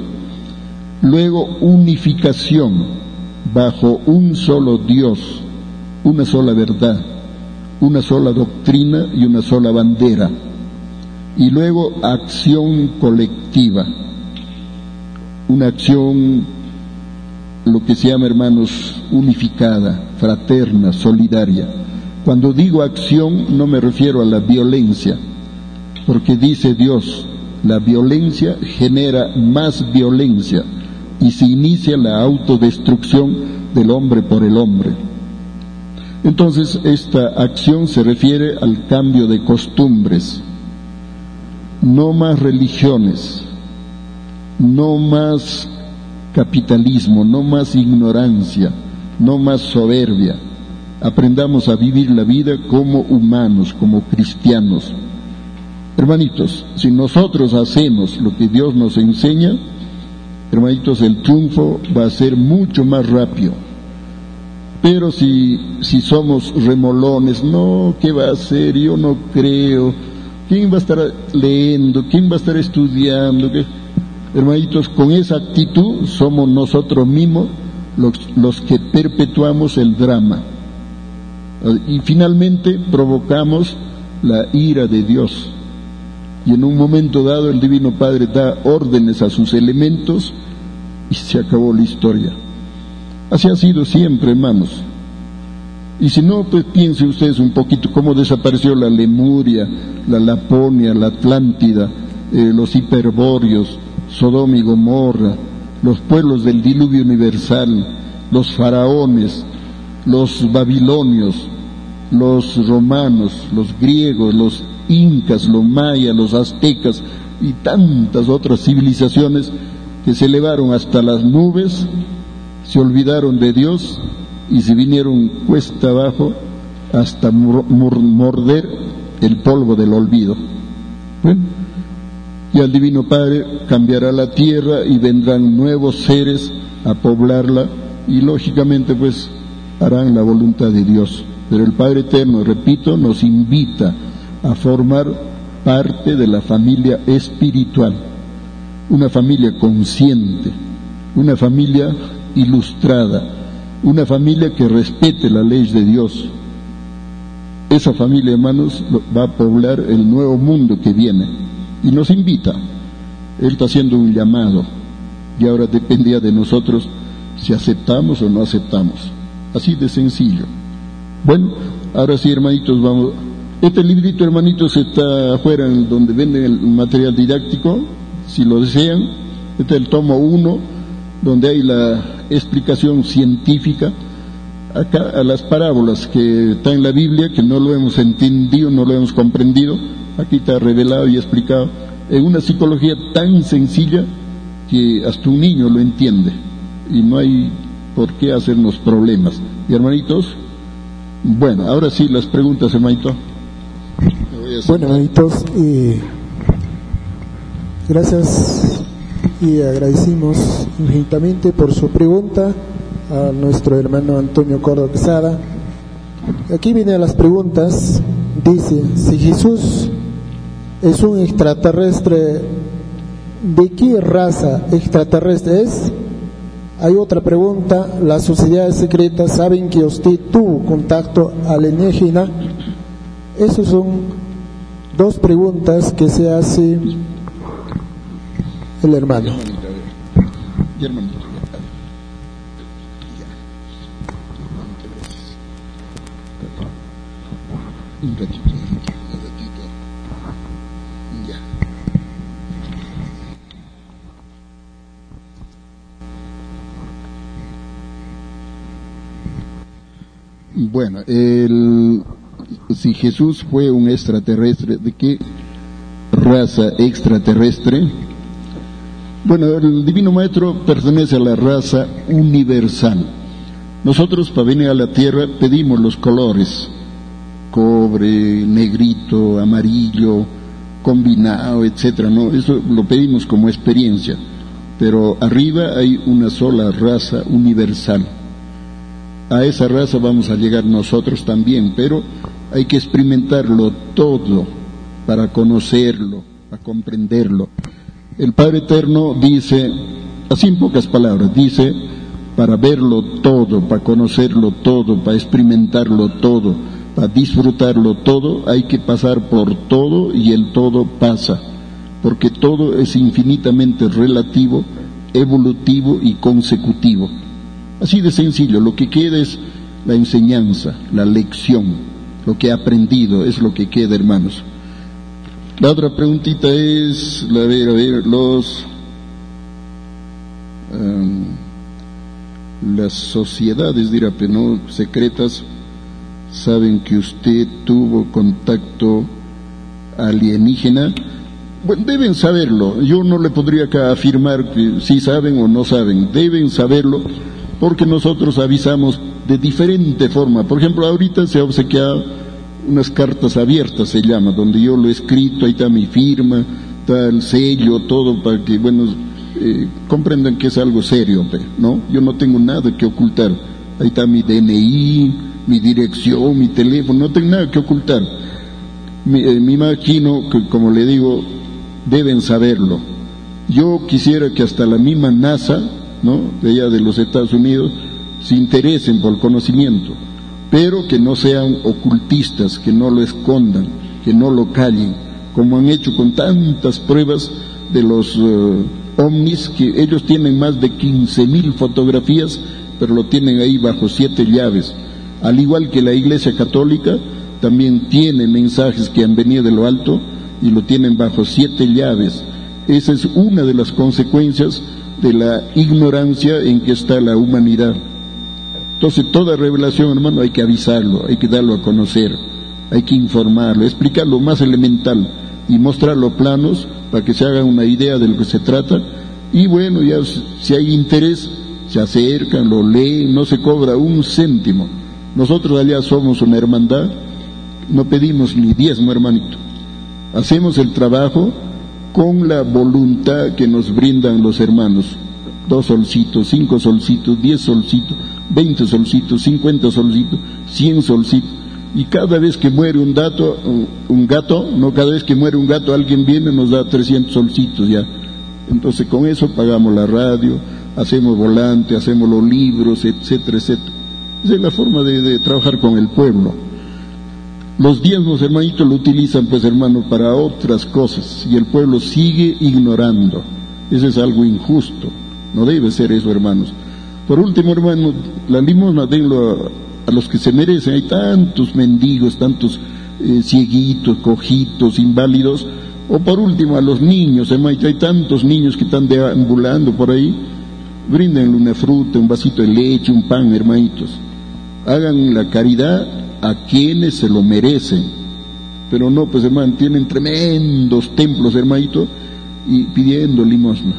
Luego, unificación bajo un solo Dios, una sola verdad, una sola doctrina y una sola bandera. Y luego, acción colectiva, una acción, lo que se llama, hermanos, unificada, fraterna, solidaria. Cuando digo acción no me refiero a la violencia, porque dice Dios, la violencia genera más violencia y se inicia la autodestrucción del hombre por el hombre. Entonces esta acción se refiere al cambio de costumbres, no más religiones, no más capitalismo, no más ignorancia, no más soberbia. Aprendamos a vivir la vida como humanos, como cristianos Hermanitos, si nosotros hacemos lo que Dios nos enseña, hermanitos, el triunfo va a ser mucho más rápido. Pero si, si somos remolones, no, ¿qué va a hacer? Yo no creo. ¿Quién va a estar leyendo? ¿Quién va a estar estudiando? Hermanitos, con esa actitud somos nosotros mismos los, los que perpetuamos el drama. Y finalmente provocamos la ira de Dios y en un momento dado el Divino Padre da órdenes a sus elementos y se acabó la historia. Así ha sido siempre, hermanos. Y si no, pues piensen ustedes un poquito cómo desapareció la Lemuria, la Laponia, la Atlántida, eh, los hiperbóreos, Sodoma y Gomorra, los pueblos del diluvio universal, los faraones, los babilonios, los romanos, los griegos, los incas, los mayas, los aztecas y tantas otras civilizaciones que se elevaron hasta las nubes, se olvidaron de Dios y se vinieron cuesta abajo hasta morder el polvo del olvido. y al Divino Padre cambiará la tierra y vendrán nuevos seres a poblarla y lógicamente pues harán la voluntad de Dios. Pero el Padre Eterno, repito, nos invita a formar parte de la familia espiritual, una familia consciente, una familia ilustrada, una familia que respete la ley de Dios. Esa familia, hermanos, va a poblar el nuevo mundo que viene y nos invita. Él está haciendo un llamado y ahora dependía de nosotros si aceptamos o no aceptamos. Así de sencillo. Bueno, ahora sí, hermanitos, vamos este librito, hermanitos, está afuera en donde venden el material didáctico, si lo desean. Este es el tomo 1, donde hay la explicación científica a las parábolas que están en la Biblia, que no lo hemos entendido, no lo hemos comprendido. Aquí está revelado y explicado en una psicología tan sencilla que hasta un niño lo entiende y no hay por qué hacernos problemas. ¿Y hermanitos? Bueno, ahora sí, las preguntas, hermanito. Bueno, hermanitos, eh, gracias y agradecimos infinitamente por su pregunta a nuestro hermano Antonio Córdoba Quesada. Aquí vienen las preguntas. Dice, si Jesús es un extraterrestre, ¿de qué raza extraterrestre es? Hay otra pregunta, las sociedades secretas saben que usted tuvo contacto alienígena. Esas son dos preguntas que se hace el hermano. Bueno, el, si Jesús fue un extraterrestre, ¿de qué raza extraterrestre? Bueno, el Divino Maestro pertenece a la raza universal. Nosotros para venir a la Tierra pedimos los colores, cobre, negrito, amarillo, combinado, etcétera, ¿no? Eso lo pedimos como experiencia. Pero arriba hay una sola raza universal. A esa raza vamos a llegar nosotros también, pero hay que experimentarlo todo para conocerlo, para comprenderlo. El Padre Eterno dice, así en pocas palabras, dice, para verlo todo, para conocerlo todo, para experimentarlo todo, para disfrutarlo todo, hay que pasar por todo y el todo pasa, porque todo es infinitamente relativo, evolutivo y consecutivo. Así de sencillo, lo que queda es la enseñanza, la lección, lo que he aprendido es lo que queda, hermanos. La otra preguntita es, a ver, a ver, los, um, las sociedades, dirá, pero no secretas, saben que usted tuvo contacto alienígena. Bueno, deben saberlo. Yo no le podría acá afirmar si saben o no saben. Deben saberlo porque nosotros avisamos de diferente forma. Por ejemplo, ahorita se ha obsequiado unas cartas abiertas, se llama, donde yo lo he escrito, ahí está mi firma, está el sello, todo, para que, bueno, eh, comprendan que es algo serio, ¿no? Yo no tengo nada que ocultar. Ahí está mi DNI, mi dirección, mi teléfono, no tengo nada que ocultar. Me, eh, me imagino que, como le digo, deben saberlo. Yo quisiera que hasta la misma NASA ¿no? de allá de los Estados Unidos se interesen por el conocimiento, pero que no sean ocultistas, que no lo escondan, que no lo callen, como han hecho con tantas pruebas de los uh, ovnis, que ellos tienen más de 15 mil fotografías, pero lo tienen ahí bajo siete llaves. Al igual que la Iglesia Católica, también tiene mensajes que han venido de lo alto y lo tienen bajo siete llaves. Esa es una de las consecuencias de la ignorancia en que está la humanidad. Entonces, toda revelación, hermano, hay que avisarlo, hay que darlo a conocer, hay que informarlo, explicar lo más elemental y mostrar los planos para que se haga una idea de lo que se trata. Y bueno, ya si hay interés, se acercan, lo leen, no se cobra un céntimo. Nosotros allá somos una hermandad, no pedimos ni diezmo, hermanito. Hacemos el trabajo con la voluntad que nos brindan los hermanos. Dos solcitos, cinco solcitos, diez solcitos, veinte solcitos, cincuenta solcitos, cien solcitos. Y cada vez que muere un gato, un gato, no cada vez que muere un gato alguien viene y nos da trescientos solcitos ya. Entonces con eso pagamos la radio, hacemos volante, hacemos los libros, etcétera, etcétera. Esa es la forma de, de trabajar con el pueblo. Los diezmos, hermanitos, lo utilizan, pues, hermano, para otras cosas y el pueblo sigue ignorando. Eso es algo injusto. No debe ser eso, hermanos. Por último, hermano, la limosna denlo a, los que se merecen. Hay tantos mendigos, tantos eh, cieguitos, cojitos, inválidos. O por último, a los niños, hermano, hay tantos niños que están deambulando por ahí. Bríndenle una fruta, un vasito de leche, un pan, hermanitos. Hagan la caridad a quienes se lo merecen. Pero no, pues hermano, tienen tremendos templos, hermanito, y pidiendo limosna.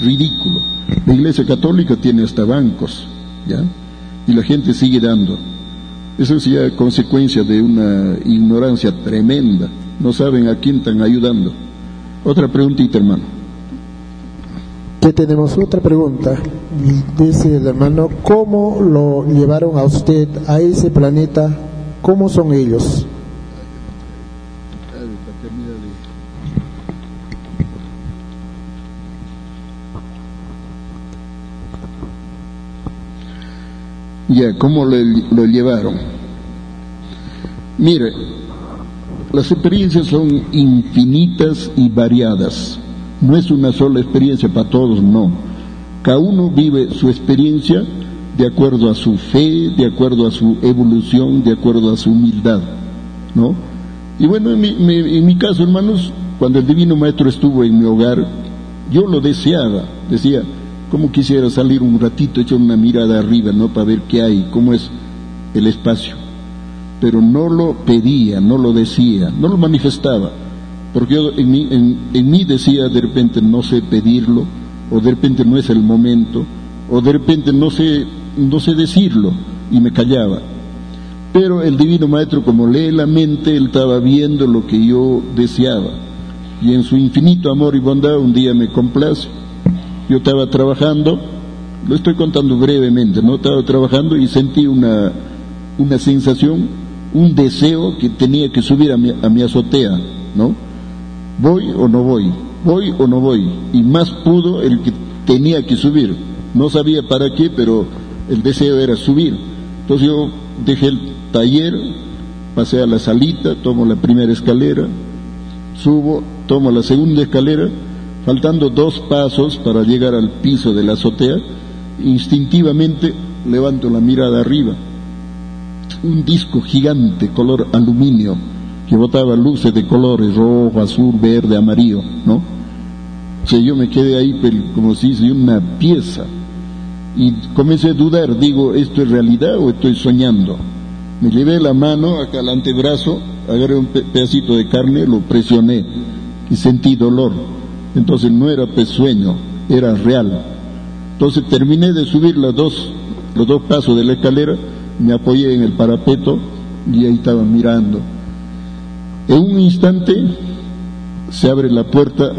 ridículo. La Iglesia Católica tiene hasta bancos, ¿ya? Y la gente sigue dando. Eso es ya consecuencia de una ignorancia tremenda. No saben a quién están ayudando. Otra preguntita, hermano. Que tenemos otra pregunta. Dice el hermano, ¿cómo lo llevaron a usted a ese planeta? ¿Cómo son ellos? Ya, ¿cómo lo, lo llevaron? Mire, las experiencias son infinitas y variadas. No es una sola experiencia para todos, no. Cada uno vive su experiencia de acuerdo a su fe, de acuerdo a su evolución, de acuerdo a su humildad, ¿no? Y bueno, en mi, en mi caso, hermanos, cuando el Divino Maestro estuvo en mi hogar, yo lo deseaba, decía, como quisiera salir un ratito, echar una mirada arriba, ¿no? Para ver qué hay, cómo es el espacio pero no lo pedía, no lo decía, no lo manifestaba, porque yo en mí, en, mí decía de repente no sé pedirlo, o de repente no es el momento, o de repente no sé, no sé decirlo, y me callaba. Pero el Divino Maestro, como lee la mente, él estaba viendo lo que yo deseaba. Y en su infinito amor y bondad un día me complace. Yo estaba trabajando, lo estoy contando brevemente, ¿no? Estaba trabajando y sentí una, una sensación un deseo que tenía que subir a mi, a mi azotea, ¿no? ¿Voy o no voy? ¿Voy o no voy? Y más pudo el que tenía que subir. No sabía para qué, pero el deseo era subir. Entonces yo dejé el taller, pasé a la salita, tomo la primera escalera, subo, tomo la segunda escalera, faltando dos pasos para llegar al piso de la azotea, instintivamente levanto la mirada arriba un disco gigante color aluminio que botaba luces de colores rojo, azul, verde, amarillo, ¿no? Yo me quedé ahí como si hice una pieza y comencé a dudar, digo, ¿esto es realidad o estoy soñando? Me llevé la mano acá al antebrazo, agarré un pedacito de carne, lo presioné y sentí dolor. Entonces no era sueño, era real. Entonces terminé de subir los dos, los dos pasos de la escalera me apoyé en el parapeto y ahí estaba mirando. En un instante se abre la puerta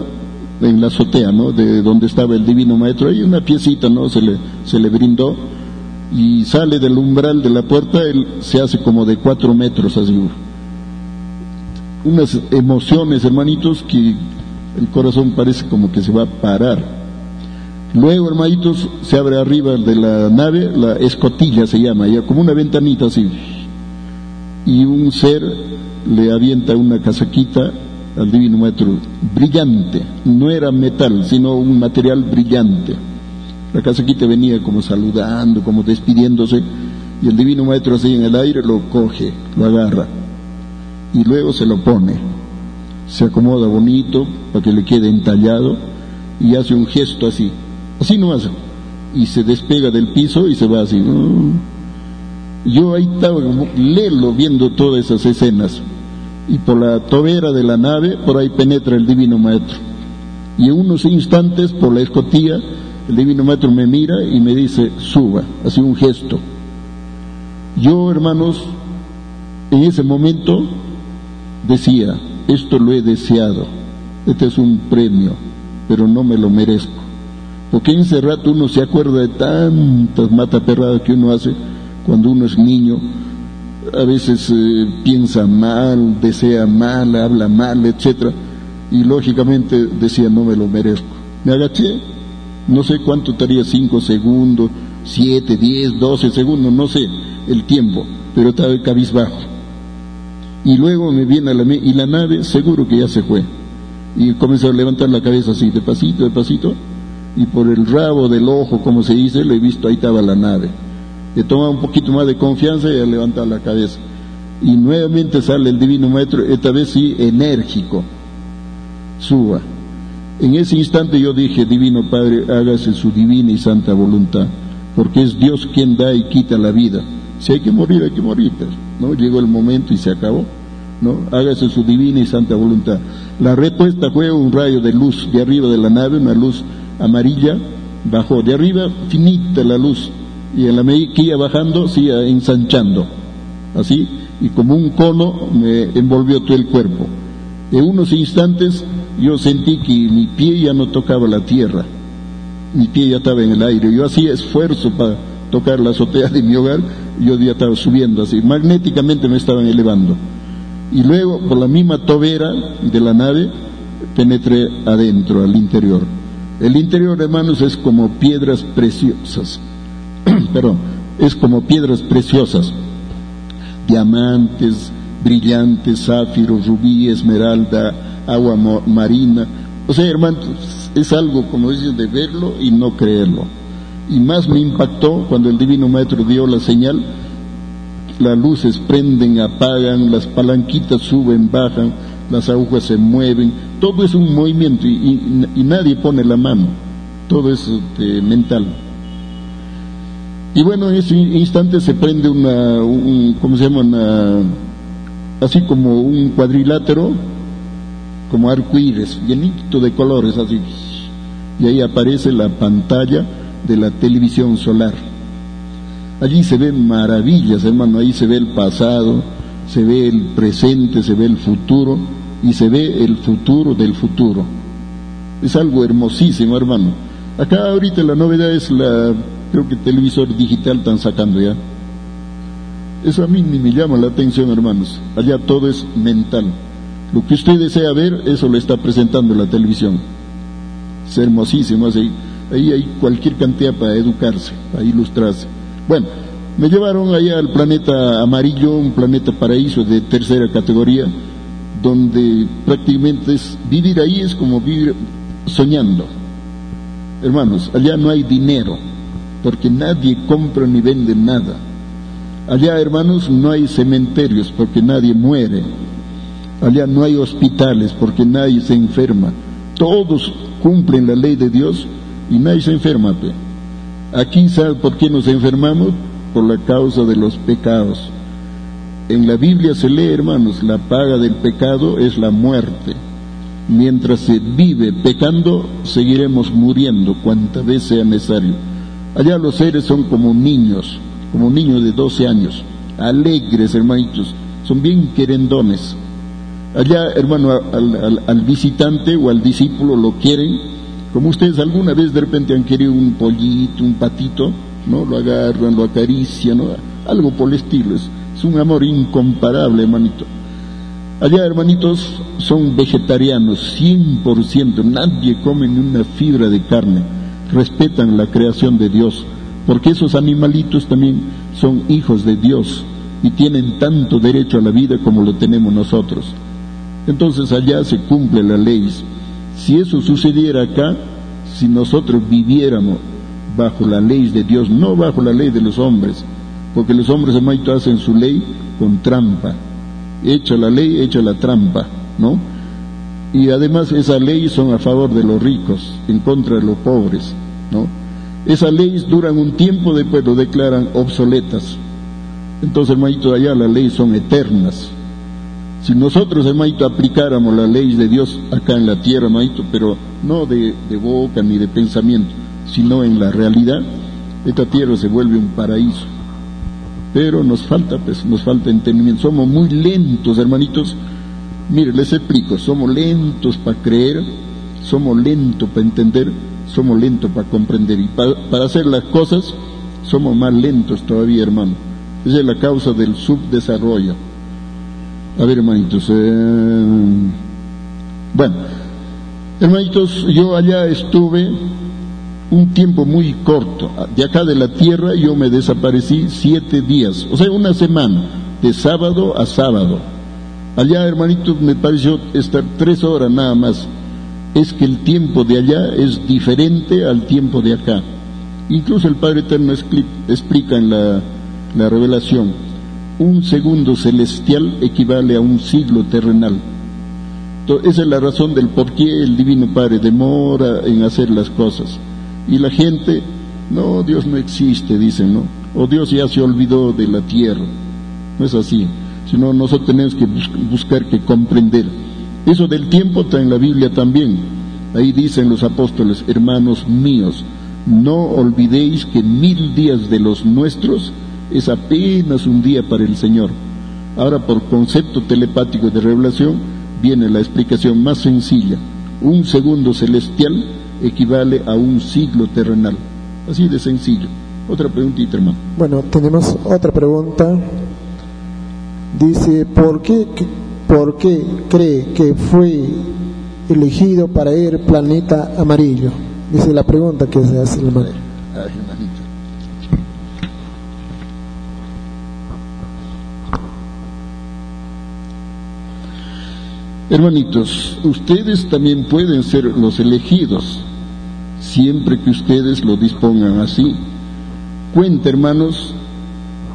en la azotea, ¿no? De donde estaba el divino maestro. Hay una piecita, ¿no? Se le, se le brindó y sale del umbral de la puerta, él se hace como de cuatro metros así. Unas emociones, hermanitos, que el corazón parece como que se va a parar. Luego, hermanitos, se abre arriba de la nave, la escotilla se llama, ya como una ventanita así. Y un ser le avienta una casaquita al divino maestro, brillante, no era metal, sino un material brillante. La casaquita venía como saludando, como despidiéndose, y el divino maestro así en el aire lo coge, lo agarra, y luego se lo pone. Se acomoda bonito para que le quede entallado y hace un gesto así Así nomás. Y se despega del piso y se va así. Yo ahí estaba lelo viendo todas esas escenas. Y por la tobera de la nave, por ahí penetra el divino maestro. Y en unos instantes, por la escotilla, el divino maestro me mira y me dice, suba, así un gesto. Yo, hermanos, en ese momento decía, esto lo he deseado, este es un premio, pero no me lo merezco. Porque en ese rato uno se acuerda de tantas mataperradas que uno hace cuando uno es niño. A veces eh, piensa mal, desea mal, habla mal, etc. Y lógicamente decía, no me lo merezco. Me agaché, no sé cuánto estaría, cinco segundos, siete, diez, doce segundos, no sé el tiempo, pero estaba cabizbajo. Y luego me viene a la y la nave seguro que ya se fue. Y comenzó a levantar la cabeza así, de pasito, de pasito, y por el rabo del ojo, como se dice, lo he visto, ahí estaba la nave. Le toma un poquito más de confianza y levanta la cabeza. Y nuevamente sale el divino maestro, esta vez sí enérgico, suba. En ese instante yo dije, divino Padre, hágase su divina y santa voluntad, porque es Dios quien da y quita la vida. Si hay que morir, hay que morir, ¿no? Llegó el momento y se acabó, ¿no? Hágase su divina y santa voluntad. La respuesta fue un rayo de luz de arriba de la nave, una luz amarilla, bajó. De arriba, finita la luz. Y en la medida que iba bajando, se iba ensanchando. Así, y como un cono me envolvió todo el cuerpo. En unos instantes yo sentí que mi pie ya no tocaba la tierra. Mi pie ya estaba en el aire. Yo hacía esfuerzo para tocar la azotea de mi hogar. Yo ya estaba subiendo así. Magnéticamente me estaban elevando. Y luego, por la misma tobera de la nave, penetré adentro, al interior. El interior, hermanos, es como piedras preciosas. (clears throat) Perdón, es como piedras preciosas. Diamantes, brillantes, zafiros, rubí, esmeralda, agua marina. O sea, hermanos, es algo, como dicen, de verlo y no creerlo. Y más me impactó cuando el Divino Maestro dio la señal, las luces prenden, apagan, las palanquitas suben, bajan, las agujas se mueven, todo es un movimiento y, nadie pone la mano, todo es este, mental. Y bueno, en ese instante se prende una, un, ¿cómo se llama? así como un cuadrilátero, como arcoíris, llenito de colores, así. Y ahí aparece la pantalla de la televisión solar. Allí se ven maravillas, hermano, ahí se ve el pasado, se ve el presente, se ve el futuro y se ve el futuro del futuro. Es algo hermosísimo, hermano. Acá ahorita la novedad es la, creo que televisor digital están sacando ya. Eso a mí ni me llama la atención, hermanos. Allá todo es mental. Lo que usted desea ver, eso lo está presentando la televisión. Es hermosísimo, así. Ahí hay cualquier cantidad para educarse, para ilustrarse. Bueno, me llevaron allá al planeta amarillo, un planeta paraíso de tercera categoría, donde prácticamente es, vivir ahí es como vivir soñando. Hermanos, allá no hay dinero, porque nadie compra ni vende nada. Allá, hermanos, no hay cementerios, porque nadie muere. Allá no hay hospitales, porque nadie se enferma. Todos cumplen la ley de Dios y nadie se enferma. Aquí, ¿sabe por qué nos enfermamos? por la causa de los pecados. En la Biblia se lee, hermanos, la paga del pecado es la muerte. Mientras se vive pecando, seguiremos muriendo cuanta vez sea necesario. Allá los seres son como niños, como niños de 12 años, alegres, hermanitos, son bien querendones. Allá, hermano, al visitante o al discípulo lo quieren, como ustedes alguna vez de repente han querido un pollito, un patito, ¿no? Lo agarran, lo acarician, Algo por el estilo. Es, un amor incomparable, hermanito. Allá, hermanitos, son vegetarianos, 100%, nadie come ni una fibra de carne, respetan la creación de Dios, porque esos animalitos también son hijos de Dios y tienen tanto derecho a la vida como lo tenemos nosotros. Entonces allá se cumple la ley. Si eso sucediera acá, si nosotros viviéramos bajo la ley de Dios, no bajo la ley de los hombres, porque los hombres hermanito hacen su ley con trampa, hecha la ley, hecha la trampa, ¿no? Y además esa ley son a favor de los ricos, en contra de los pobres, ¿no? Esas leyes duran un tiempo, después lo declaran obsoletas. Entonces, hermanito, allá las leyes son eternas. Si nosotros, hermanito, aplicáramos la ley de Dios acá en la tierra, hermanito, pero no de, de boca ni de pensamiento, sino en la realidad, esta tierra se vuelve un paraíso. Pero nos falta, pues, nos falta entendimiento. Somos muy lentos, hermanitos. Mire, les explico, somos lentos para creer, somos lentos para entender, somos lentos para comprender. Y para, hacer las cosas, somos más lentos todavía, hermano. Esa es la causa del subdesarrollo. A ver, hermanitos. Eh, bueno, hermanitos, yo allá estuve un tiempo muy corto. De acá de la tierra yo me desaparecí siete días, o sea, una semana, de sábado a sábado. Allá, hermanitos, me pareció estar tres horas nada más. Es que el tiempo de allá es diferente al tiempo de acá. Incluso el Padre Eterno explica en la, la revelación, un segundo celestial equivale a un siglo terrenal. esa es la razón del por qué el Divino Padre demora en hacer las cosas. Y la gente, no, Dios no existe, dicen, ¿no? O Dios ya se olvidó de la tierra. No es así. Sino nosotros tenemos que buscar que comprender. Eso del tiempo está en la Biblia también. Ahí dicen los apóstoles, hermanos míos, no olvidéis que mil días de los nuestros es apenas un día para el Señor. Ahora, por concepto telepático de revelación, viene la explicación más sencilla. Un segundo celestial equivale a un siglo terrenal. Así de sencillo. Otra preguntita, hermano. Bueno, tenemos otra pregunta. Dice, ¿por qué, por qué cree que fue elegido para ir planeta amarillo? Dice la pregunta que se hace el hermano. Hermanitos, ustedes también pueden ser los elegidos, siempre que ustedes lo dispongan así. Cuenta, hermanos,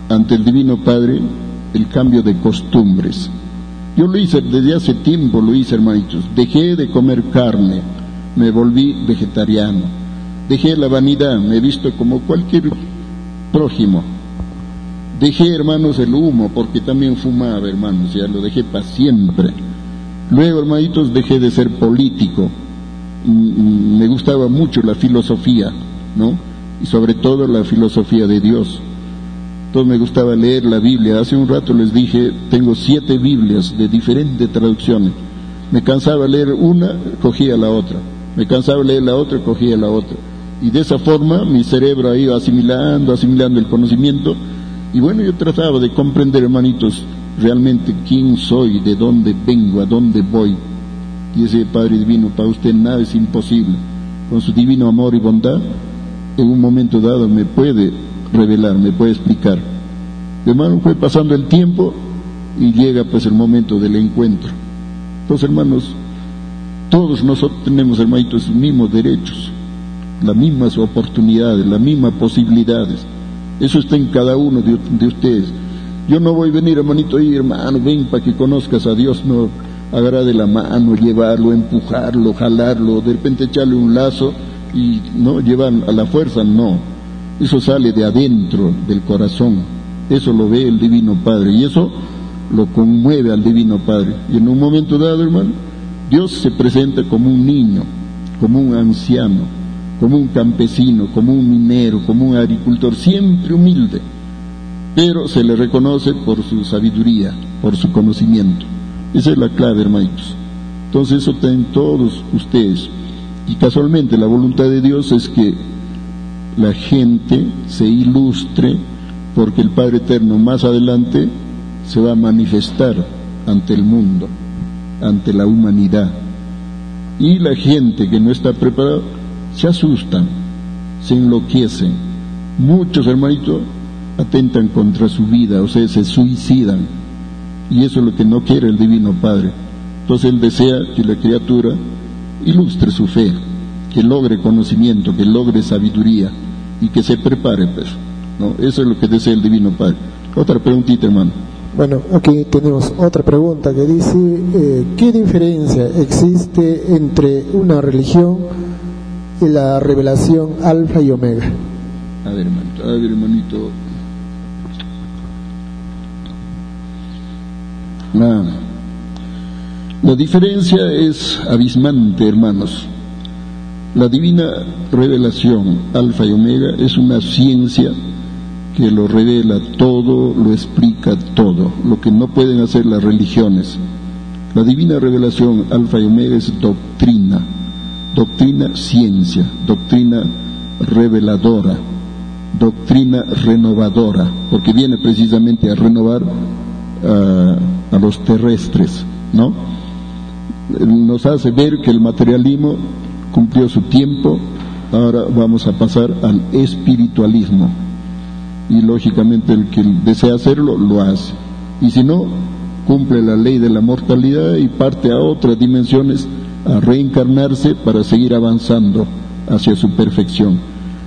ante el Divino Padre, el cambio de costumbres. Yo lo hice desde hace tiempo, lo hice, hermanitos. Dejé de comer carne, me volví vegetariano. Dejé la vanidad, me he visto como cualquier prójimo. Dejé, hermanos, el humo, porque también fumaba, hermanos, ya lo dejé para siempre Luego, hermanitos, dejé de ser político. Me gustaba mucho la filosofía, ¿no? Y sobre todo la filosofía de Dios. Entonces me gustaba leer la Biblia. Hace un rato les dije, tengo siete Biblias de diferentes traducciones. Me cansaba leer una, cogía la otra. Me cansaba leer la otra, cogía la otra. Y de esa forma mi cerebro ha ido asimilando, asimilando el conocimiento. Y bueno, yo trataba de comprender, hermanitos, realmente quién soy, de dónde vengo, a dónde voy. Y ese Padre Divino, para usted nada es imposible. Con su divino amor y bondad, en un momento dado me puede revelar, me puede explicar. hermano, fue pasando el tiempo y llega pues el momento del encuentro. Entonces, hermanos, todos nosotros tenemos, hermanitos, los mismos derechos, las mismas oportunidades, las mismas posibilidades. Eso está en cada uno de ustedes. Yo no voy a venir, hermanito, y hermano, ven para que conozcas a Dios, no agarrar de la mano, llevarlo, empujarlo, jalarlo, de repente echarle un lazo y no llevar a la fuerza, no. Eso sale de adentro del corazón. Eso lo ve el Divino Padre y eso lo conmueve al Divino Padre. Y en un momento dado, hermano, Dios se presenta como un niño, como un anciano, como un campesino, como un minero, como un agricultor, siempre humilde pero se le reconoce por su sabiduría, por su conocimiento. Esa es la clave, hermanitos. Entonces eso tienen todos ustedes. Y casualmente la voluntad de Dios es que la gente se ilustre porque el Padre Eterno más adelante se va a manifestar ante el mundo, ante la humanidad. Y la gente que no está preparada se asustan, se enloquecen. Muchos hermanitos atentan contra su vida, o sea, se suicidan. Y eso es lo que no quiere el Divino Padre. Entonces Él desea que la criatura ilustre su fe, que logre conocimiento, que logre sabiduría y que se prepare, pues. ¿no? Eso es lo que desea el Divino Padre. Otra preguntita, hermano. Bueno, aquí tenemos otra pregunta que dice, eh, ¿qué diferencia existe entre una religión y la revelación alfa y omega? A ver, hermanito, a ver, hermanito. La, diferencia es abismante, hermanos. La divina revelación, alfa y omega, es una ciencia que lo revela todo, lo explica todo, lo que no pueden hacer las religiones. La divina revelación, alfa y omega, es doctrina, doctrina ciencia, doctrina reveladora, doctrina renovadora, porque viene precisamente a renovar los terrestres, ¿no? Nos hace ver que el materialismo cumplió su tiempo, ahora vamos a pasar al espiritualismo. Y lógicamente el que desea hacerlo, lo hace. Y si no, cumple la ley de la mortalidad y parte a otras dimensiones a reencarnarse para seguir avanzando hacia su perfección.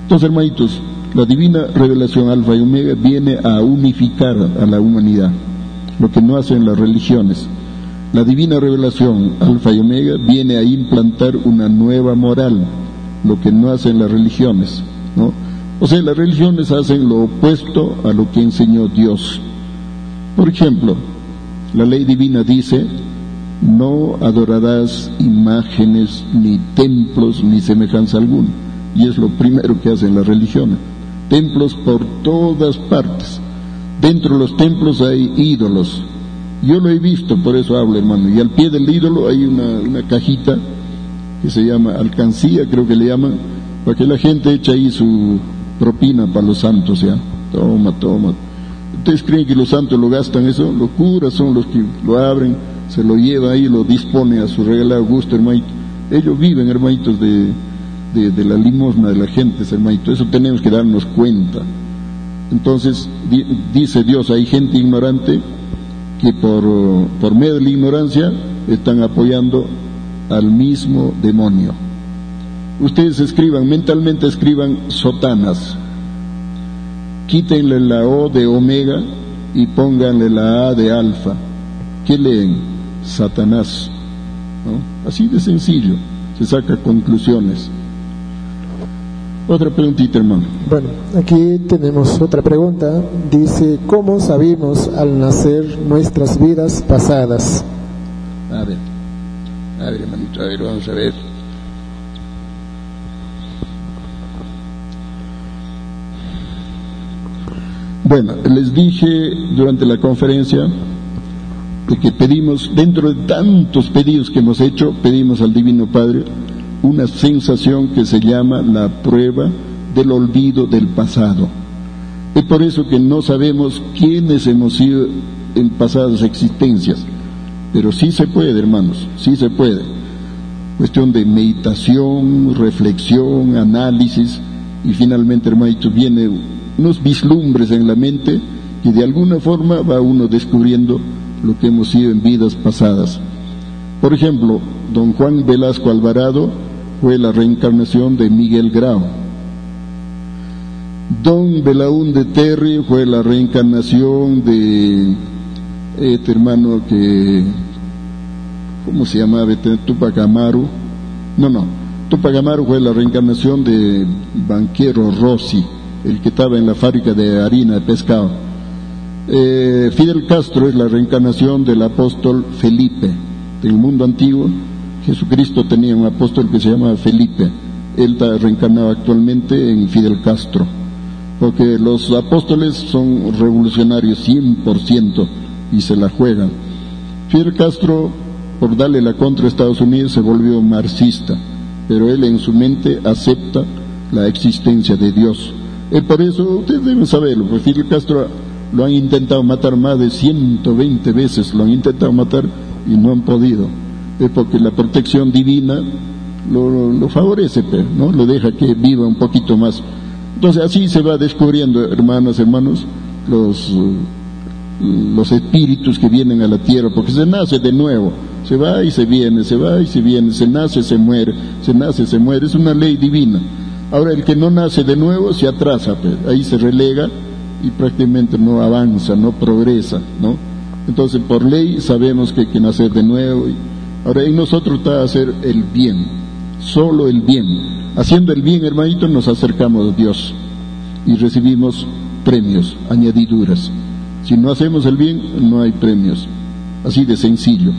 Entonces, hermanitos, la divina revelación alfa y omega viene a unificar a la humanidad lo que no hacen las religiones. La divina revelación, alfa y omega, viene a implantar una nueva moral, lo que no hacen las religiones. ¿no? O sea, las religiones hacen lo opuesto a lo que enseñó Dios. Por ejemplo, la ley divina dice no adorarás imágenes, ni templos, ni semejanza alguna. Y es lo primero que hacen las religiones. Templos por todas partes. Dentro de los templos hay ídolos. Yo lo he visto, por eso hablo, hermano. Y al pie del ídolo hay una, cajita que se llama alcancía, creo que le llaman, para que la gente eche ahí su propina para los santos, ¿ya? Toma, toma. ¿Ustedes creen que los santos lo gastan eso? Los curas son los que lo abren, se lo lleva ahí, lo dispone a su regalado gusto, hermanito. Ellos viven, hermanitos, de, de, la limosna de la gente, hermanito. Eso tenemos que darnos cuenta. Entonces, dice Dios, hay gente ignorante que por, por medio de la ignorancia están apoyando al mismo demonio. Ustedes escriban, mentalmente escriban sotanas. Quítenle la O de omega y pónganle la A de alfa. ¿Qué leen? Satanás. Así de sencillo. Se saca conclusiones. Otra preguntita, hermano. Bueno, aquí tenemos otra pregunta. Dice, ¿cómo sabemos al nacer nuestras vidas pasadas? A ver, a ver, hermanito, a ver, vamos a ver. Bueno, les dije durante la conferencia de que pedimos, dentro de tantos pedidos que hemos hecho, pedimos al Divino Padre una sensación que se llama la prueba del olvido del pasado. Es por eso que no sabemos quiénes hemos sido en pasadas existencias, pero sí se puede, hermanos, sí se puede. Cuestión de meditación, reflexión, análisis y finalmente, hermanito, viene unos vislumbres en la mente y de alguna forma va uno descubriendo lo que hemos sido en vidas pasadas. Por ejemplo, don Juan Velasco Alvarado fue la reencarnación de Miguel Grau. Don de Terry fue la reencarnación de este hermano que, ¿cómo se llamaba? Tupac Amaru. No, no, Tupac Amaru fue la reencarnación de Banquero Rossi el que estaba en la fábrica de harina de pescado. Eh, Fidel Castro es la reencarnación del apóstol Felipe. Del mundo antiguo, Jesucristo tenía un apóstol que se llama Felipe. Él está reencarnado actualmente en Fidel Castro. Porque los apóstoles son revolucionarios 100% y se la juegan. Fidel Castro, por darle la contra a Estados Unidos, se volvió marxista, pero él en su mente acepta la existencia de Dios es por eso ustedes deben saberlo, porque Fidel Castro lo han intentado matar más de 120 veces, lo han intentado matar y no han podido. Porque la protección divina lo, favorece, ¿no? Lo deja que viva un poquito más. Entonces así se va descubriendo, hermanas, hermanos, los, los espíritus que vienen a la tierra, porque se nace de nuevo, se va y se viene, se va y se viene, se nace, se muere, se nace, se muere, es una ley divina. Ahora el que no nace de nuevo se atrasa, ahí se relega y prácticamente no avanza, no progresa, ¿no? Entonces por ley sabemos que hay que nacer de nuevo. Ahora en nosotros está hacer el bien, solo el bien. Haciendo el bien, hermanito, nos acercamos a Dios y recibimos premios, añadiduras. Si no hacemos el bien, no hay premios. Así de sencillo.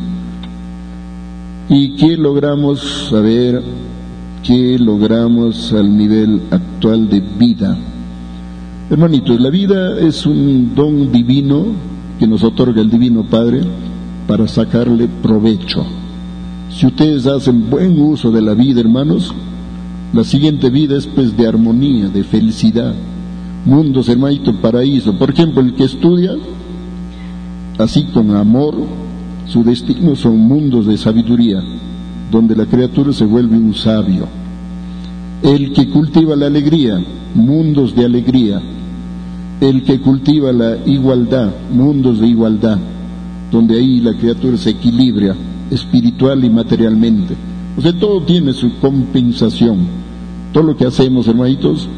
¿Y qué logramos saber que logramos al nivel actual de vida. Hermanitos, la vida es un don divino que nos otorga el Divino Padre para sacarle provecho. Si ustedes hacen buen uso de la vida, hermanos, la siguiente vida es pues de armonía, de felicidad. Mundos, hermanito, paraíso. Por ejemplo, el que estudia así con amor, su destino son mundos de sabiduría donde la criatura se vuelve un sabio. El que cultiva la alegría, mundos de alegría. El que cultiva la igualdad, mundos de igualdad, donde ahí la criatura se equilibra espiritual y materialmente. O sea, todo tiene su compensación. Todo lo que hacemos, hermanitos,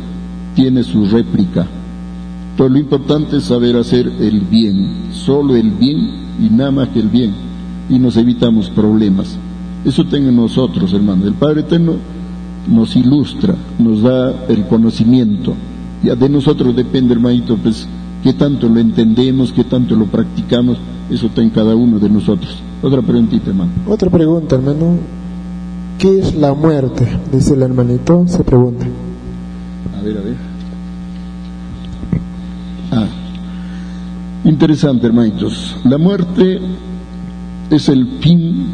tiene su réplica. Todo lo importante es saber hacer el bien, solo el bien y nada más que el bien. Y nos evitamos problemas. Eso tenga nosotros, hermano. El Padre Eterno nos ilustra, nos da el conocimiento. Ya de nosotros depende, hermanito, pues, qué tanto lo entendemos, qué tanto lo practicamos Eso está en cada uno de nosotros. Otra preguntita, hermano. Otra pregunta, hermano. ¿Qué es la muerte? Dice el hermanito, se pregunta. A ver, a ver. Ah, interesante, hermanitos. La muerte es el fin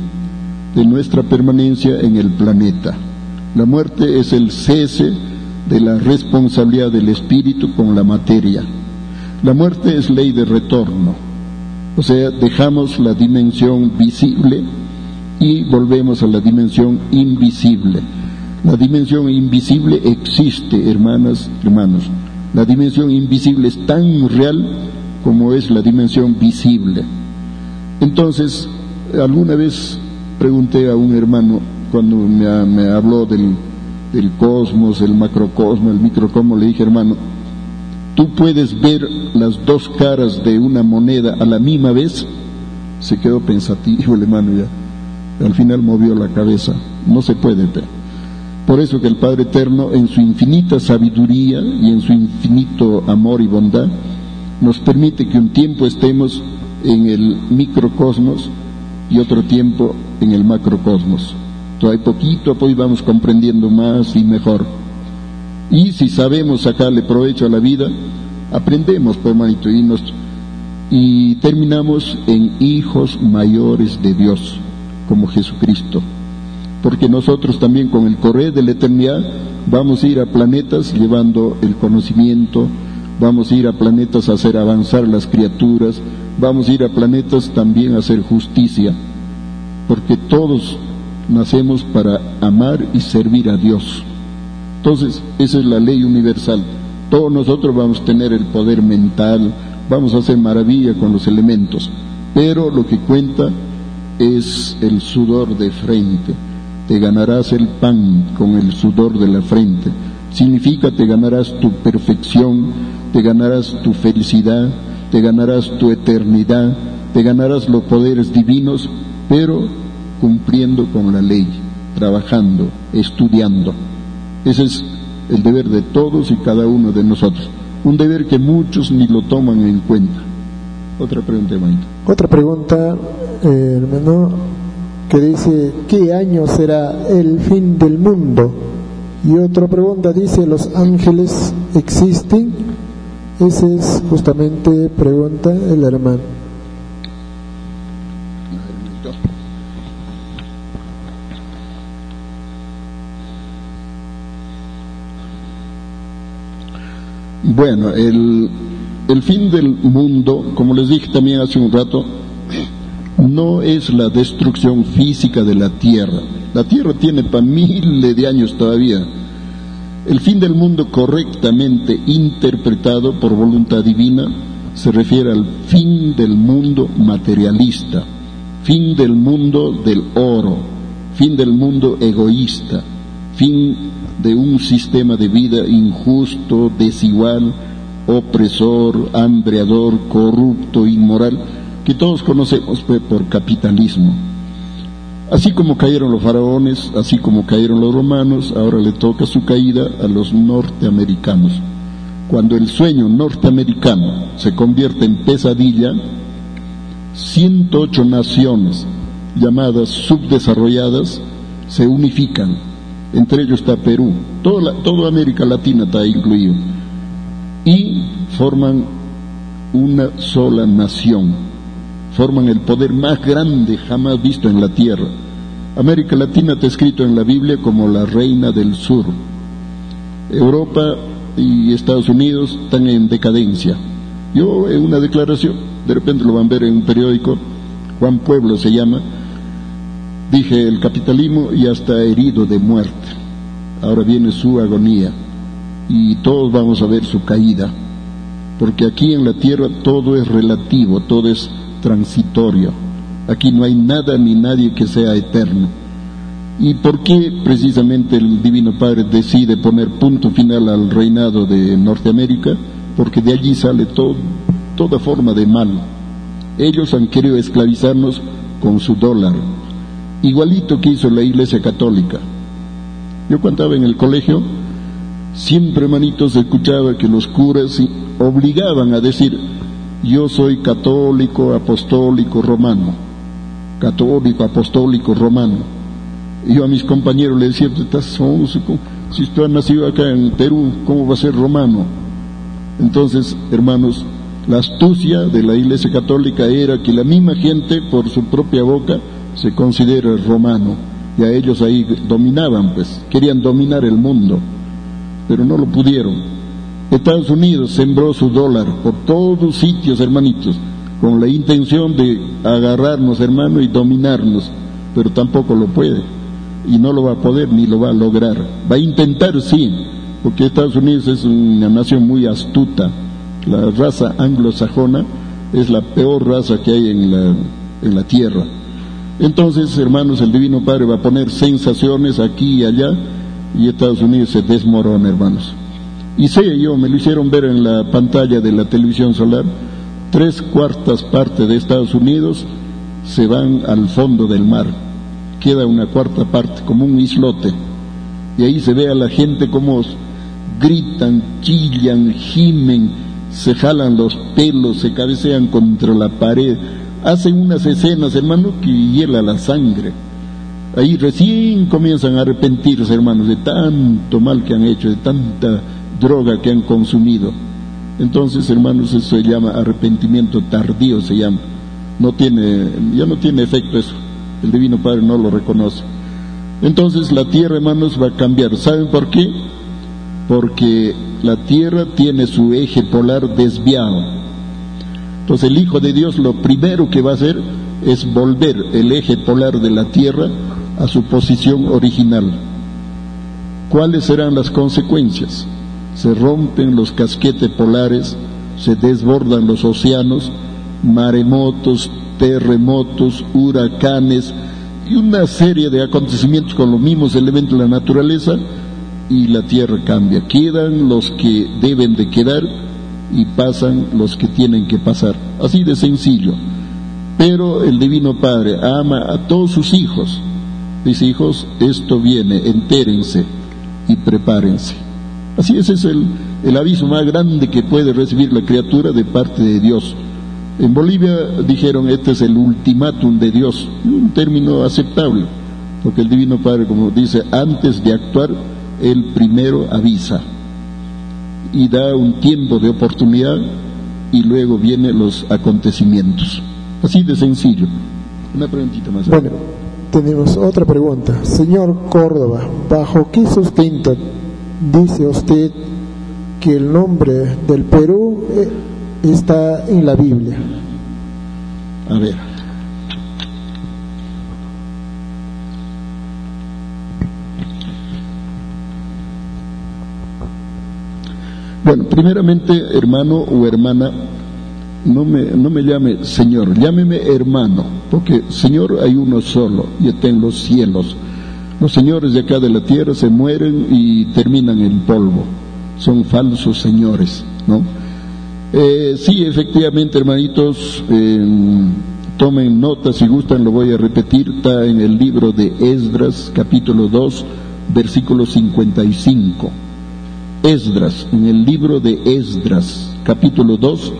de nuestra permanencia en el planeta. La muerte es el cese de la responsabilidad del espíritu con la materia. La muerte es ley de retorno, o sea, dejamos la dimensión visible y volvemos a la dimensión invisible. La dimensión invisible existe, hermanas, hermanos. La dimensión invisible es tan real como es la dimensión visible. Entonces, alguna vez pregunté a un hermano cuando me, habló del, cosmos, el macrocosmos, el microcosmos, le dije, hermano, tú puedes ver las dos caras de una moneda a la misma vez. Se quedó pensativo el hermano ya. Al final movió la cabeza. No se puede. Por eso que el Padre Eterno, en su infinita sabiduría y en su infinito amor y bondad, nos permite que un tiempo estemos en el microcosmos y otro tiempo en el macrocosmos. Entonces, poquito poco vamos comprendiendo más y mejor. Y si sabemos sacarle provecho a la vida, aprendemos, hermanito, y, y terminamos en hijos mayores de Dios, como Jesucristo. Porque nosotros también con el correr de la eternidad vamos a ir a planetas llevando el conocimiento, vamos a ir a planetas a hacer avanzar las criaturas, vamos a ir a planetas también a hacer justicia, porque todos nacemos para amar y servir a Dios. Entonces, esa es la ley universal. Todos nosotros vamos a tener el poder mental, vamos a hacer maravilla con los elementos, pero lo que cuenta es el sudor de frente. Te ganarás el pan con el sudor de la frente. Significa te ganarás tu perfección, te ganarás tu felicidad, te ganarás tu eternidad, te ganarás los poderes divinos, pero cumpliendo con la ley, trabajando, estudiando. Ese es el deber de todos y cada uno de nosotros. Un deber que muchos ni lo toman en cuenta. Otra pregunta, hermanito. Otra pregunta, eh, hermano, que dice, ¿qué año será el fin del mundo? Y otra pregunta dice, ¿los ángeles existen? Esa es justamente pregunta el hermano. Bueno, el, el fin del mundo, como les dije también hace un rato, no es la destrucción física de la tierra. La tierra tiene para miles de años todavía. El fin del mundo correctamente interpretado por voluntad divina se refiere al fin del mundo materialista, fin del mundo del oro, fin del mundo egoísta, fin de un sistema de vida injusto, desigual, opresor, hambreador, corrupto, inmoral, que todos conocemos por capitalismo. Así como cayeron los faraones, así como cayeron los romanos, ahora le toca su caída a los norteamericanos. Cuando el sueño norteamericano se convierte en pesadilla, 108 naciones llamadas subdesarrolladas se unifican entre ellos está Perú, toda, toda América Latina está incluido, y forman una sola nación, forman el poder más grande jamás visto en la tierra. América Latina está escrito en la Biblia como la reina del sur. Europa y Estados Unidos están en decadencia. Yo en una declaración, de repente lo van a ver en un periódico, Juan Pueblo se llama, Dije, el capitalismo ya está herido de muerte. Ahora viene su agonía y todos vamos a ver su caída. Porque aquí en la tierra todo es relativo, todo es transitorio. Aquí no hay nada ni nadie que sea eterno. ¿Y por qué precisamente el Divino Padre decide poner punto final al reinado de Norteamérica? Porque de allí sale todo, toda forma de mal. Ellos han querido esclavizarnos con su dólar, igualito que hizo la Iglesia Católica. Yo cuando estaba en el colegio, siempre, hermanitos, escuchaba que los curas obligaban a decir, yo soy católico, apostólico, romano, católico, apostólico, romano. Y yo a mis compañeros les decía, estás si usted ha nacido acá en Perú, ¿cómo va a ser romano? Entonces, hermanos, la astucia de la Iglesia Católica era que la misma gente, por su propia boca, se considera romano. Y a ellos ahí dominaban, pues, querían dominar el mundo, pero no lo pudieron. Estados Unidos sembró su dólar por todos sitios, hermanitos, con la intención de agarrarnos, hermano, y dominarnos, pero tampoco lo puede. Y no lo va a poder ni lo va a lograr. Va a intentar, sí, porque Estados Unidos es una nación muy astuta. La raza anglosajona es la peor raza que hay en la, en la tierra. Entonces, hermanos, el Divino Padre va a poner sensaciones aquí y allá y Estados Unidos se desmorona, hermanos. Y sé yo, me lo hicieron ver en la pantalla de la televisión solar, tres cuartas partes de Estados Unidos se van al fondo del mar. Queda una cuarta parte, como un islote. Y ahí se ve a la gente como gritan, chillan, gimen, se jalan los pelos, se cabecean contra la pared, hacen unas escenas, hermano, que hiela la sangre. Ahí recién comienzan a arrepentirse, hermanos, de tanto mal que han hecho, de tanta droga que han consumido. Entonces, hermanos, eso se llama arrepentimiento tardío, se llama. No tiene, ya no tiene efecto eso. El Divino Padre no lo reconoce. Entonces la tierra, hermanos, va a cambiar. ¿Saben por qué? Porque la tierra tiene su eje polar desviado. Entonces el Hijo de Dios lo primero que va a hacer es volver el eje polar de la tierra a su posición original. ¿Cuáles serán las consecuencias? se rompen los casquetes polares, se desbordan los océanos, maremotos, terremotos, huracanes y una serie de acontecimientos con los mismos elementos de la naturaleza y la tierra cambia. Quedan los que deben de quedar y pasan los que tienen que pasar. Así de sencillo. Pero el Divino Padre ama a todos sus hijos. Dice, hijos, esto viene, entérense y prepárense. Así ese es el, el aviso más grande que puede recibir la criatura de parte de Dios. En Bolivia dijeron, este es el ultimátum de Dios, un término aceptable, porque el Divino Padre, como dice, antes de actuar, Él primero avisa y da un tiempo de oportunidad y luego vienen los acontecimientos. Así de sencillo. Una preguntita más. Bueno, tenemos otra pregunta. Señor Córdoba, ¿bajo qué sustento dice usted que el nombre del Perú eh, está en la Biblia. A ver. Bueno, primeramente, hermano o hermana, no me, no me llame Señor, llámeme hermano, porque Señor hay uno solo y está en los cielos. Los señores de acá de la tierra se mueren y terminan en polvo. Son falsos señores, ¿no? Eh, sí, efectivamente, hermanitos, tomen nota si gustan, lo voy a repetir, está en el libro de Esdras, capítulo 2, versículo 55. Esdras, en el libro de Esdras, capítulo 2,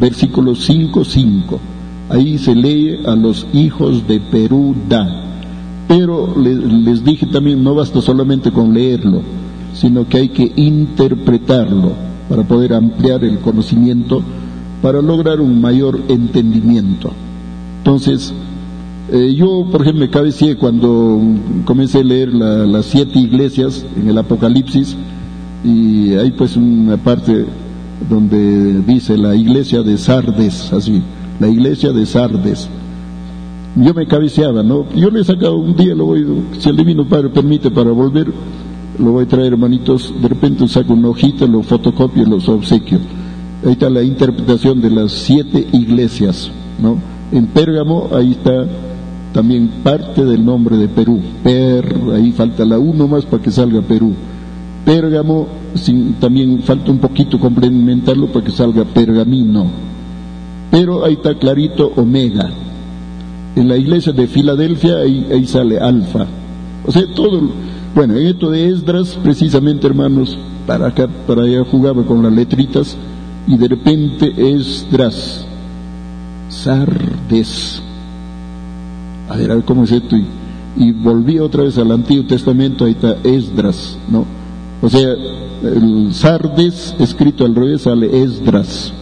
versículo 5, 5. Ahí se lee a los hijos de Perú da pero les, dije también, no basta solamente con leerlo, sino que hay que interpretarlo para poder ampliar el conocimiento, para lograr un mayor entendimiento. Entonces, eh, yo, por ejemplo, me cabeceé cuando comencé a leer las siete iglesias en el Apocalipsis, y hay pues una parte donde dice la iglesia de Sardes, así, la iglesia de Sardes yo me cabeceaba, ¿no? Yo le he sacado un día, lo voy, si el Divino Padre permite para volver, lo voy a traer, hermanitos, de repente saco una hojita, lo fotocopio los obsequio. Ahí está la interpretación de las siete iglesias, ¿no? En Pérgamo, ahí está también parte del nombre de Perú. Per, ahí falta la uno más para que salga Perú. Pérgamo, también falta un poquito complementarlo para que salga pergamino. Pero ahí está clarito Omega, en la iglesia de Filadelfia, ahí, sale alfa. O sea, todo, bueno, en esto de Esdras, precisamente hermanos, para acá, para allá jugaba con las letritas, y de repente Esdras, Sardes. A ver, a ver cómo es esto. Y, y volví otra vez al Antiguo Testamento, ahí está Esdras, ¿no? O sea, el Sardes escrito al revés sale Esdras.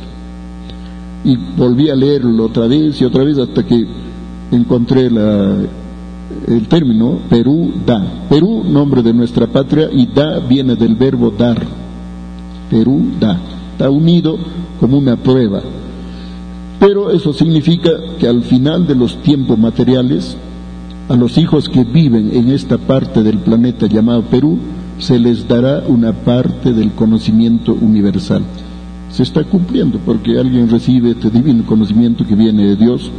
Y volví a leerlo otra vez y otra vez hasta que encontré la, el término Perú da. Perú, nombre de nuestra patria, y da viene del verbo dar. Perú da. Está unido como una prueba. Pero eso significa que al final de los tiempos materiales, a los hijos que viven en esta parte del planeta llamado Perú, se les dará una parte del conocimiento universal. Se está cumpliendo porque alguien recibe este divino conocimiento que viene de Dios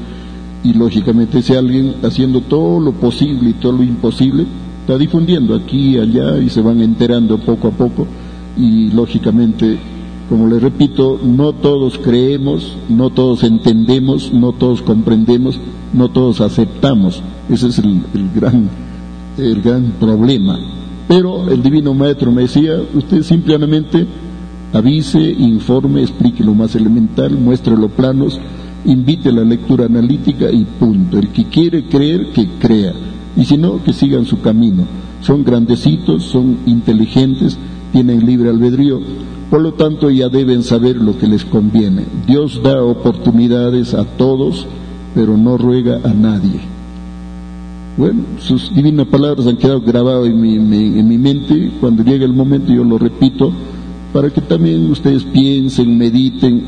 y lógicamente ese alguien haciendo todo lo posible y todo lo imposible está difundiendo aquí y allá y se van enterando poco a poco y lógicamente como le repito no todos creemos no todos entendemos no todos comprendemos no todos aceptamos ese es el, el gran el gran problema pero el divino maestro me decía usted simplemente avise informe explique lo más elemental muestre los planos invite a la lectura analítica y punto. El que quiere creer, que crea. Y si no, que sigan su camino. Son grandecitos, son inteligentes, tienen libre albedrío. Por lo tanto, ya deben saber lo que les conviene. Dios da oportunidades a todos, pero no ruega a nadie. Bueno, sus divinas palabras han quedado grabadas en mi, en mi mente. Cuando llega el momento, yo lo repito para que también ustedes piensen, mediten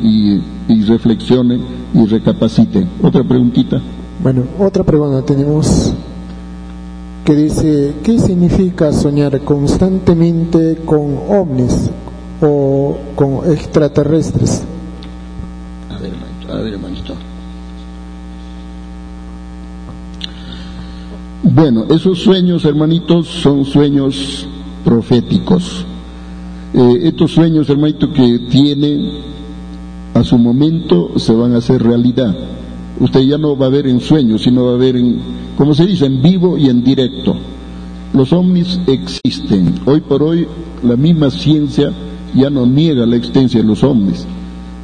y, reflexionen y recapaciten. Otra preguntita. Bueno, otra pregunta tenemos que dice, ¿qué significa soñar constantemente con ovnis o con extraterrestres? A ver, a ver, hermanito. Bueno, esos sueños, hermanitos, son sueños proféticos eh, estos sueños, hermanito, que tiene a su momento se van a hacer realidad. Usted ya no va a ver en sueños, sino va a ver en, como se dice, en vivo y en directo. Los ovnis existen. Hoy por hoy la misma ciencia ya no niega la existencia de los ovnis.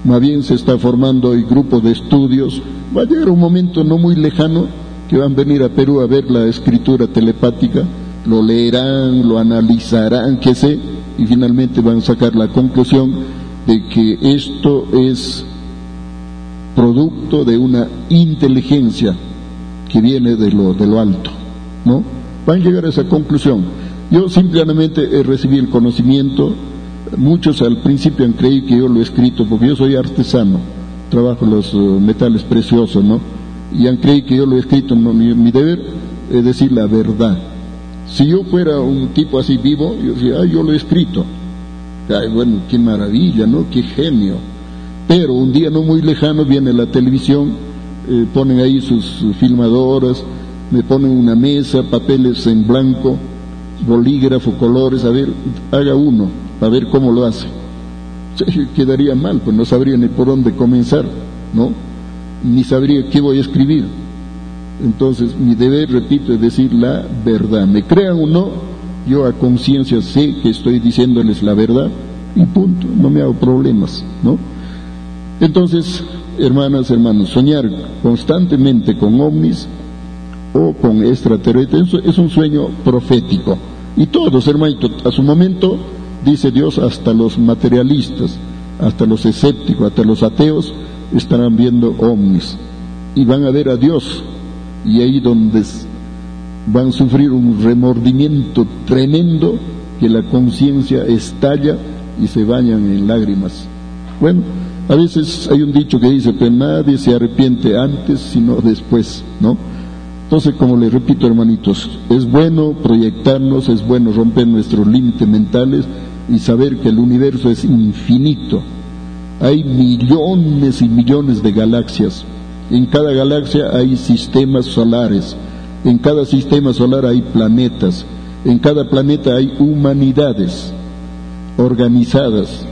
Más bien se está formando hoy grupos de estudios. Va a llegar un momento no muy lejano que van a venir a Perú a ver la escritura telepática, lo leerán, lo analizarán, qué sé, y finalmente van a sacar la conclusión de que esto es producto de una inteligencia que viene de lo, de lo alto, ¿no? Van a llegar a esa conclusión. Yo simplemente he recibido el conocimiento, muchos al principio han creído que yo lo he escrito, porque yo soy artesano, trabajo los eh, metales preciosos, ¿no? Y han creído que yo lo he escrito, no, mi, deber es decir la verdad, si yo fuera un tipo así vivo, yo decía, yo lo he escrito. Ay, bueno, qué maravilla, ¿no? Qué genio. Pero un día no muy lejano viene la televisión, eh, ponen ahí sus, filmadoras, me ponen una mesa, papeles en blanco, bolígrafo, colores, a ver, haga uno, a ver cómo lo hace. (laughs) Quedaría mal, pues no sabría ni por dónde comenzar, ¿no? Ni sabría qué voy a escribir. Entonces, mi deber, repito, es decir la verdad. Me crean o no, yo a conciencia sé que estoy diciéndoles la verdad y punto, no me hago problemas, ¿no? Entonces, hermanas, hermanos, soñar constantemente con ovnis o con extraterrestres es un sueño profético. Y todos, hermanitos, a su momento, dice Dios, hasta los materialistas, hasta los escépticos, hasta los ateos, estarán viendo ovnis y van a ver a Dios y ahí donde van a sufrir un remordimiento tremendo que la conciencia estalla y se bañan en lágrimas. Bueno, a veces hay un dicho que dice, que nadie se arrepiente antes sino después, ¿no? Entonces, como le repito, hermanitos, es bueno proyectarnos, es bueno romper nuestros límites mentales y saber que el universo es infinito. Hay millones y millones de galaxias, en cada galaxia hay sistemas solares, en cada sistema solar hay planetas, en cada planeta hay humanidades organizadas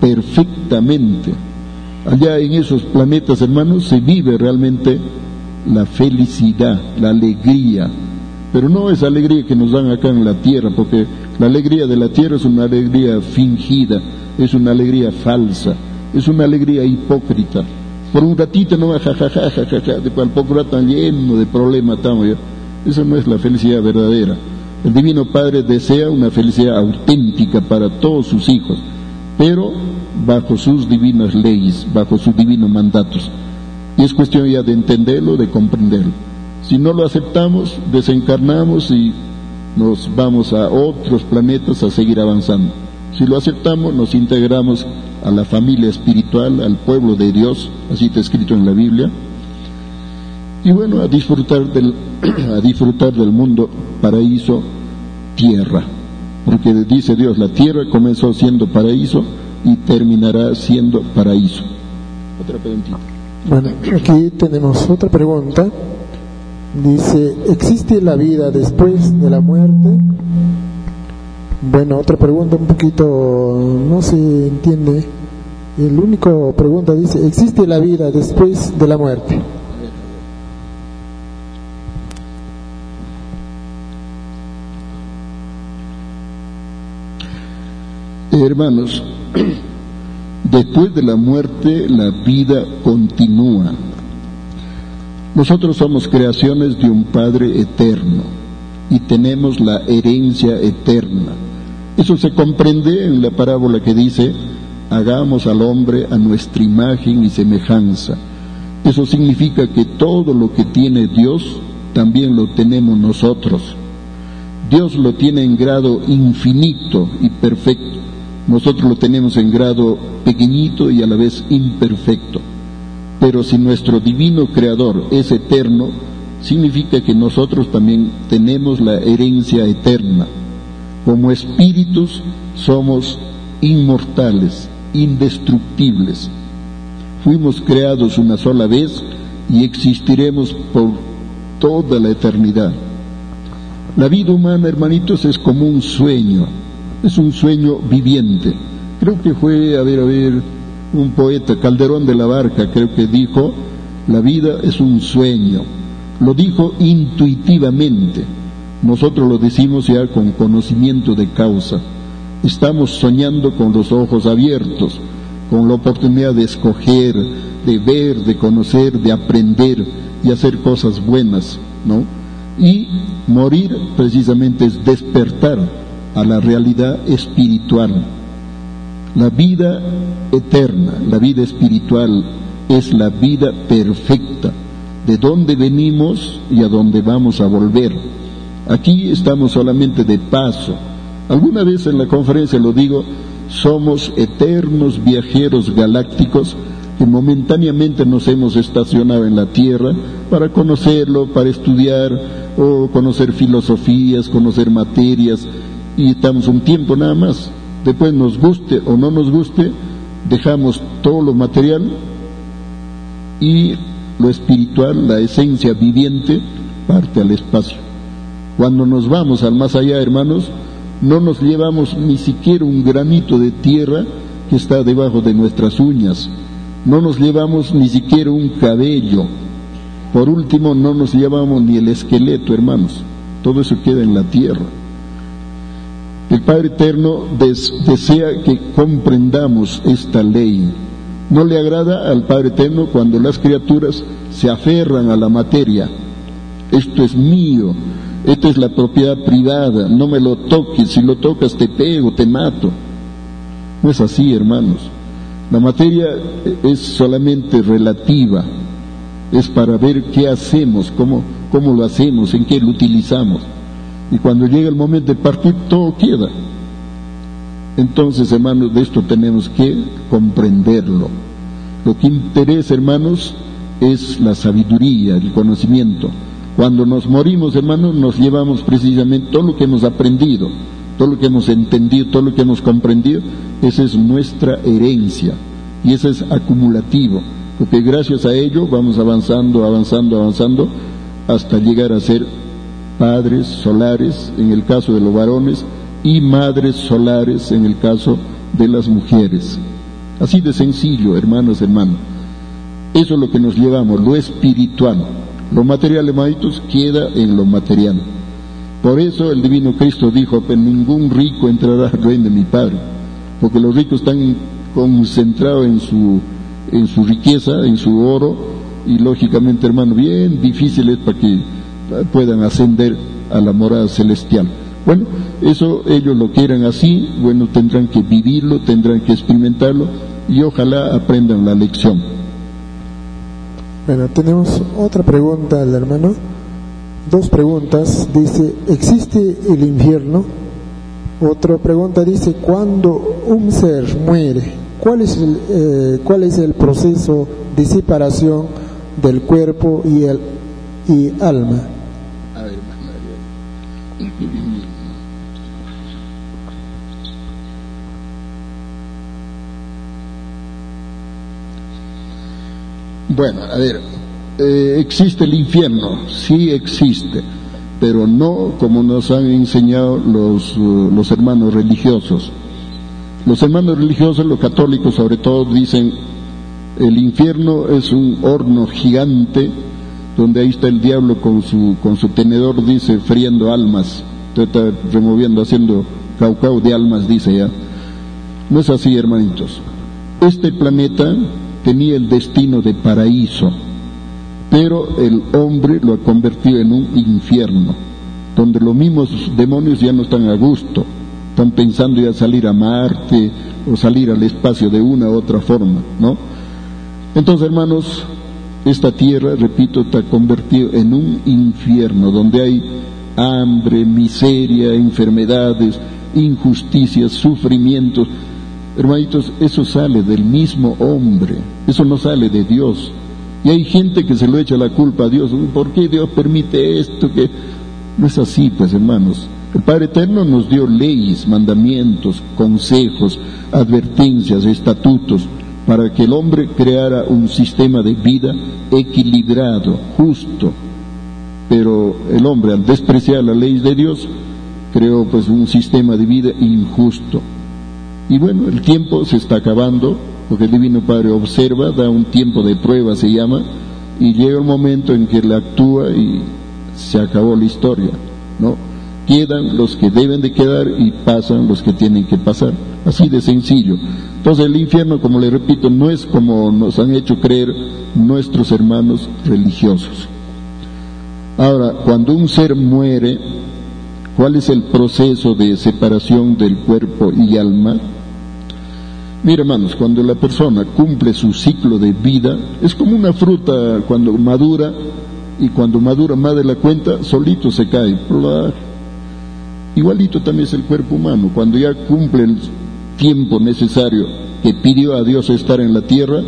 perfectamente. Allá en esos planetas, hermanos, se vive realmente la felicidad, la alegría, pero no esa alegría que nos dan acá en la tierra, porque la alegría de la tierra es una alegría fingida, es una alegría falsa, es una alegría hipócrita. Por un ratito no jajaja, jajaja, de cual poco rato lleno de problemas estamos ya. Esa no es la felicidad verdadera. El Divino Padre desea una felicidad auténtica para todos sus hijos, pero bajo sus divinas leyes, bajo sus divinos mandatos. Y es cuestión ya de entenderlo, de comprenderlo. Si no lo aceptamos, desencarnamos y nos vamos a otros planetas a seguir avanzando. Si lo aceptamos, nos integramos a la familia espiritual, al pueblo de Dios, así está escrito en la Biblia. Y bueno, a disfrutar del, (clears throat) a disfrutar del mundo paraíso, tierra. Porque dice Dios, la tierra comenzó siendo paraíso y terminará siendo paraíso. Otra preguntita. Bueno, aquí tenemos otra pregunta. Dice, ¿existe la vida después de la muerte? Bueno, otra pregunta un poquito, no se entiende. El único pregunta dice, ¿existe la vida después de la muerte? Hermanos, (clears throat) después de la muerte la vida continúa. Nosotros somos creaciones de un Padre eterno y tenemos la herencia eterna. Eso se comprende en la parábola que dice, hagamos al hombre a nuestra imagen y semejanza. Eso significa que todo lo que tiene Dios también lo tenemos nosotros. Dios lo tiene en grado infinito y perfecto. Nosotros lo tenemos en grado pequeñito y a la vez imperfecto. Pero si nuestro divino creador es eterno, significa que nosotros también tenemos la herencia eterna. Como espíritus somos inmortales, indestructibles. Fuimos creados una sola vez y existiremos por toda la eternidad. La vida humana, hermanitos, es como un sueño, es un sueño viviente. Creo que fue, a ver, a ver, un poeta, Calderón de la Barca, creo que dijo, la vida es un sueño. Lo dijo intuitivamente. Nosotros lo decimos ya con conocimiento de causa. Estamos soñando con los ojos abiertos, con la oportunidad de escoger, de ver, de conocer, de aprender y hacer cosas buenas, ¿no? Y morir precisamente es despertar a la realidad espiritual la vida eterna, la vida espiritual, es la vida perfecta, de dónde venimos y a dónde vamos a volver. Aquí estamos solamente de paso. Alguna vez en la conferencia lo digo, somos eternos viajeros galácticos que momentáneamente nos hemos estacionado en la Tierra para conocerlo, para estudiar o conocer filosofías, conocer materias, y estamos un tiempo nada más después nos guste o no nos guste, dejamos todo lo material y lo espiritual, la esencia viviente, parte al espacio. Cuando nos vamos al más allá, hermanos, no nos llevamos ni siquiera un granito de tierra que está debajo de nuestras uñas, no nos llevamos ni siquiera un cabello, por último no nos llevamos ni el esqueleto, hermanos, todo eso queda en la tierra. El Padre Eterno desea que comprendamos esta ley. No le agrada al Padre Eterno cuando las criaturas se aferran a la materia. Esto es mío, esta es la propiedad privada, no me lo toques, si lo tocas te pego, te mato. No es así, hermanos. La materia es solamente relativa, es para ver qué hacemos, cómo, cómo lo hacemos, en qué lo utilizamos. Y cuando llega el momento de partir, todo queda. Entonces, hermanos, de esto tenemos que comprenderlo. Lo que interesa, hermanos, es la sabiduría, el conocimiento. Cuando nos morimos, hermanos, nos llevamos precisamente todo lo que hemos aprendido, todo lo que hemos entendido, todo lo que hemos comprendido, esa es nuestra herencia y eso es acumulativo, porque gracias a ello vamos avanzando, avanzando, avanzando hasta llegar a ser padres solares en el caso de los varones y madres solares en el caso de las mujeres. Así de sencillo, hermanos, hermanos. Eso es lo que nos llevamos, lo espiritual. Lo material, hermanitos, queda en lo material. Por eso el divino Cristo dijo, que ningún rico entrará al reino de mi Padre. porque los ricos están concentrados en su, en su riqueza, en su oro, y lógicamente, hermano, bien difícil es para que puedan ascender a la morada celestial. Bueno, eso ellos lo quieran así, bueno, tendrán que vivirlo, tendrán que experimentarlo y ojalá aprendan la lección. Bueno, tenemos otra pregunta al hermano. Dos preguntas. Dice, ¿existe el infierno? Otra pregunta dice, cuando un ser muere, ¿cuál es el, eh, cuál es el proceso de separación del cuerpo y el y alma? A ver, Bueno, a ver, eh, ¿existe el infierno? Sí existe, pero no como nos han enseñado los, uh, los hermanos religiosos. Los hermanos religiosos, los católicos sobre todo, dicen el infierno es un horno gigante donde ahí está el diablo con su, con su tenedor, dice, friendo almas, está removiendo, haciendo caucao de almas, dice ya. No es así, hermanitos. Este planeta tenía el destino de paraíso, pero el hombre lo ha convertido en un infierno, donde los mismos demonios ya no están a gusto, están pensando ya salir a Marte o salir al espacio de una u otra forma, ¿no? Entonces, hermanos, esta tierra, repito, está convertida en un infierno donde hay hambre, miseria, enfermedades, injusticias, sufrimientos, Hermanitos, eso sale del mismo hombre, eso no sale de Dios. Y hay gente que se lo echa la culpa a Dios. ¿Por qué Dios permite esto? Que no es así, pues hermanos. El Padre Eterno nos dio leyes, mandamientos, consejos, advertencias, estatutos, para que el hombre creara un sistema de vida equilibrado, justo. Pero el hombre, al despreciar la ley de Dios, creó pues un sistema de vida injusto. Y bueno, el tiempo se está acabando, porque el Divino Padre observa, da un tiempo de prueba, se llama, y llega el momento en que le actúa y se acabó la historia, ¿no? Quedan los que deben de quedar y pasan los que tienen que pasar, así de sencillo. Entonces el infierno, como le repito, no es como nos han hecho creer nuestros hermanos religiosos. Ahora, cuando un ser muere, ¿cuál es el proceso de separación del cuerpo y alma? Mira, hermanos, cuando la persona cumple su ciclo de vida, es como una fruta cuando madura y cuando madura más de la cuenta, solito se cae. Igualito también es el cuerpo humano, cuando ya cumple el tiempo necesario que pidió a Dios estar en la tierra,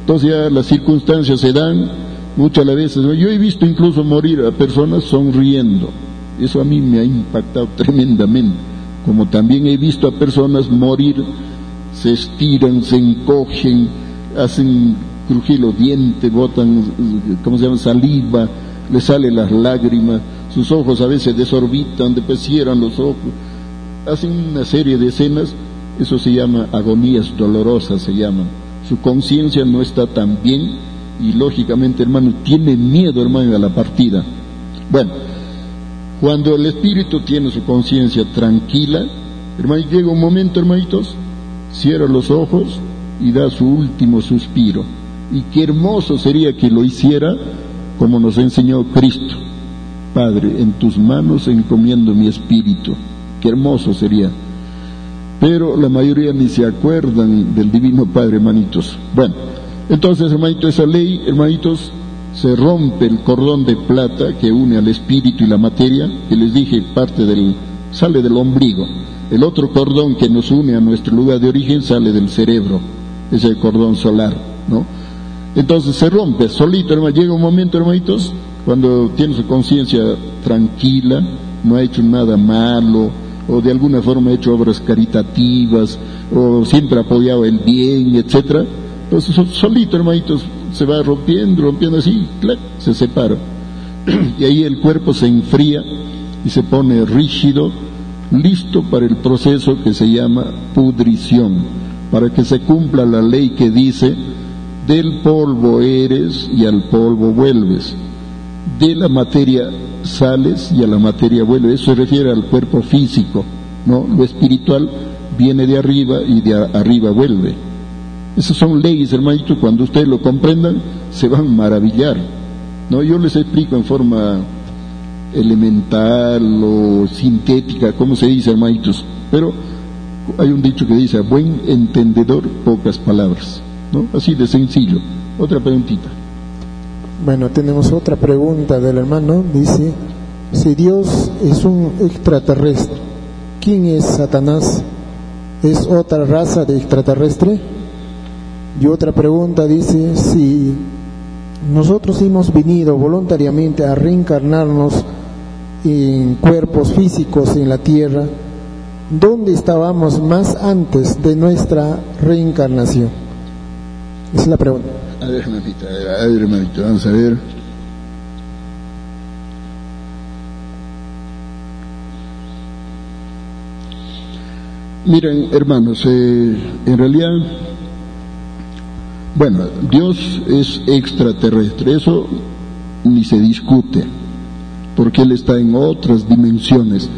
entonces ya las circunstancias se dan muchas veces. Yo he visto incluso morir a personas sonriendo. Eso a mí me ha impactado (laughs) tremendamente. Como también he visto a personas morir se estiran, se encogen, hacen crujir los dientes, botan, ¿cómo se llama?, saliva, le salen las lágrimas, sus ojos a veces desorbitan, después cierran los ojos, hacen una serie de escenas, eso se llama agonías dolorosas, se llaman. Su conciencia no está tan bien y lógicamente, hermano, tiene miedo, hermano, a la partida. Bueno, cuando el espíritu tiene su conciencia tranquila, hermano, llega un momento, hermanitos, cierra los ojos y da su último suspiro. Y qué hermoso sería que lo hiciera como nos enseñó Cristo. Padre, en tus manos encomiendo mi espíritu. Qué hermoso sería. Pero la mayoría ni se acuerdan del Divino Padre, hermanitos. Bueno, entonces, hermanitos, esa ley, hermanitos, se rompe el cordón de plata que une al espíritu y la materia, que les dije, parte del, sale del ombligo. El otro cordón que nos une a nuestro lugar de origen sale del cerebro, es el cordón solar, ¿no? Entonces se rompe solito, hermano. Llega un momento, hermanitos, cuando tiene su conciencia tranquila, no ha hecho nada malo, o de alguna forma ha hecho obras caritativas, o siempre ha apoyado el bien, etcétera. Entonces solito, hermanitos, se va rompiendo, rompiendo así, se separa. (clears throat) y ahí el cuerpo se enfría y se pone rígido listo para el proceso que se llama pudrición, para que se cumpla la ley que dice, del polvo eres y al polvo vuelves, de la materia sales y a la materia vuelves, eso se refiere al cuerpo físico, ¿no? Lo espiritual viene de arriba y de arriba vuelve. Esas son leyes, hermanito, cuando ustedes lo comprendan, se van a maravillar. ¿no? Yo les explico en forma elemental o sintética, como se dice, hermanitos, pero hay un dicho que dice, buen entendedor, pocas palabras, ¿no? Así de sencillo. Otra preguntita. Bueno, tenemos otra pregunta del hermano, dice, si Dios es un extraterrestre, ¿quién es Satanás? ¿Es otra raza de extraterrestre? Y otra pregunta dice, si nosotros hemos venido voluntariamente a reencarnarnos en cuerpos físicos en la tierra, ¿dónde estábamos más antes de nuestra reencarnación? Esa es la pregunta. A ver, hermanita, a hermanito, vamos a ver. Miren, hermanos, eh, en realidad, bueno, Dios es extraterrestre, eso ni se discute porque Él está en otras dimensiones.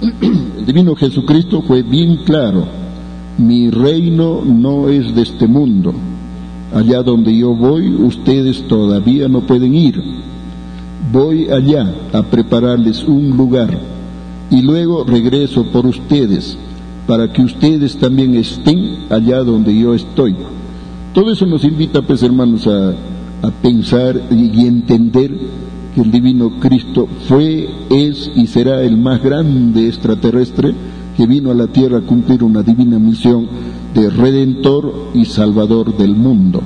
(clears throat) El divino Jesucristo fue bien claro, mi reino no es de este mundo. Allá donde yo voy, ustedes todavía no pueden ir. Voy allá a prepararles un lugar y luego regreso por ustedes para que ustedes también estén allá donde yo estoy. Todo eso nos invita, pues hermanos, a, pensar y entender que el divino Cristo fue, es y será el más grande extraterrestre que vino a la tierra a cumplir una divina misión de redentor y salvador del mundo.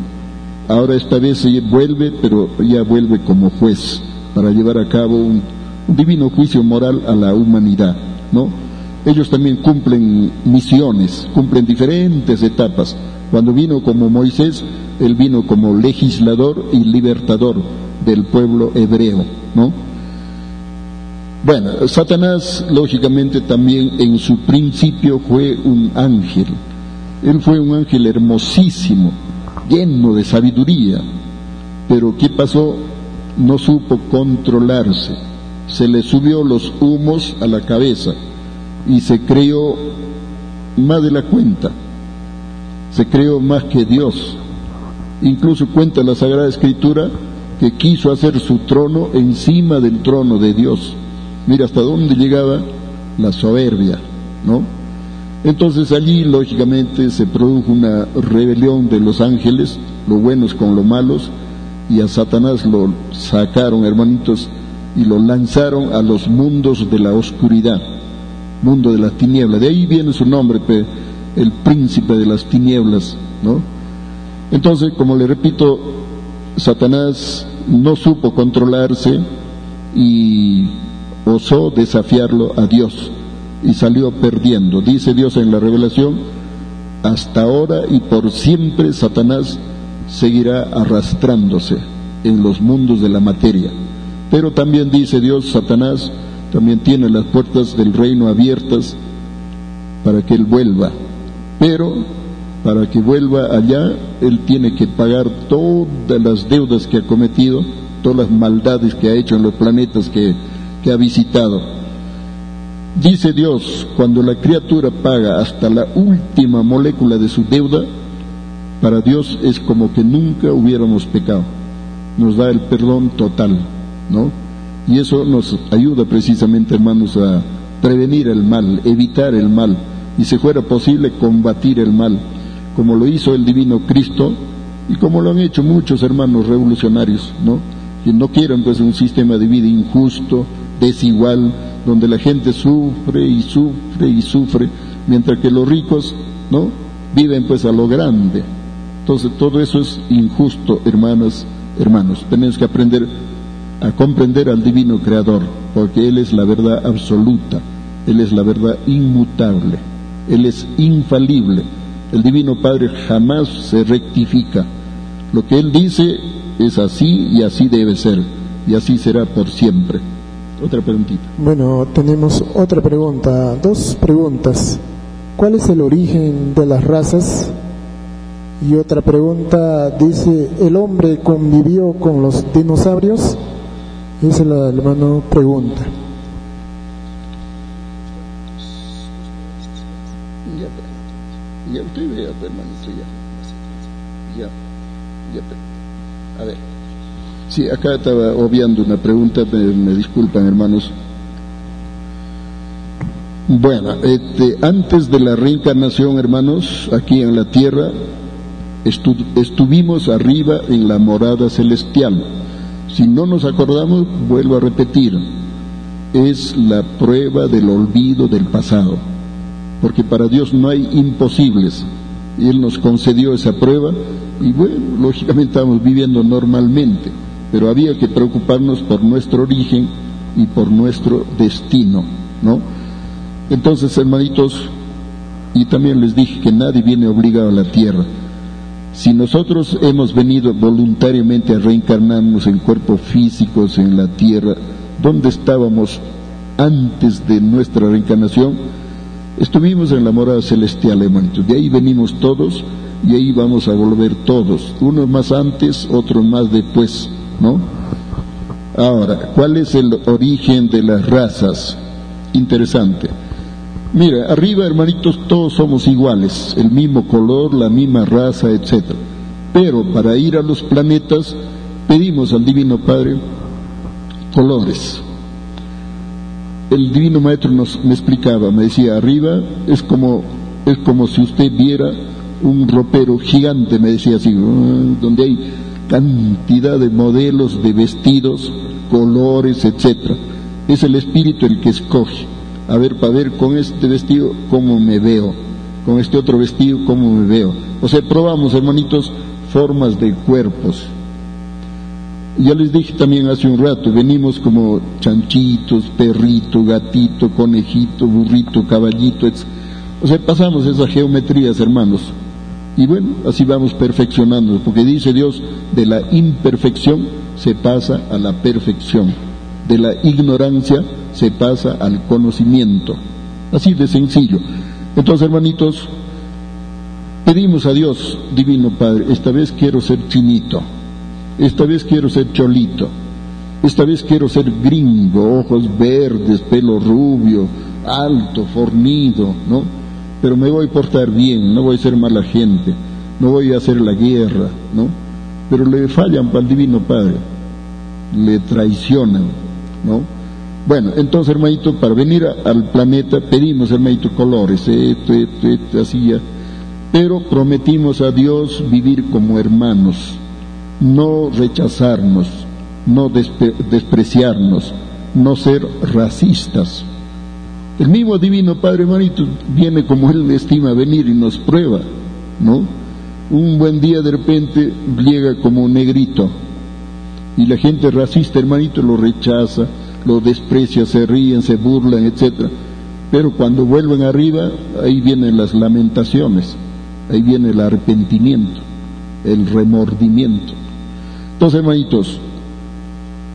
Ahora esta vez se vuelve, pero ya vuelve como juez para llevar a cabo un, un divino juicio moral a la humanidad, ¿no? Ellos también cumplen misiones, cumplen diferentes etapas. Cuando vino como Moisés, él vino como legislador y libertador del pueblo hebreo, ¿no? Bueno, Satanás lógicamente también en su principio fue un ángel. Él fue un ángel hermosísimo, lleno de sabiduría, pero ¿qué pasó? No supo controlarse. Se le subió los humos a la cabeza y se creó más de la cuenta. Se creó más que Dios. Incluso cuenta la Sagrada Escritura que quiso hacer su trono encima del trono de Dios. Mira hasta dónde llegaba la soberbia, ¿no? Entonces allí, lógicamente, se produjo una rebelión de los ángeles, los buenos con los malos, y a Satanás lo sacaron, hermanitos, y lo lanzaron a los mundos de la oscuridad, mundo de las tinieblas. De ahí viene su nombre, el príncipe de las tinieblas, ¿no? Entonces, como le repito, Satanás no supo controlarse y osó desafiarlo a Dios y salió perdiendo. Dice Dios en la revelación, hasta ahora y por siempre Satanás seguirá arrastrándose en los mundos de la materia. Pero también dice Dios, Satanás también tiene las puertas del reino abiertas para que él vuelva. Pero para que vuelva allá, él tiene que pagar todas las deudas que ha cometido, todas las maldades que ha hecho en los planetas que, que ha visitado. Dice Dios, cuando la criatura paga hasta la última molécula de su deuda, para Dios es como que nunca hubiéramos pecado. Nos da el perdón total, ¿no? Y eso nos ayuda precisamente, hermanos, a prevenir el mal, evitar el mal, y si fuera posible, combatir el mal como lo hizo el divino Cristo y como lo han hecho muchos hermanos revolucionarios, ¿no? Que no quieren pues un sistema de vida injusto, desigual, donde la gente sufre y sufre y sufre, mientras que los ricos, ¿no? Viven pues a lo grande. Entonces todo eso es injusto, hermanas, hermanos. Tenemos que aprender a comprender al divino creador, porque Él es la verdad absoluta, Él es la verdad inmutable, Él es infalible el Divino Padre jamás se rectifica. Lo que Él dice es así y así debe ser. Y así será por siempre. Otra preguntita. Bueno, tenemos otra pregunta, dos preguntas. ¿Cuál es el origen de las razas? Y otra pregunta dice, ¿el hombre convivió con los dinosaurios? Esa es la hermano pregunta. Ya, pues. Ya usted vea, hermanito, ya. Ya. A ver. Sí, acá estaba obviando una pregunta, me, disculpan, hermanos. Bueno, este, antes de la reencarnación, hermanos, aquí en la tierra, estu- estuvimos arriba en la morada celestial. Si no nos acordamos, vuelvo a repetir, es la prueba del olvido del pasado, porque para Dios no hay imposibles. Él nos concedió esa prueba y bueno, lógicamente estamos viviendo normalmente, pero había que preocuparnos por nuestro origen y por nuestro destino, ¿no? Entonces, hermanitos, y también les dije que nadie viene obligado a la tierra. Si nosotros hemos venido voluntariamente a reencarnarnos en cuerpos físicos en la tierra, ¿dónde estábamos antes de nuestra reencarnación? Estuvimos en la morada celestial, hermanitos. De ahí venimos todos y ahí vamos a volver todos. Unos más antes, otros más después, ¿no? Ahora, ¿cuál es el origen de las razas? Interesante. Mira, arriba, hermanitos, todos somos iguales, el mismo color, la misma raza, etc. Pero para ir a los planetas pedimos al Divino Padre colores. El Divino Maestro nos me explicaba, me decía, arriba es como es como si usted viera un ropero gigante, me decía así, donde hay cantidad de modelos de vestidos, colores, etc. Es el espíritu el que escoge a ver, para ver con este vestido cómo me veo, con este otro vestido cómo me veo. O sea, probamos, hermanitos, formas de cuerpos. Ya les dije también hace un rato, venimos como chanchitos, perrito, gatito, conejito, burrito, caballito, etc. O sea, pasamos esas geometrías, hermanos. Y bueno, así vamos perfeccionando, porque dice Dios, de la imperfección se pasa a la perfección, de la ignorancia se pasa al conocimiento. Así de sencillo. Entonces, hermanitos, pedimos a Dios, Divino Padre, esta vez quiero ser chinito, esta vez quiero ser cholito, esta vez quiero ser gringo, ojos verdes, pelo rubio, alto, fornido, ¿no? Pero me voy a portar bien, no voy a ser mala gente, no voy a hacer la guerra, ¿no? Pero le fallan el Divino Padre, le traicionan, ¿no? Bueno, entonces, hermanito, para venir al planeta pedimos, hermanito, colores, esto, esto, esto, así ya. Pero prometimos a Dios vivir como hermanos, no rechazarnos, no despreciarnos, no ser racistas. El mismo Divino Padre, hermanito, viene como Él estima venir y nos prueba, ¿no? Un buen día de repente llega como un negrito y la gente racista, hermanito, lo rechaza, lo desprecia, se ríen, se burlan, etc. Pero cuando vuelven arriba, ahí vienen las lamentaciones, ahí viene el arrepentimiento, el remordimiento. Entonces, hermanitos,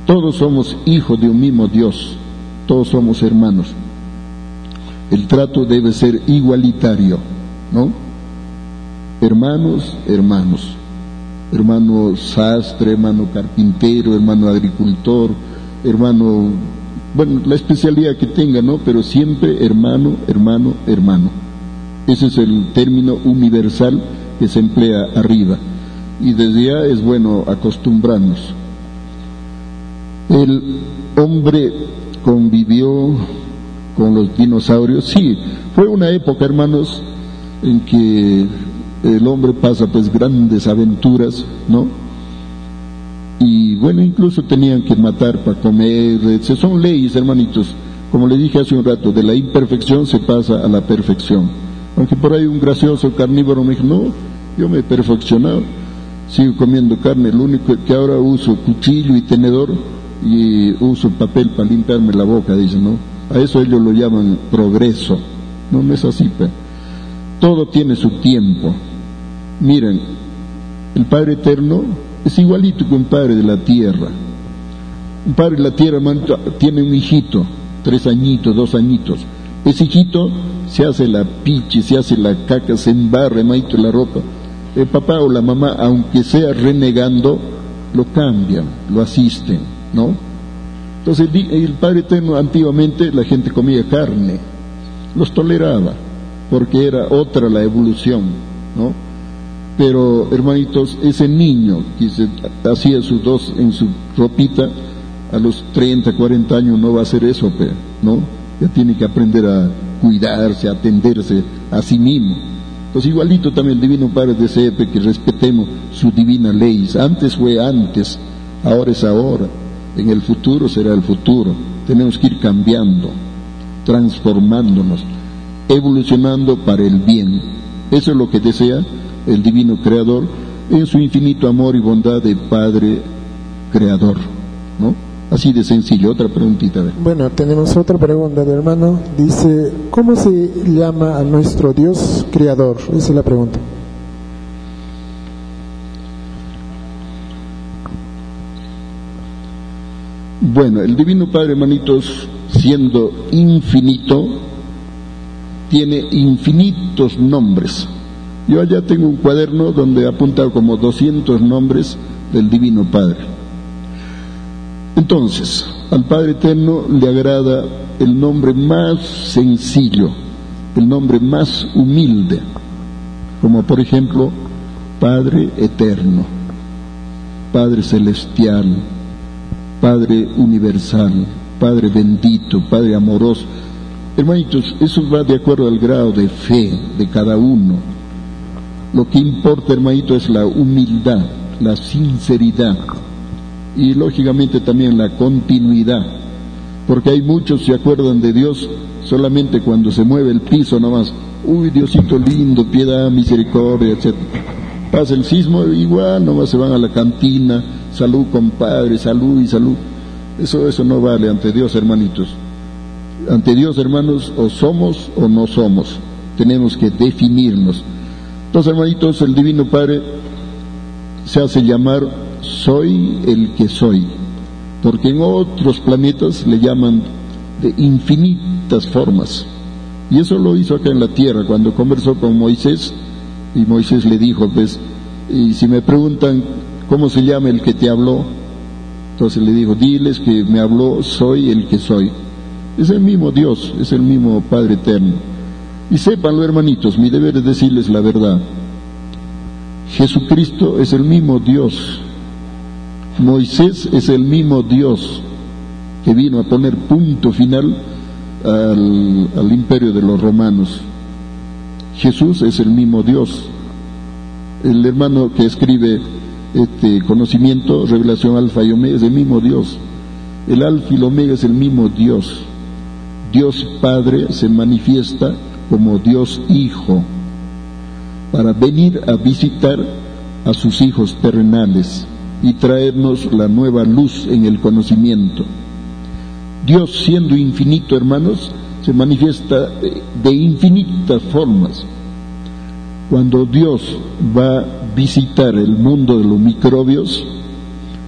todos somos hijos de un mismo Dios, todos somos hermanos. El trato debe ser igualitario, ¿no? Hermanos, hermanos. Hermano sastre, hermano carpintero, hermano agricultor, hermano, bueno, la especialidad que tenga, ¿no? Pero siempre hermano, hermano, hermano. Ese es el término universal que se emplea arriba. Y desde ya es bueno acostumbrarnos. El hombre convivió con los dinosaurios. Sí, fue una época, hermanos, en que el hombre pasa pues grandes aventuras, ¿no? Y bueno, incluso tenían que matar para comer, etc. son leyes, hermanitos. Como le dije hace un rato, de la imperfección se pasa a la perfección. Aunque por ahí un gracioso carnívoro me dijo, no, yo me he perfeccionado, sigo comiendo carne, lo único que ahora uso cuchillo y tenedor y uso papel para limpiarme la boca, dice, ¿no? A eso ellos lo llaman progreso. No, no es así, pero todo tiene su tiempo. Miren, el Padre Eterno es igualito que un padre de la tierra. Un padre de la tierra tiene un hijito, tres añitos, dos añitos. Ese hijito se hace la piche, se hace la caca, se embarra, maito la ropa. El papá o la mamá, aunque sea renegando, lo cambian, lo asisten, ¿no? Entonces el Padre Eterno antiguamente la gente comía carne, los toleraba, porque era otra la evolución, ¿no? Pero, hermanitos, ese niño que se hacía sus dos en su ropita, a los 30, 40 años no va a hacer eso, ¿no? Ya tiene que aprender a cuidarse, a atenderse a sí mismo. Entonces, igualito también el Divino Padre desea que respetemos su divina ley. Antes fue antes, ahora es ahora, en el futuro será el futuro. Tenemos que ir cambiando, transformándonos, evolucionando para el bien. Eso es lo que desea el Divino Creador en su infinito amor y bondad de Padre Creador. ¿no? Así de sencillo. Otra preguntita. Bueno, tenemos otra pregunta de hermano. Dice, ¿cómo se llama a nuestro Dios creador? Esa es la pregunta. Bueno, el Divino Padre, hermanitos, siendo infinito, tiene infinitos nombres. Yo allá tengo un cuaderno donde apuntado como 200 nombres del Divino Padre. Entonces, al Padre Eterno le agrada el nombre más sencillo, el nombre más humilde, como por ejemplo Padre Eterno, Padre Celestial, Padre Universal, Padre Bendito, Padre Amoroso. Hermanitos, eso va de acuerdo al grado de fe de cada uno. Lo que importa, hermanito, es la humildad, la sinceridad y lógicamente también la continuidad, porque hay muchos se acuerdan de Dios solamente cuando se mueve el piso nomás, uy Diosito lindo, piedad, misericordia, etc. Pasa el sismo, igual nomás se van a la cantina, salud compadre, salud y salud. Eso, eso no vale ante Dios, hermanitos. Ante Dios, hermanos, o somos o no somos. Tenemos que definirnos. Entonces, hermanitos, el Divino Padre se hace llamar soy el que soy, porque en otros planetas le llaman de infinitas formas. Y eso lo hizo acá en la Tierra, cuando conversó con Moisés, y Moisés le dijo, pues, y si me preguntan cómo se llama el que te habló, entonces le dijo, diles que me habló, soy el que soy. Es el mismo Dios, es el mismo Padre Eterno. Y sépanlo, hermanitos, mi deber es decirles la verdad. Jesucristo es el mismo Dios Moisés es el mismo Dios que vino a poner punto final al, imperio de los romanos. Jesús es el mismo Dios. El hermano que escribe este conocimiento, revelación alfa y omega, es el mismo Dios. El alfa y el omega es el mismo Dios. Dios Padre se manifiesta como Dios Hijo para venir a visitar a sus hijos terrenales y traernos la nueva luz en el conocimiento. Dios siendo infinito, hermanos, se manifiesta de infinitas formas. Cuando Dios va a visitar el mundo de los microbios,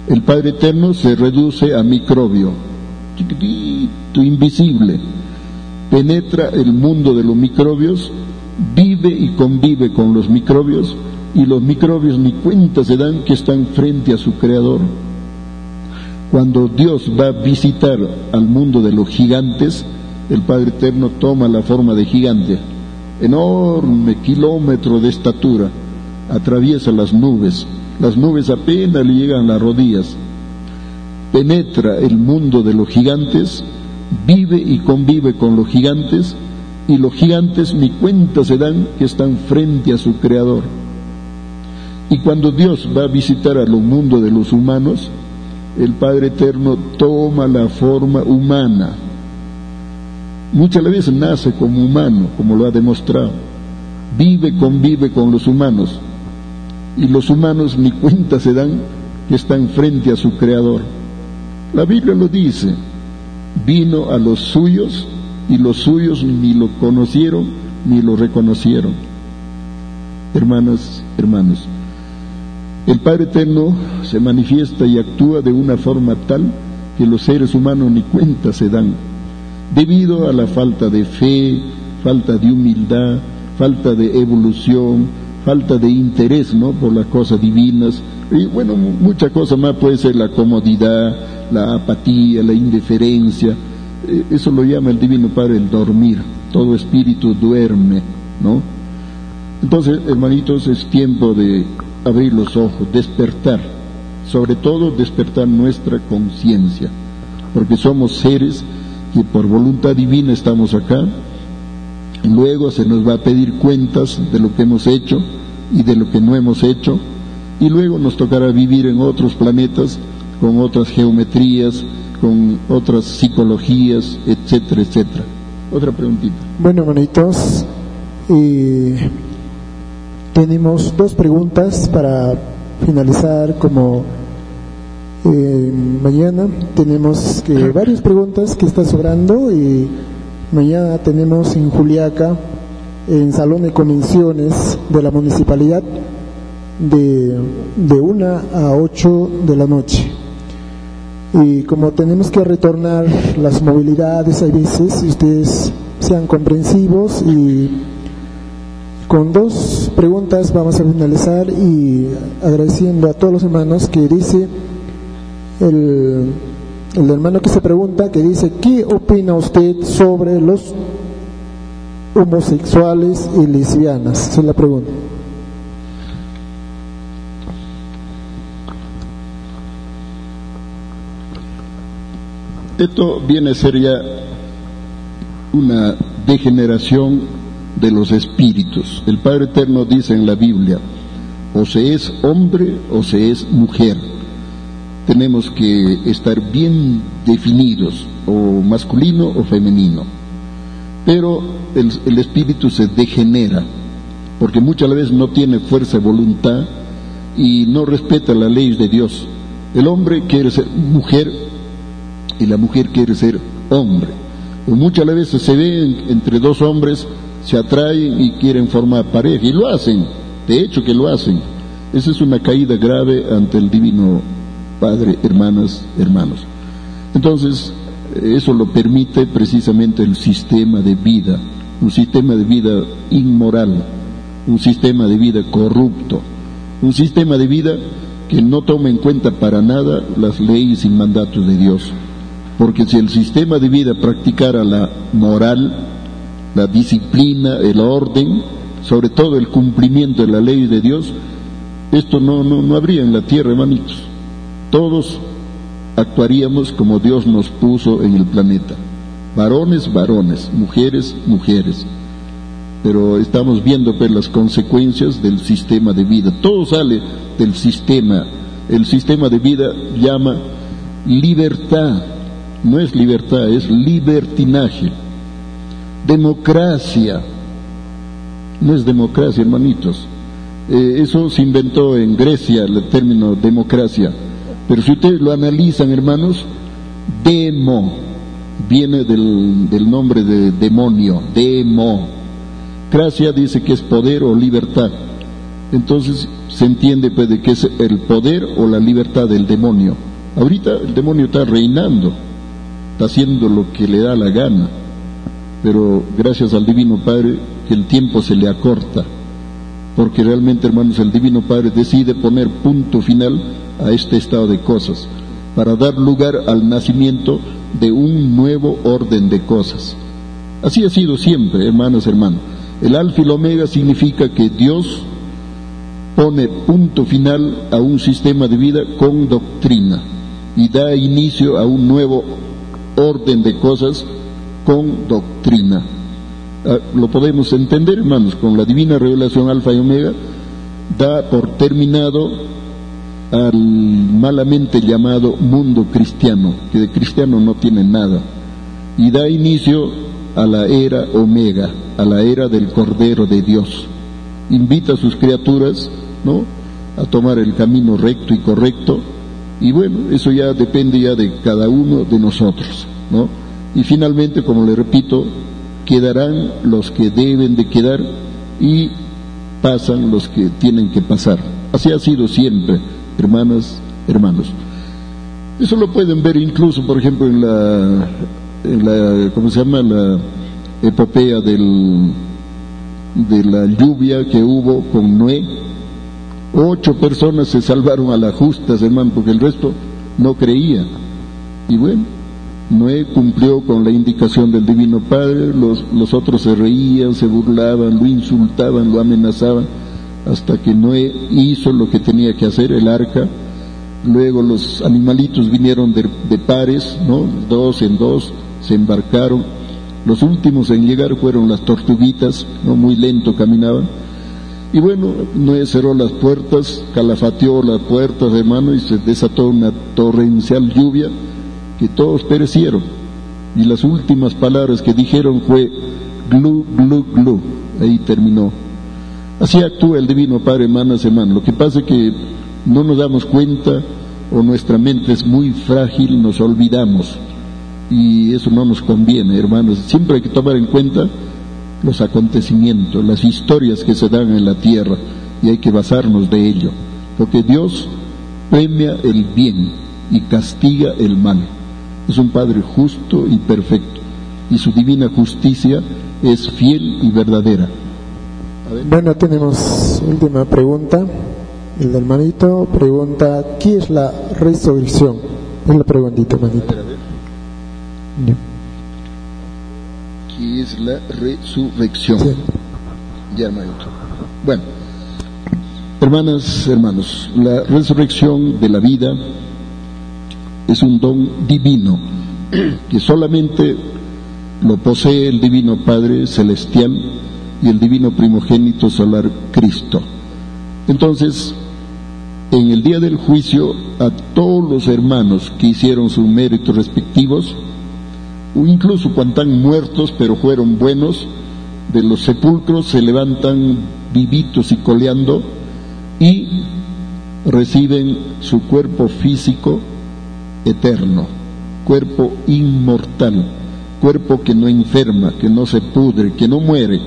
el Padre Eterno se reduce a microbio, chiquitito, invisible, penetra el mundo de los microbios, vive y convive con los microbios y los microbios ni cuenta se dan que están frente a su creador. Cuando Dios va a visitar al mundo de los gigantes, el Padre Eterno toma la forma de gigante, enorme kilómetro de estatura, atraviesa las nubes, las nubes apenas le llegan a las rodillas, penetra el mundo de los gigantes, vive y convive con los gigantes, y los gigantes ni cuenta se dan que están frente a su creador. Y cuando Dios va a visitar al mundo de los humanos, el Padre Eterno toma la forma humana. Muchas veces nace como humano, como lo ha demostrado. Vive, convive con los humanos. Y los humanos ni cuenta se dan que están frente a su Creador. La Biblia lo dice. Vino a los suyos y los suyos ni lo conocieron ni lo reconocieron. Hermanas, hermanos, el Padre Eterno se manifiesta y actúa de una forma tal que los seres humanos ni cuenta se dan, debido a la falta de fe, falta de humildad, falta de evolución, falta de interés ¿no? por las cosas divinas, y bueno, mucha cosa más puede ser la comodidad, la apatía, la indiferencia, eh, eso lo llama el Divino Padre el dormir, todo espíritu duerme, ¿no? Entonces, hermanitos, es tiempo de abrir los ojos, despertar, sobre todo despertar nuestra conciencia, porque somos seres que por voluntad divina estamos acá, luego se nos va a pedir cuentas de lo que hemos hecho y de lo que no hemos hecho, y luego nos tocará vivir en otros planetas con otras geometrías, con otras psicologías, etcétera, etcétera. Otra preguntita. Bueno, eh, tenemos dos preguntas para finalizar como eh, mañana. Tenemos que varias preguntas que están sobrando y mañana tenemos en Juliaca, en Salón de Convenciones de la Municipalidad, de, de una a ocho de la noche. Y como tenemos que retornar las movilidades a veces, ustedes sean comprensivos y con dos preguntas vamos a finalizar y agradeciendo a todos los hermanos que dice el, el hermano que se pregunta, que dice, ¿qué opina usted sobre los homosexuales y lesbianas? Se la pregunta. Esto viene a ser ya una degeneración de los espíritus. El Padre Eterno dice en la Biblia, o se es hombre o se es mujer. Tenemos que estar bien definidos, o masculino o femenino. Pero el, el espíritu se degenera, porque muchas veces no tiene fuerza de voluntad y no respeta las leyes de Dios. El hombre quiere ser mujer y la mujer quiere ser hombre. O muchas veces se ven entre dos hombres, se atraen y quieren formar pareja, y lo hacen, de hecho que lo hacen. Esa es una caída grave ante el Divino Padre, hermanas, hermanos. Entonces, eso lo permite precisamente el sistema de vida, un sistema de vida inmoral, un sistema de vida corrupto, un sistema de vida que no toma en cuenta para nada las leyes y mandatos de Dios. Porque si el sistema de vida practicara la moral, la disciplina, el orden, sobre todo el cumplimiento de la ley de Dios, esto no, no, no habría en la tierra, hermanitos. Todos actuaríamos como Dios nos puso en el planeta. Varones, varones, mujeres, mujeres. Pero estamos viendo pues, las consecuencias del sistema de vida. Todo sale del sistema. El sistema de vida llama libertad no es libertad, es libertinaje. Democracia, no es democracia, hermanitos. Eh, eso se inventó en Grecia, el término democracia. Pero si ustedes lo analizan, hermanos, demo viene del, del nombre de demonio, demo. Cracia dice que es poder o libertad. Entonces se entiende pues de que es el poder o la libertad del demonio. Ahorita el demonio está reinando está haciendo lo que le da la gana, pero gracias al Divino Padre que el tiempo se le acorta, porque realmente, hermanos, el Divino Padre decide poner punto final a este estado de cosas, para dar lugar al nacimiento de un nuevo orden de cosas. Así ha sido siempre, hermanos, hermanos. El alfa y el omega significa que Dios pone punto final a un sistema de vida con doctrina y da inicio a un nuevo orden de cosas con doctrina. Ah, lo podemos entender, hermanos, con la divina revelación alfa y omega, da por terminado al malamente llamado mundo cristiano, que de cristiano no tiene nada, y da inicio a la era omega, a la era del Cordero de Dios. Invita a sus criaturas, ¿no? a tomar el camino recto y correcto y bueno, eso ya depende ya de cada uno de nosotros, ¿no? Y finalmente, como le repito, quedarán los que deben de quedar y pasan los que tienen que pasar. Así ha sido siempre, hermanas, hermanos. Eso lo pueden ver incluso, por ejemplo, en la, en ¿cómo se llama? La epopeya del, de la lluvia que hubo con Noé, Ocho personas se salvaron a las justas, hermano, porque el resto no creía. Y bueno, Noé cumplió con la indicación del Divino Padre, los, los otros se reían, se burlaban, lo insultaban, lo amenazaban, hasta que Noé hizo lo que tenía que hacer, el arca. Luego los animalitos vinieron de, de pares, ¿no? Dos en dos, se embarcaron. Los últimos en llegar fueron las tortuguitas, ¿no? Muy lento caminaban. Y bueno, Noé cerró las puertas, calafateó las puertas, hermano, y se desató una torrencial lluvia que todos perecieron. Y las últimas palabras que dijeron fue glu, glu, glu. Ahí terminó. Así actúa el Divino Padre, hermanas, hermanos. Lo que pasa es que no nos damos cuenta o nuestra mente es muy frágil, nos olvidamos. Y eso no nos conviene, hermanos. Siempre hay que tomar en cuenta los acontecimientos, las historias que se dan en la tierra y hay que basarnos de ello. Porque Dios premia el bien y castiga el mal es un Padre justo y perfecto, y su divina justicia es fiel y verdadera. Bueno, tenemos última pregunta. El hermanito pregunta, ¿qué es la resurrección? Es la preguntita, hermanito. ¿Qué es la resurrección? Sí. Ya, hermanito. Bueno, hermanas, hermanos, la resurrección de la vida es un don divino que solamente lo posee el divino Padre Celestial y el divino primogénito solar Cristo. Entonces, en el día del juicio, a todos los hermanos que hicieron sus méritos respectivos, o incluso cuando están muertos pero fueron buenos, de los sepulcros se levantan vivitos y coleando y reciben su cuerpo físico eterno, cuerpo inmortal, cuerpo que no enferma, que no se pudre, que no muere.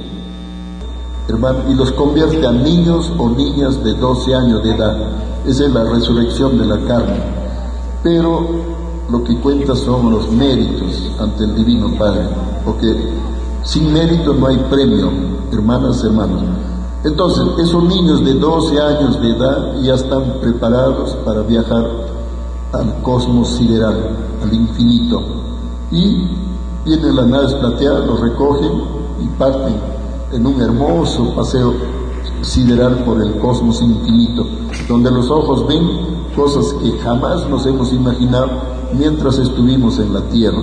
Y los convierte a niños o niñas de 12 años de edad. Esa es la resurrección de la carne. Pero lo que cuenta son los méritos ante el Divino Padre, porque sin mérito no hay premio, hermanas, hermanos. Entonces, esos niños de 12 años de edad ya están preparados para viajar al cosmos sideral, al infinito. Y vienen las naves plateadas, los recogen y parten en un hermoso paseo sideral por el cosmos infinito, donde los ojos ven cosas que jamás nos hemos imaginado mientras estuvimos en la tierra.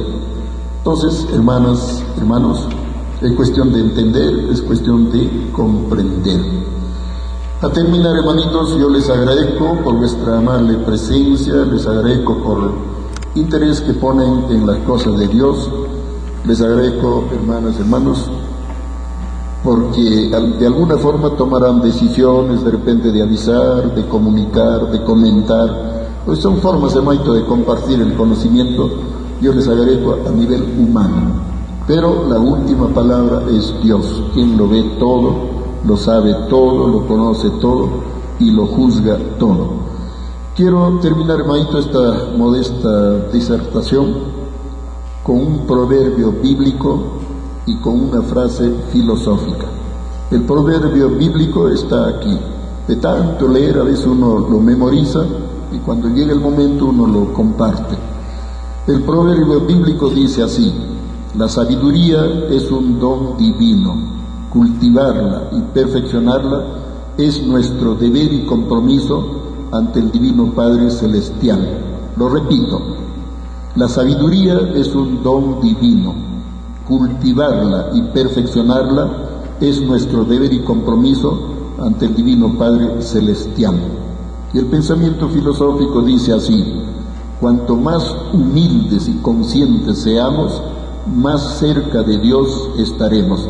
Entonces, hermanas, hermanos, es cuestión de entender, es cuestión de comprender. A terminar, hermanitos, yo les agradezco por vuestra amable presencia, les agradezco por el interés que ponen en las cosas de Dios, les agradezco, hermanas, hermanos, porque de alguna forma tomarán decisiones de repente de avisar, de comunicar, de comentar, pues son formas, hermanito, de compartir el conocimiento, yo les agradezco a nivel humano, pero la última palabra es Dios, quien lo ve todo, lo sabe todo, lo conoce todo y lo juzga todo. Quiero terminar, hermanito, esta modesta disertación con un proverbio bíblico y con una frase filosófica. El proverbio bíblico está aquí. De tanto leer a veces uno lo memoriza y cuando llega el momento uno lo comparte. El proverbio bíblico dice así, la sabiduría es un don divino cultivarla y perfeccionarla es nuestro deber y compromiso ante el Divino Padre Celestial. Lo repito, la sabiduría es un don divino. Cultivarla y perfeccionarla es nuestro deber y compromiso ante el Divino Padre Celestial. Y el pensamiento filosófico dice así, cuanto más humildes y conscientes seamos, más cerca de Dios estaremos.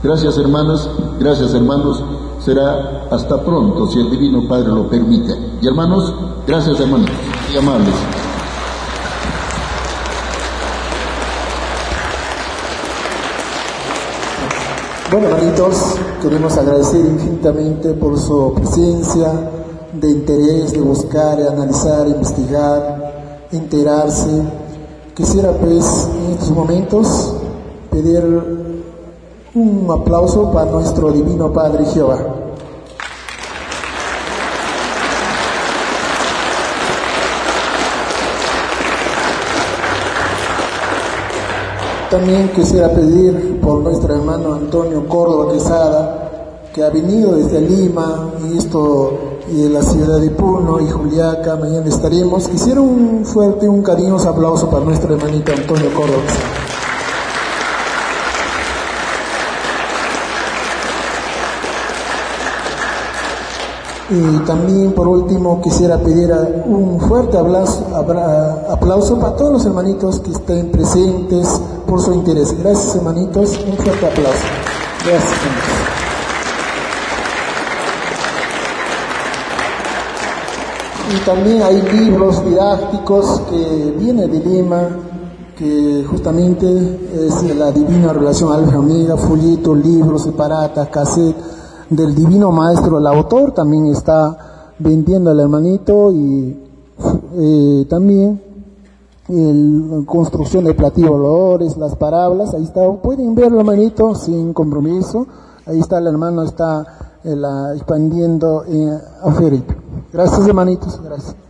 Gracias hermanas, gracias hermanos. Será hasta pronto si el Divino Padre lo permite. Y hermanos, gracias hermanos, y amables. Bueno, hermanitos, queremos agradecer infinitamente por su presencia, de interés, de buscar, de analizar, investigar, enterarse. Quisiera pues en estos momentos pedir un aplauso para nuestro Divino Padre Jehová. También quisiera pedir por nuestro hermano Antonio Córdoba Quesada, que ha venido desde Lima y esto y de la ciudad de Puno y Juliaca, mañana estaremos. Quisiera un fuerte, un cariñoso aplauso para nuestro hermanito Antonio Córdoba Y también por último quisiera pedir un fuerte aplauso, para todos los hermanitos que estén presentes por su interés. Gracias hermanitos, un fuerte aplauso. Gracias hermanitos. Y también hay libros didácticos que vienen de Lima, que justamente es la divina relación alfa amiga, folletos, libros, separatas, cassette del divino maestro, el autor también está vendiendo al hermanito y eh, también la construcción de platillos olores, las parábolas, ahí está, pueden ver hermanito sin compromiso, ahí está el hermano, está eh, expandiendo eh, Gracias hermanitos, gracias.